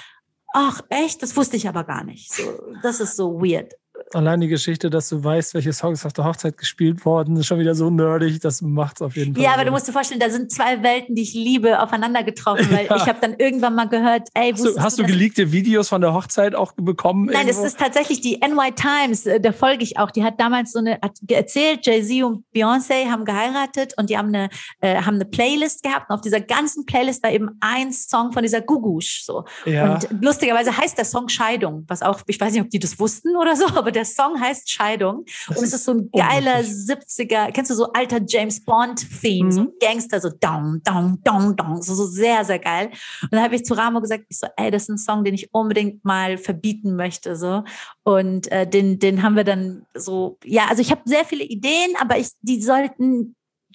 ach echt, das wusste ich aber gar nicht. So, das ist so weird allein die Geschichte, dass du weißt, welche Songs auf der Hochzeit gespielt worden, ist schon wieder so nerdig, das macht es auf jeden Fall. Ja, aber du musst dir vorstellen, da sind zwei Welten, die ich liebe, aufeinander getroffen, weil ja. ich habe dann irgendwann mal gehört, ey, hast du, hast du, geleakte Videos von der Hochzeit auch bekommen? Nein, es ist tatsächlich die NY Times, äh, da folge ich auch, die hat damals so eine, hat erzählt, Jay-Z und Beyoncé haben geheiratet und die haben eine, äh, haben eine Playlist gehabt und auf dieser ganzen Playlist war eben ein Song von dieser Gugusch, so. Ja. Und lustigerweise heißt der Song Scheidung, was auch, ich weiß nicht, ob die das wussten oder so, aber der Song heißt Scheidung das und es ist so ein geiler 70er, kennst du so alter James Bond Theme, mhm. so Gangster, so down, down, down, down, so, so sehr, sehr geil. Und dann habe ich zu Ramo gesagt, ich so, ey, das ist ein Song, den ich unbedingt mal verbieten möchte, so. Und äh, den, den haben wir dann so, ja, also ich habe sehr viele Ideen, aber ich, die sollten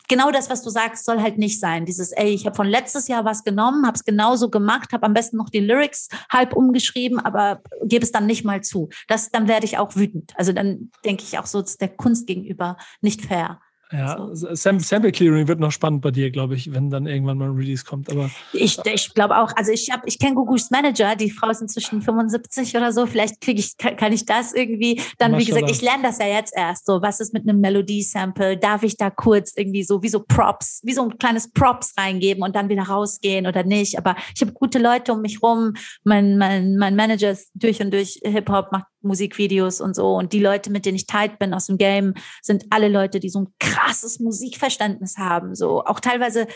genau das, was du sagst, soll halt nicht sein. Dieses, ey, ich habe von letztes Jahr was genommen, habe es genauso gemacht, habe am besten noch die Lyrics halb umgeschrieben, aber gebe es dann nicht mal zu. Das, dann werde ich auch wütend. Also dann denke ich auch so, ist der Kunst gegenüber nicht fair. Ja, so. Sample Clearing wird noch spannend bei dir, glaube ich, wenn dann irgendwann mal ein Release kommt. Aber ich, ich glaube auch, also ich habe, ich kenne Gugus Manager, die Frau ist inzwischen 75 oder so. Vielleicht kriege ich, kann, kann, ich das irgendwie. Dann, wie gesagt, ich lerne das ja jetzt erst. So, was ist mit einem Melodie-Sample? Darf ich da kurz irgendwie so wie so Props, wie so ein kleines Props reingeben und dann wieder rausgehen oder nicht? Aber ich habe gute Leute um mich rum. Mein, mein, mein Manager ist durch und durch Hip-Hop, macht Musikvideos und so. Und die Leute, mit denen ich tight bin aus dem Game, sind alle Leute, die so ein krasses Musikverständnis haben. So auch teilweise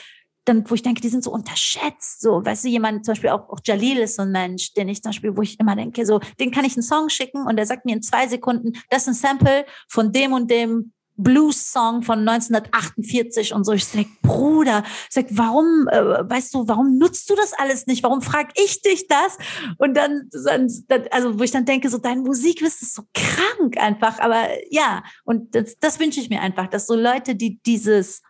dann, wo ich denke, die sind so unterschätzt. So, weißt du, jemand, zum Beispiel auch, auch Jalil ist so ein Mensch, den ich zum Beispiel, wo ich immer denke, so, den kann ich einen Song schicken und der sagt mir in zwei Sekunden, das ist ein Sample von dem und dem Blues-Song von 1948 und so. Ich sag, Bruder, ich sag, warum, äh, weißt du, warum nutzt du das alles nicht? Warum frag ich dich das? Und dann, dann, also wo ich dann denke, so dein Musikwissen ist so krank einfach. Aber ja, und das, das wünsche ich mir einfach, dass so Leute, die dieses,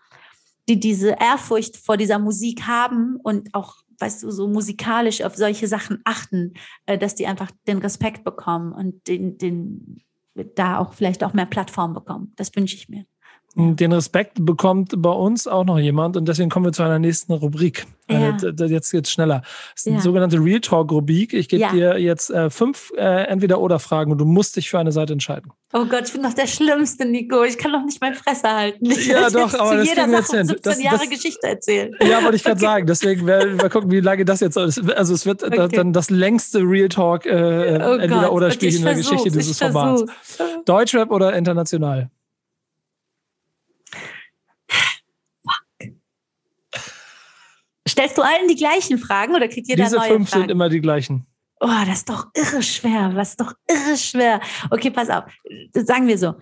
die diese Ehrfurcht vor dieser Musik haben und auch weißt du, so musikalisch auf solche Sachen achten, äh, dass die einfach den Respekt bekommen und den, den, da auch vielleicht auch mehr Plattform bekommen. Das wünsche ich mir. Den Respekt bekommt bei uns auch noch jemand und deswegen kommen wir zu einer nächsten Rubrik. Ja. Jetzt geht's schneller. Das ist eine ja. sogenannte Real Talk Rubrik. Ich gebe ja. dir jetzt äh, fünf äh, Entweder-Oder-Fragen und du musst dich für eine Seite entscheiden. Oh Gott, ich bin doch der Schlimmste, Nico. Ich kann doch nicht meine Fresse halten. Ich ja, doch, aber das jeder Sache um 17 das, Jahre das, Geschichte erzählen. Ja, wollte ich gerade okay. sagen. Deswegen werden wir gucken, wie lange das jetzt ist. Also es wird okay. dann das längste Real Talk äh, oh Entweder-Oder-Spiel in der Geschichte dieses Formats. Deutschrap oder international? Stellst du allen die gleichen Fragen oder kriegt jeder Diese neue fünf Fragen? sind immer die gleichen. Oh, das ist doch irre schwer. Was ist doch irre schwer. Okay, pass auf. Sagen wir so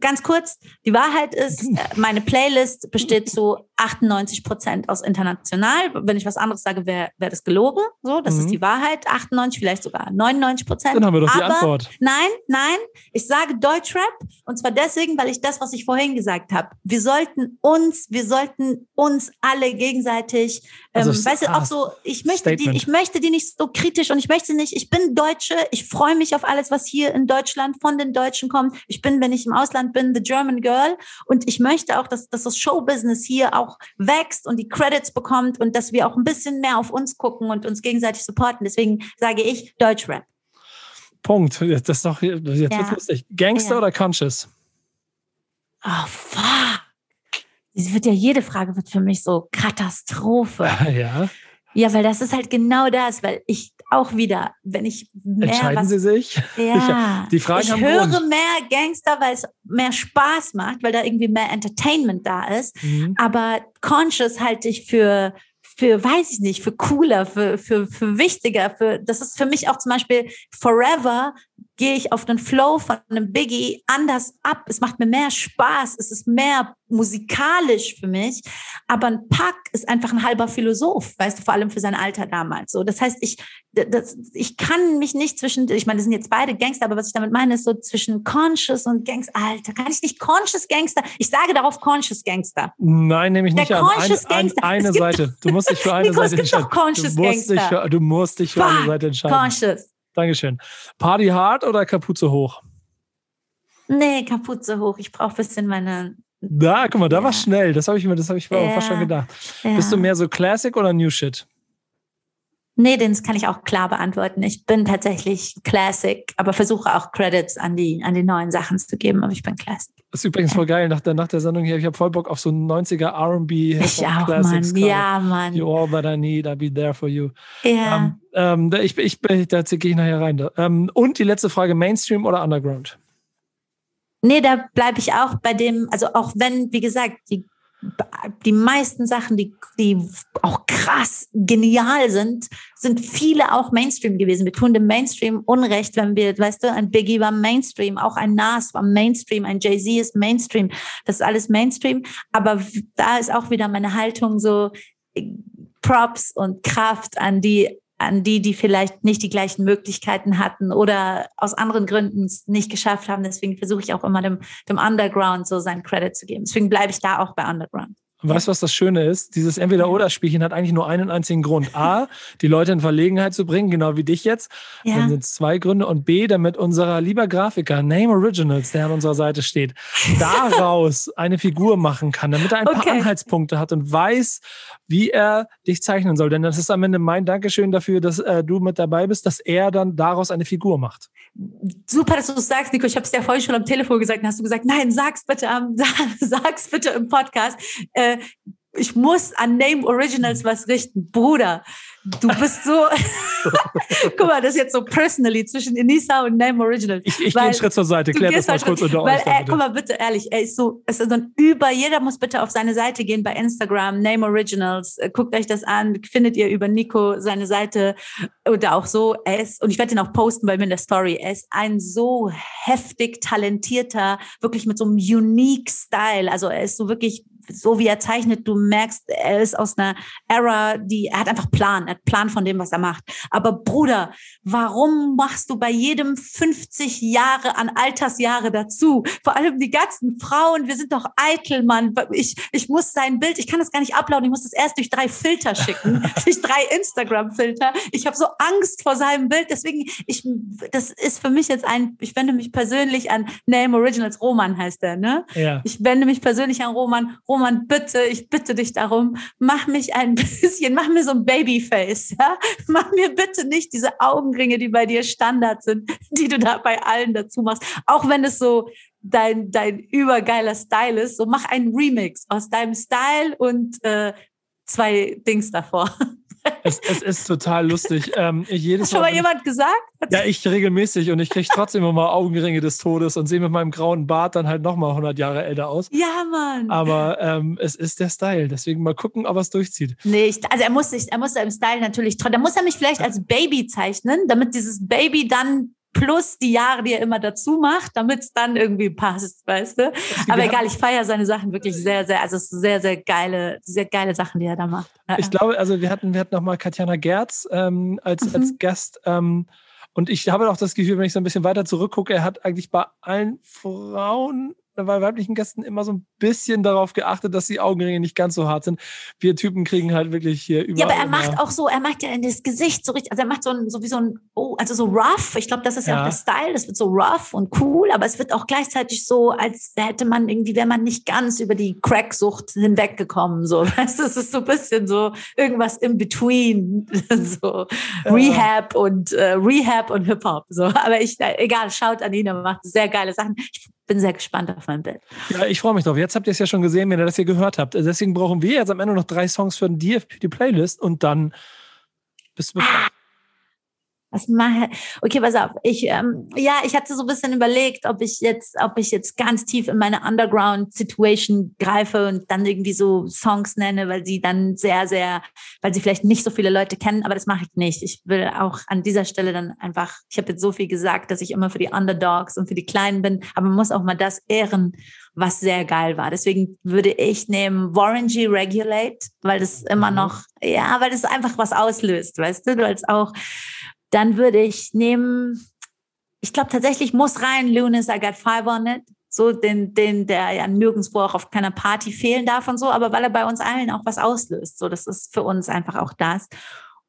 ganz kurz, die Wahrheit ist, äh, meine Playlist besteht zu 98 Prozent aus international. Wenn ich was anderes sage, wäre wär das gelogen. So, das mhm. ist die Wahrheit. 98, vielleicht sogar 99 Prozent. Dann haben wir doch die Aber Antwort. Nein, nein, ich sage Deutschrap und zwar deswegen, weil ich das, was ich vorhin gesagt habe, wir sollten uns, wir sollten uns alle gegenseitig, ähm, also, weißt du, auch so, ich möchte die, ich möchte die nicht so kritisch und ich möchte nicht, ich bin Deutsche, ich freue mich auf alles, was hier in Deutschland von den Deutschen kommt. Ich bin, wenn ich im Ausland Ausland bin, the German Girl. Und ich möchte auch, dass, dass das Showbusiness hier auch wächst und die Credits bekommt und dass wir auch ein bisschen mehr auf uns gucken und uns gegenseitig supporten. Deswegen sage ich Deutschrap. Punkt. Das ist doch jetzt ja. lustig. Gangster ja. oder Conscious? Oh, fuck. Das wird ja jede Frage wird für mich so Katastrophe. Ja. Ja, weil das ist halt genau das, weil ich auch wieder, wenn ich mehr Entscheiden was, Sie sich? Ja, die Fragen ich haben höre Grund. mehr Gangster, weil es mehr Spaß macht, weil da irgendwie mehr Entertainment da ist. Mhm. Aber Conscious halte ich für für, weiß ich nicht, für cooler, für, für, für wichtiger, für, das ist für mich auch zum Beispiel Forever gehe ich auf den Flow von einem Biggie anders ab. Es macht mir mehr Spaß. Es ist mehr musikalisch für mich. Aber ein Pack ist einfach ein halber Philosoph, weißt du, vor allem für sein Alter damals. So, das heißt, ich, das, ich kann mich nicht zwischen, ich meine, das sind jetzt beide Gangster, aber was ich damit meine, ist so zwischen Conscious und Gangster. Alter, kann ich nicht Conscious Gangster? Ich sage darauf Conscious Gangster. Nein, nehme ich nicht Der an. Conscious ein, Gangster. Ein, eine Seite. Du musst dich für eine Nico, Seite entscheiden. Conscious du musst, Dich für, du musst dich für eine Seite entscheiden. Conscious. Dankeschön. Party hard oder Kapuze hoch? Nee, Kapuze hoch. Ich brauche ein bisschen meine. Da, guck mal, da ja. war schnell. Das habe ich mir, das habe ich ja. fast schon gedacht. Ja. Bist du mehr so Classic oder New Shit? Nee, das kann ich auch klar beantworten. Ich bin tatsächlich Classic, aber versuche auch Credits an die, an die neuen Sachen zu geben, aber ich bin Classic. Das ist übrigens voll geil. Nach der, nach der Sendung hier, ich habe voll Bock auf so 90er RB. Ich auch, Classics Mann. Ja, Mann. You all that I need, I'll be there for you. Ja. Ähm, ähm, ich, ich, da gehe ich nachher rein. Ähm, und die letzte Frage: Mainstream oder Underground? Nee, da bleibe ich auch bei dem, also auch wenn, wie gesagt, die die meisten Sachen, die, die auch krass genial sind, sind viele auch Mainstream gewesen. Wir tun dem Mainstream Unrecht, wenn wir, weißt du, ein Biggie war Mainstream, auch ein Nas war Mainstream, ein Jay-Z ist Mainstream. Das ist alles Mainstream. Aber da ist auch wieder meine Haltung so Props und Kraft an die an die, die vielleicht nicht die gleichen Möglichkeiten hatten oder aus anderen Gründen es nicht geschafft haben. Deswegen versuche ich auch immer dem, dem Underground so seinen Credit zu geben. Deswegen bleibe ich da auch bei Underground. Weißt du, was das Schöne ist? Dieses Entweder-Oder-Spielchen hat eigentlich nur einen einzigen Grund. A, die Leute in Verlegenheit zu bringen, genau wie dich jetzt. Ja. Dann sind es zwei Gründe. Und B, damit unser lieber Grafiker, Name Originals, der an unserer Seite steht, daraus eine Figur machen kann, damit er ein okay. paar Anhaltspunkte hat und weiß, wie er dich zeichnen soll. Denn das ist am Ende mein Dankeschön dafür, dass äh, du mit dabei bist, dass er dann daraus eine Figur macht. Super, dass du es sagst, Nico. Ich habe es ja vorhin schon am Telefon gesagt. Dann hast du gesagt, nein, sag's bitte, am, sag's bitte im Podcast. Äh, ich muss an Name Originals was richten. Bruder, du bist so. Guck mal, das ist jetzt so personally zwischen Enisa und Name Originals. Ich, ich gehe einen Schritt zur Seite, klär das mal kurz unter weil, euch. Äh, guck mal, bitte ehrlich, er ist so, es ist so ein über, jeder muss bitte auf seine Seite gehen bei Instagram, Name Originals. Äh, guckt euch das an, findet ihr über Nico seine Seite oder auch so. Er ist, und ich werde ihn auch posten bei mir in der Story. Er ist ein so heftig talentierter, wirklich mit so einem unique Style. Also er ist so wirklich so wie er zeichnet, du merkst, er ist aus einer Era, die, er hat einfach Plan, er hat Plan von dem, was er macht. Aber Bruder, warum machst du bei jedem 50 Jahre an Altersjahre dazu? Vor allem die ganzen Frauen, wir sind doch eitel, Mann. Ich, ich muss sein Bild, ich kann das gar nicht uploaden, ich muss das erst durch drei Filter schicken, durch drei Instagram-Filter. Ich habe so Angst vor seinem Bild, deswegen, ich, das ist für mich jetzt ein, ich wende mich persönlich an Name Originals, Roman heißt er, ne? Ja. Ich wende mich persönlich an Roman. Roman Roman, bitte, ich bitte dich darum, mach mich ein bisschen, mach mir so ein Babyface, ja? Mach mir bitte nicht diese Augenringe, die bei dir Standard sind, die du da bei allen dazu machst. Auch wenn es so dein, dein übergeiler Style ist, so mach einen Remix aus deinem Style und äh, zwei Dings davor. Es, es ist total lustig. Ähm, ich jedes Hat schon mal, mal jemand gesagt? Ja, ich regelmäßig und ich kriege trotzdem immer mal Augenringe des Todes und sehe mit meinem grauen Bart dann halt nochmal 100 Jahre älter aus. Ja, Mann. Aber ähm, es ist der Style, deswegen mal gucken, ob er es durchzieht. Nee, ich, also er muss sich, er muss im Style natürlich, da muss er mich vielleicht als Baby zeichnen, damit dieses Baby dann plus die Jahre, die er immer dazu macht, damit es dann irgendwie passt, weißt du? Aber egal, ich feiere seine Sachen wirklich sehr, sehr, also es ist sehr, sehr geile, sehr geile Sachen, die er da macht. Ich glaube, also wir hatten, wir hatten nochmal Katjana Gerz ähm, als, mhm. als Gast. Ähm, und ich habe auch das Gefühl, wenn ich so ein bisschen weiter zurückgucke, er hat eigentlich bei allen Frauen bei weiblichen Gästen immer so ein bisschen darauf geachtet, dass die Augenringe nicht ganz so hart sind. Wir Typen kriegen halt wirklich hier über. Ja, aber er macht auch so, er macht ja in das Gesicht so richtig, also er macht so, ein, so wie so ein, oh, also so rough. Ich glaube, das ist ja. ja auch der Style. Das wird so rough und cool, aber es wird auch gleichzeitig so, als hätte man irgendwie, wäre man nicht ganz über die Cracksucht hinweggekommen. So, weißt du, es ist so ein bisschen so irgendwas in between, so ja. Rehab und äh, Rehab und Hip Hop. So, aber ich, egal, schaut an ihn, er macht sehr geile Sachen. Ich bin sehr gespannt auf mein Bild. Ja, ich freue mich drauf. Jetzt habt ihr es ja schon gesehen, wenn ihr das hier gehört habt. Deswegen brauchen wir jetzt am Ende noch drei Songs für die DFP Playlist und dann bist du. Was mache Okay, pass auf. Ich, ähm, ja, ich hatte so ein bisschen überlegt, ob ich jetzt, ob ich jetzt ganz tief in meine Underground-Situation greife und dann irgendwie so Songs nenne, weil sie dann sehr, sehr, weil sie vielleicht nicht so viele Leute kennen, aber das mache ich nicht. Ich will auch an dieser Stelle dann einfach, ich habe jetzt so viel gesagt, dass ich immer für die Underdogs und für die Kleinen bin, aber man muss auch mal das ehren, was sehr geil war. Deswegen würde ich nehmen Warren G. Regulate, weil das immer mhm. noch, ja, weil das einfach was auslöst, weißt du, weil es auch dann würde ich nehmen, ich glaube tatsächlich muss rein Lunis I Got Five on It. So den, den, der ja nirgendwo auch auf keiner Party fehlen darf und so, aber weil er bei uns allen auch was auslöst. So, das ist für uns einfach auch das.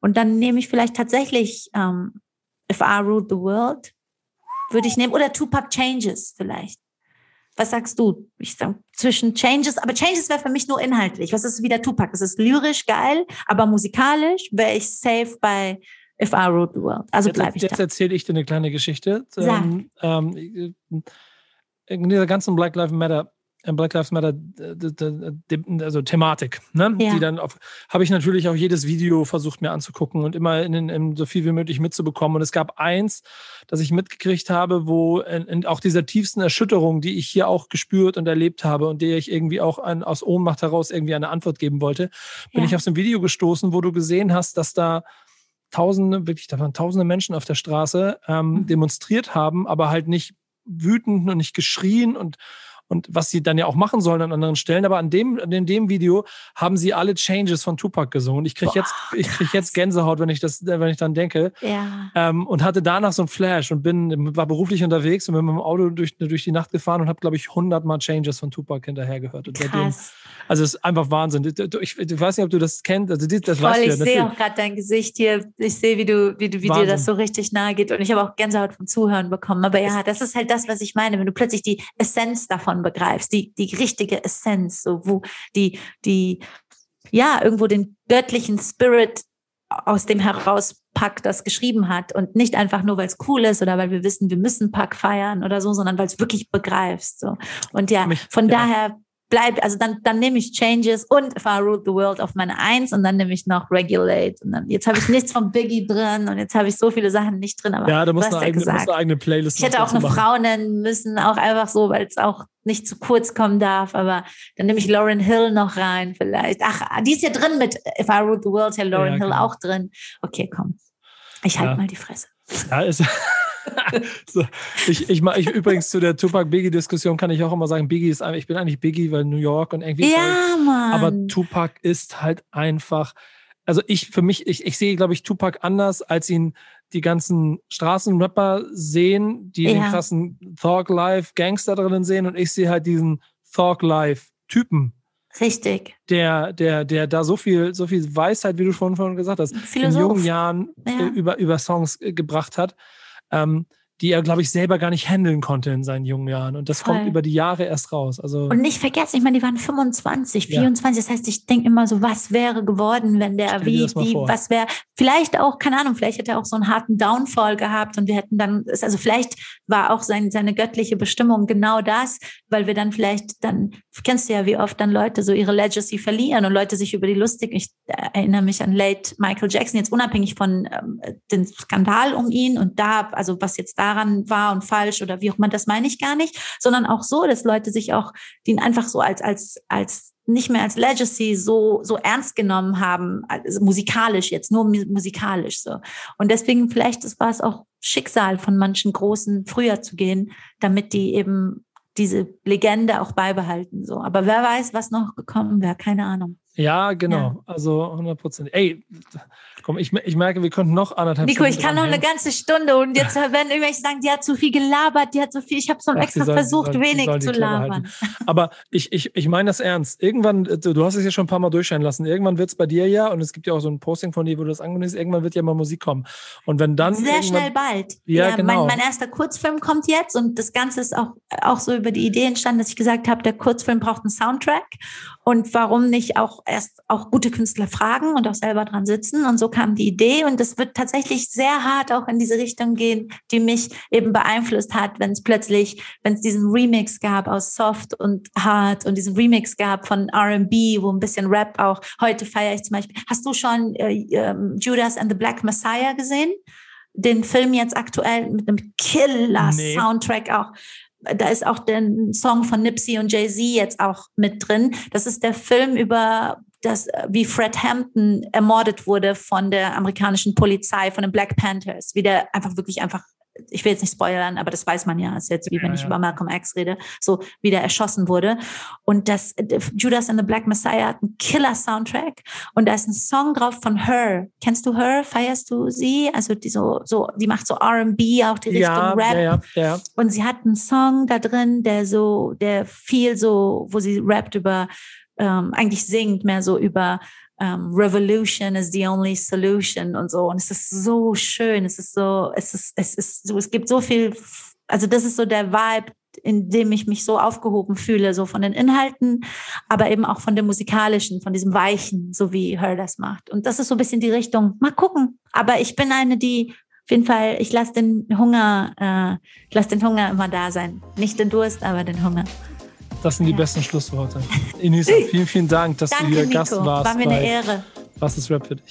Und dann nehme ich vielleicht tatsächlich ähm, If I Ruled the World, würde ich nehmen. Oder Tupac Changes vielleicht. Was sagst du? Ich sag, zwischen Changes, aber Changes wäre für mich nur inhaltlich. Was ist wieder Tupac? Das ist lyrisch geil, aber musikalisch wäre ich safe bei If I Ruled the World. Also bleibe ich Jetzt erzähle ich dir eine kleine Geschichte. Ähm, ähm, in dieser ganzen Black Lives Matter äh, Black Lives Matter also Thematik, ne? Ja. Die dann habe ich natürlich auch jedes Video versucht mir anzugucken und immer in, in, so viel wie möglich mitzubekommen. Und es gab eins, das ich mitgekriegt habe, wo in, in auch dieser tiefsten Erschütterung, die ich hier auch gespürt und erlebt habe und der ich irgendwie auch ein, aus Ohnmacht heraus irgendwie eine Antwort geben wollte, bin ja. ich auf so ein Video gestoßen, wo du gesehen hast, dass da Tausende, wirklich, da waren tausende Menschen auf der Straße, ähm, mhm. demonstriert haben, aber halt nicht wütend und nicht geschrien und, und was sie dann ja auch machen sollen an anderen Stellen. Aber an dem, in dem Video haben sie alle Changes von Tupac gesungen. Ich kriege jetzt, ich krieg jetzt Gänsehaut, wenn ich das, wenn ich dann denke. Ja. Ähm, und hatte danach so ein Flash und bin, war beruflich unterwegs und bin mit dem Auto durch, durch die Nacht gefahren und habe, glaube ich, 100 Mal Changes von Tupac hinterher gehört. Und seitdem, also es ist einfach Wahnsinn. Ich, ich, weiß nicht, ob du das kennst. Also das Voll, ich sehe auch gerade dein Gesicht hier. Ich sehe, wie du, wie du, wie dir das so richtig nahe geht. Und ich habe auch Gänsehaut vom Zuhören bekommen. Aber ja, das ist halt das, was ich meine. Wenn du plötzlich die Essenz davon begreifst, die, die richtige Essenz, so wo die, die, ja, irgendwo den göttlichen Spirit aus dem heraus Pack das geschrieben hat und nicht einfach nur, weil es cool ist oder weil wir wissen, wir müssen Pack feiern oder so, sondern weil es wirklich begreifst. So. Und ja, von ja. daher bleibt, also dann, dann nehme ich Changes und If I the World auf meine Eins und dann nehme ich noch Regulate. Und dann, jetzt habe ich nichts von Biggie drin und jetzt habe ich so viele Sachen nicht drin. Aber ja, da musst du eine, eigene, musst eine eigene Playlist Ich hätte auch eine machen. Frau nennen müssen, auch einfach so, weil es auch nicht zu kurz kommen darf. Aber dann nehme ich Lauren Hill noch rein vielleicht. Ach, die ist ja drin mit If I Ruled the World, ja Lauren ja, Hill genau. auch drin. Okay, komm. Ich halte ja. mal die Fresse. Ja, ist. so, ich, ich, ich, übrigens zu der Tupac-Biggie-Diskussion kann ich auch immer sagen, Biggie ist ich bin eigentlich Biggie, weil New York und irgendwie. Ja, Mann. Aber Tupac ist halt einfach, also ich, für mich, ich, ich sehe, glaube ich, Tupac anders, als ihn die ganzen Straßenrapper sehen, die ja. den krassen Thug Life Gangster drinnen sehen und ich sehe halt diesen Thug Life Typen. Richtig. Der, der, der da so viel, so viel Weisheit, wie du schon vorhin gesagt hast, Philosoph. in jungen Jahren ja. über, über Songs gebracht hat ähm, die er, glaube ich, selber gar nicht handeln konnte in seinen jungen Jahren. Und das Voll. kommt über die Jahre erst raus. Also und nicht vergessen, ich meine, die waren 25, 24. Ja. Das heißt, ich denke immer so, was wäre geworden, wenn der, wie, wie, was wäre, vielleicht auch, keine Ahnung, vielleicht hätte er auch so einen harten Downfall gehabt und wir hätten dann, also vielleicht war auch sein, seine göttliche Bestimmung genau das, weil wir dann vielleicht dann, kennst du ja, wie oft dann Leute so ihre Legacy verlieren und Leute sich über die lustig, ich erinnere mich an late Michael Jackson, jetzt unabhängig von ähm, dem Skandal um ihn und da, also was jetzt da daran war und falsch oder wie auch immer, das meine ich gar nicht, sondern auch so, dass Leute sich auch den einfach so als, als, als nicht mehr als Legacy so, so ernst genommen haben, also musikalisch jetzt, nur musikalisch so. Und deswegen vielleicht war es auch Schicksal von manchen Großen früher zu gehen, damit die eben diese Legende auch beibehalten so. Aber wer weiß, was noch gekommen wäre, keine Ahnung. Ja, genau. Also 100 Prozent. Ey, komm, ich, ich merke, wir könnten noch anderthalb Nico, Stunden ich kann noch eine ganze Stunde und jetzt werden irgendwelche sagen, die hat zu viel gelabert, die hat so viel. Ich habe so Ach, extra soll, versucht, soll, wenig zu labern. Aber ich, ich, ich meine das ernst. Irgendwann, äh, du hast es ja schon ein paar Mal durchscheinen lassen. Irgendwann wird es bei dir ja, und es gibt ja auch so ein Posting von dir, wo du das angekündigt hast, irgendwann wird ja mal Musik kommen. Und wenn dann. Sehr schnell bald. Ja, ja genau. Mein, mein, erster Kurzfilm kommt jetzt und das Ganze ist auch, auch so über die Idee entstanden, dass ich gesagt habe, der Kurzfilm braucht einen Soundtrack. Und warum nicht auch erst auch gute Künstler fragen und auch selber dran sitzen? Und so kam die Idee. Und es wird tatsächlich sehr hart auch in diese Richtung gehen, die mich eben beeinflusst hat, wenn es plötzlich, wenn es diesen Remix gab aus Soft und Hard und diesen Remix gab von R&B, wo ein bisschen Rap auch. Heute feiere ich zum Beispiel. Hast du schon äh, äh, Judas and the Black Messiah gesehen? Den Film jetzt aktuell mit einem Killer-Soundtrack nee. auch da ist auch der Song von Nipsey und Jay-Z jetzt auch mit drin. Das ist der Film über das, wie Fred Hampton ermordet wurde von der amerikanischen Polizei, von den Black Panthers, wie der einfach wirklich einfach ich will jetzt nicht spoilern, aber das weiß man ja, ist jetzt wie wenn ich über Malcolm X rede, so wie der erschossen wurde. Und das Judas and the Black Messiah hat einen Killer-Soundtrack und da ist ein Song drauf von Her. Kennst du Her? Feierst du sie? Also die so, so, die macht so R&B, auch die Richtung ja, Rap. Ja, ja, und sie hat einen Song da drin, der so, der viel so, wo sie rappt über ähm, eigentlich singt mehr so über um, ähm, Revolution is the only solution und so. Und es ist so schön. Es ist so, es ist, es ist so, es gibt so viel, also das ist so der Vibe, in dem ich mich so aufgehoben fühle, so von den Inhalten, aber eben auch von dem musikalischen, von diesem Weichen, so wie Her das macht. Und das ist so ein bisschen die Richtung. Mal gucken. Aber ich bin eine, die auf jeden Fall, ich lasse den Hunger, äh, ich lasse den Hunger immer da sein. Nicht den Durst, aber den Hunger. Das sind die ja. besten Schlussworte. Inisa, vielen, vielen Dank, dass Danke, du hier Nico. Gast warst. War mir eine Ehre. Was ist Rap für dich?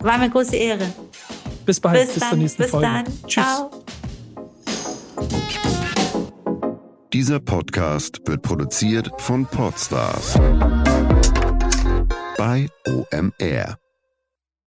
War mir eine große Ehre. Bis bald, bis, bis dann, zur nächsten bis Folge. Dann. Tschüss. Ciao. Dieser Podcast wird produziert von Podstars bei OMR.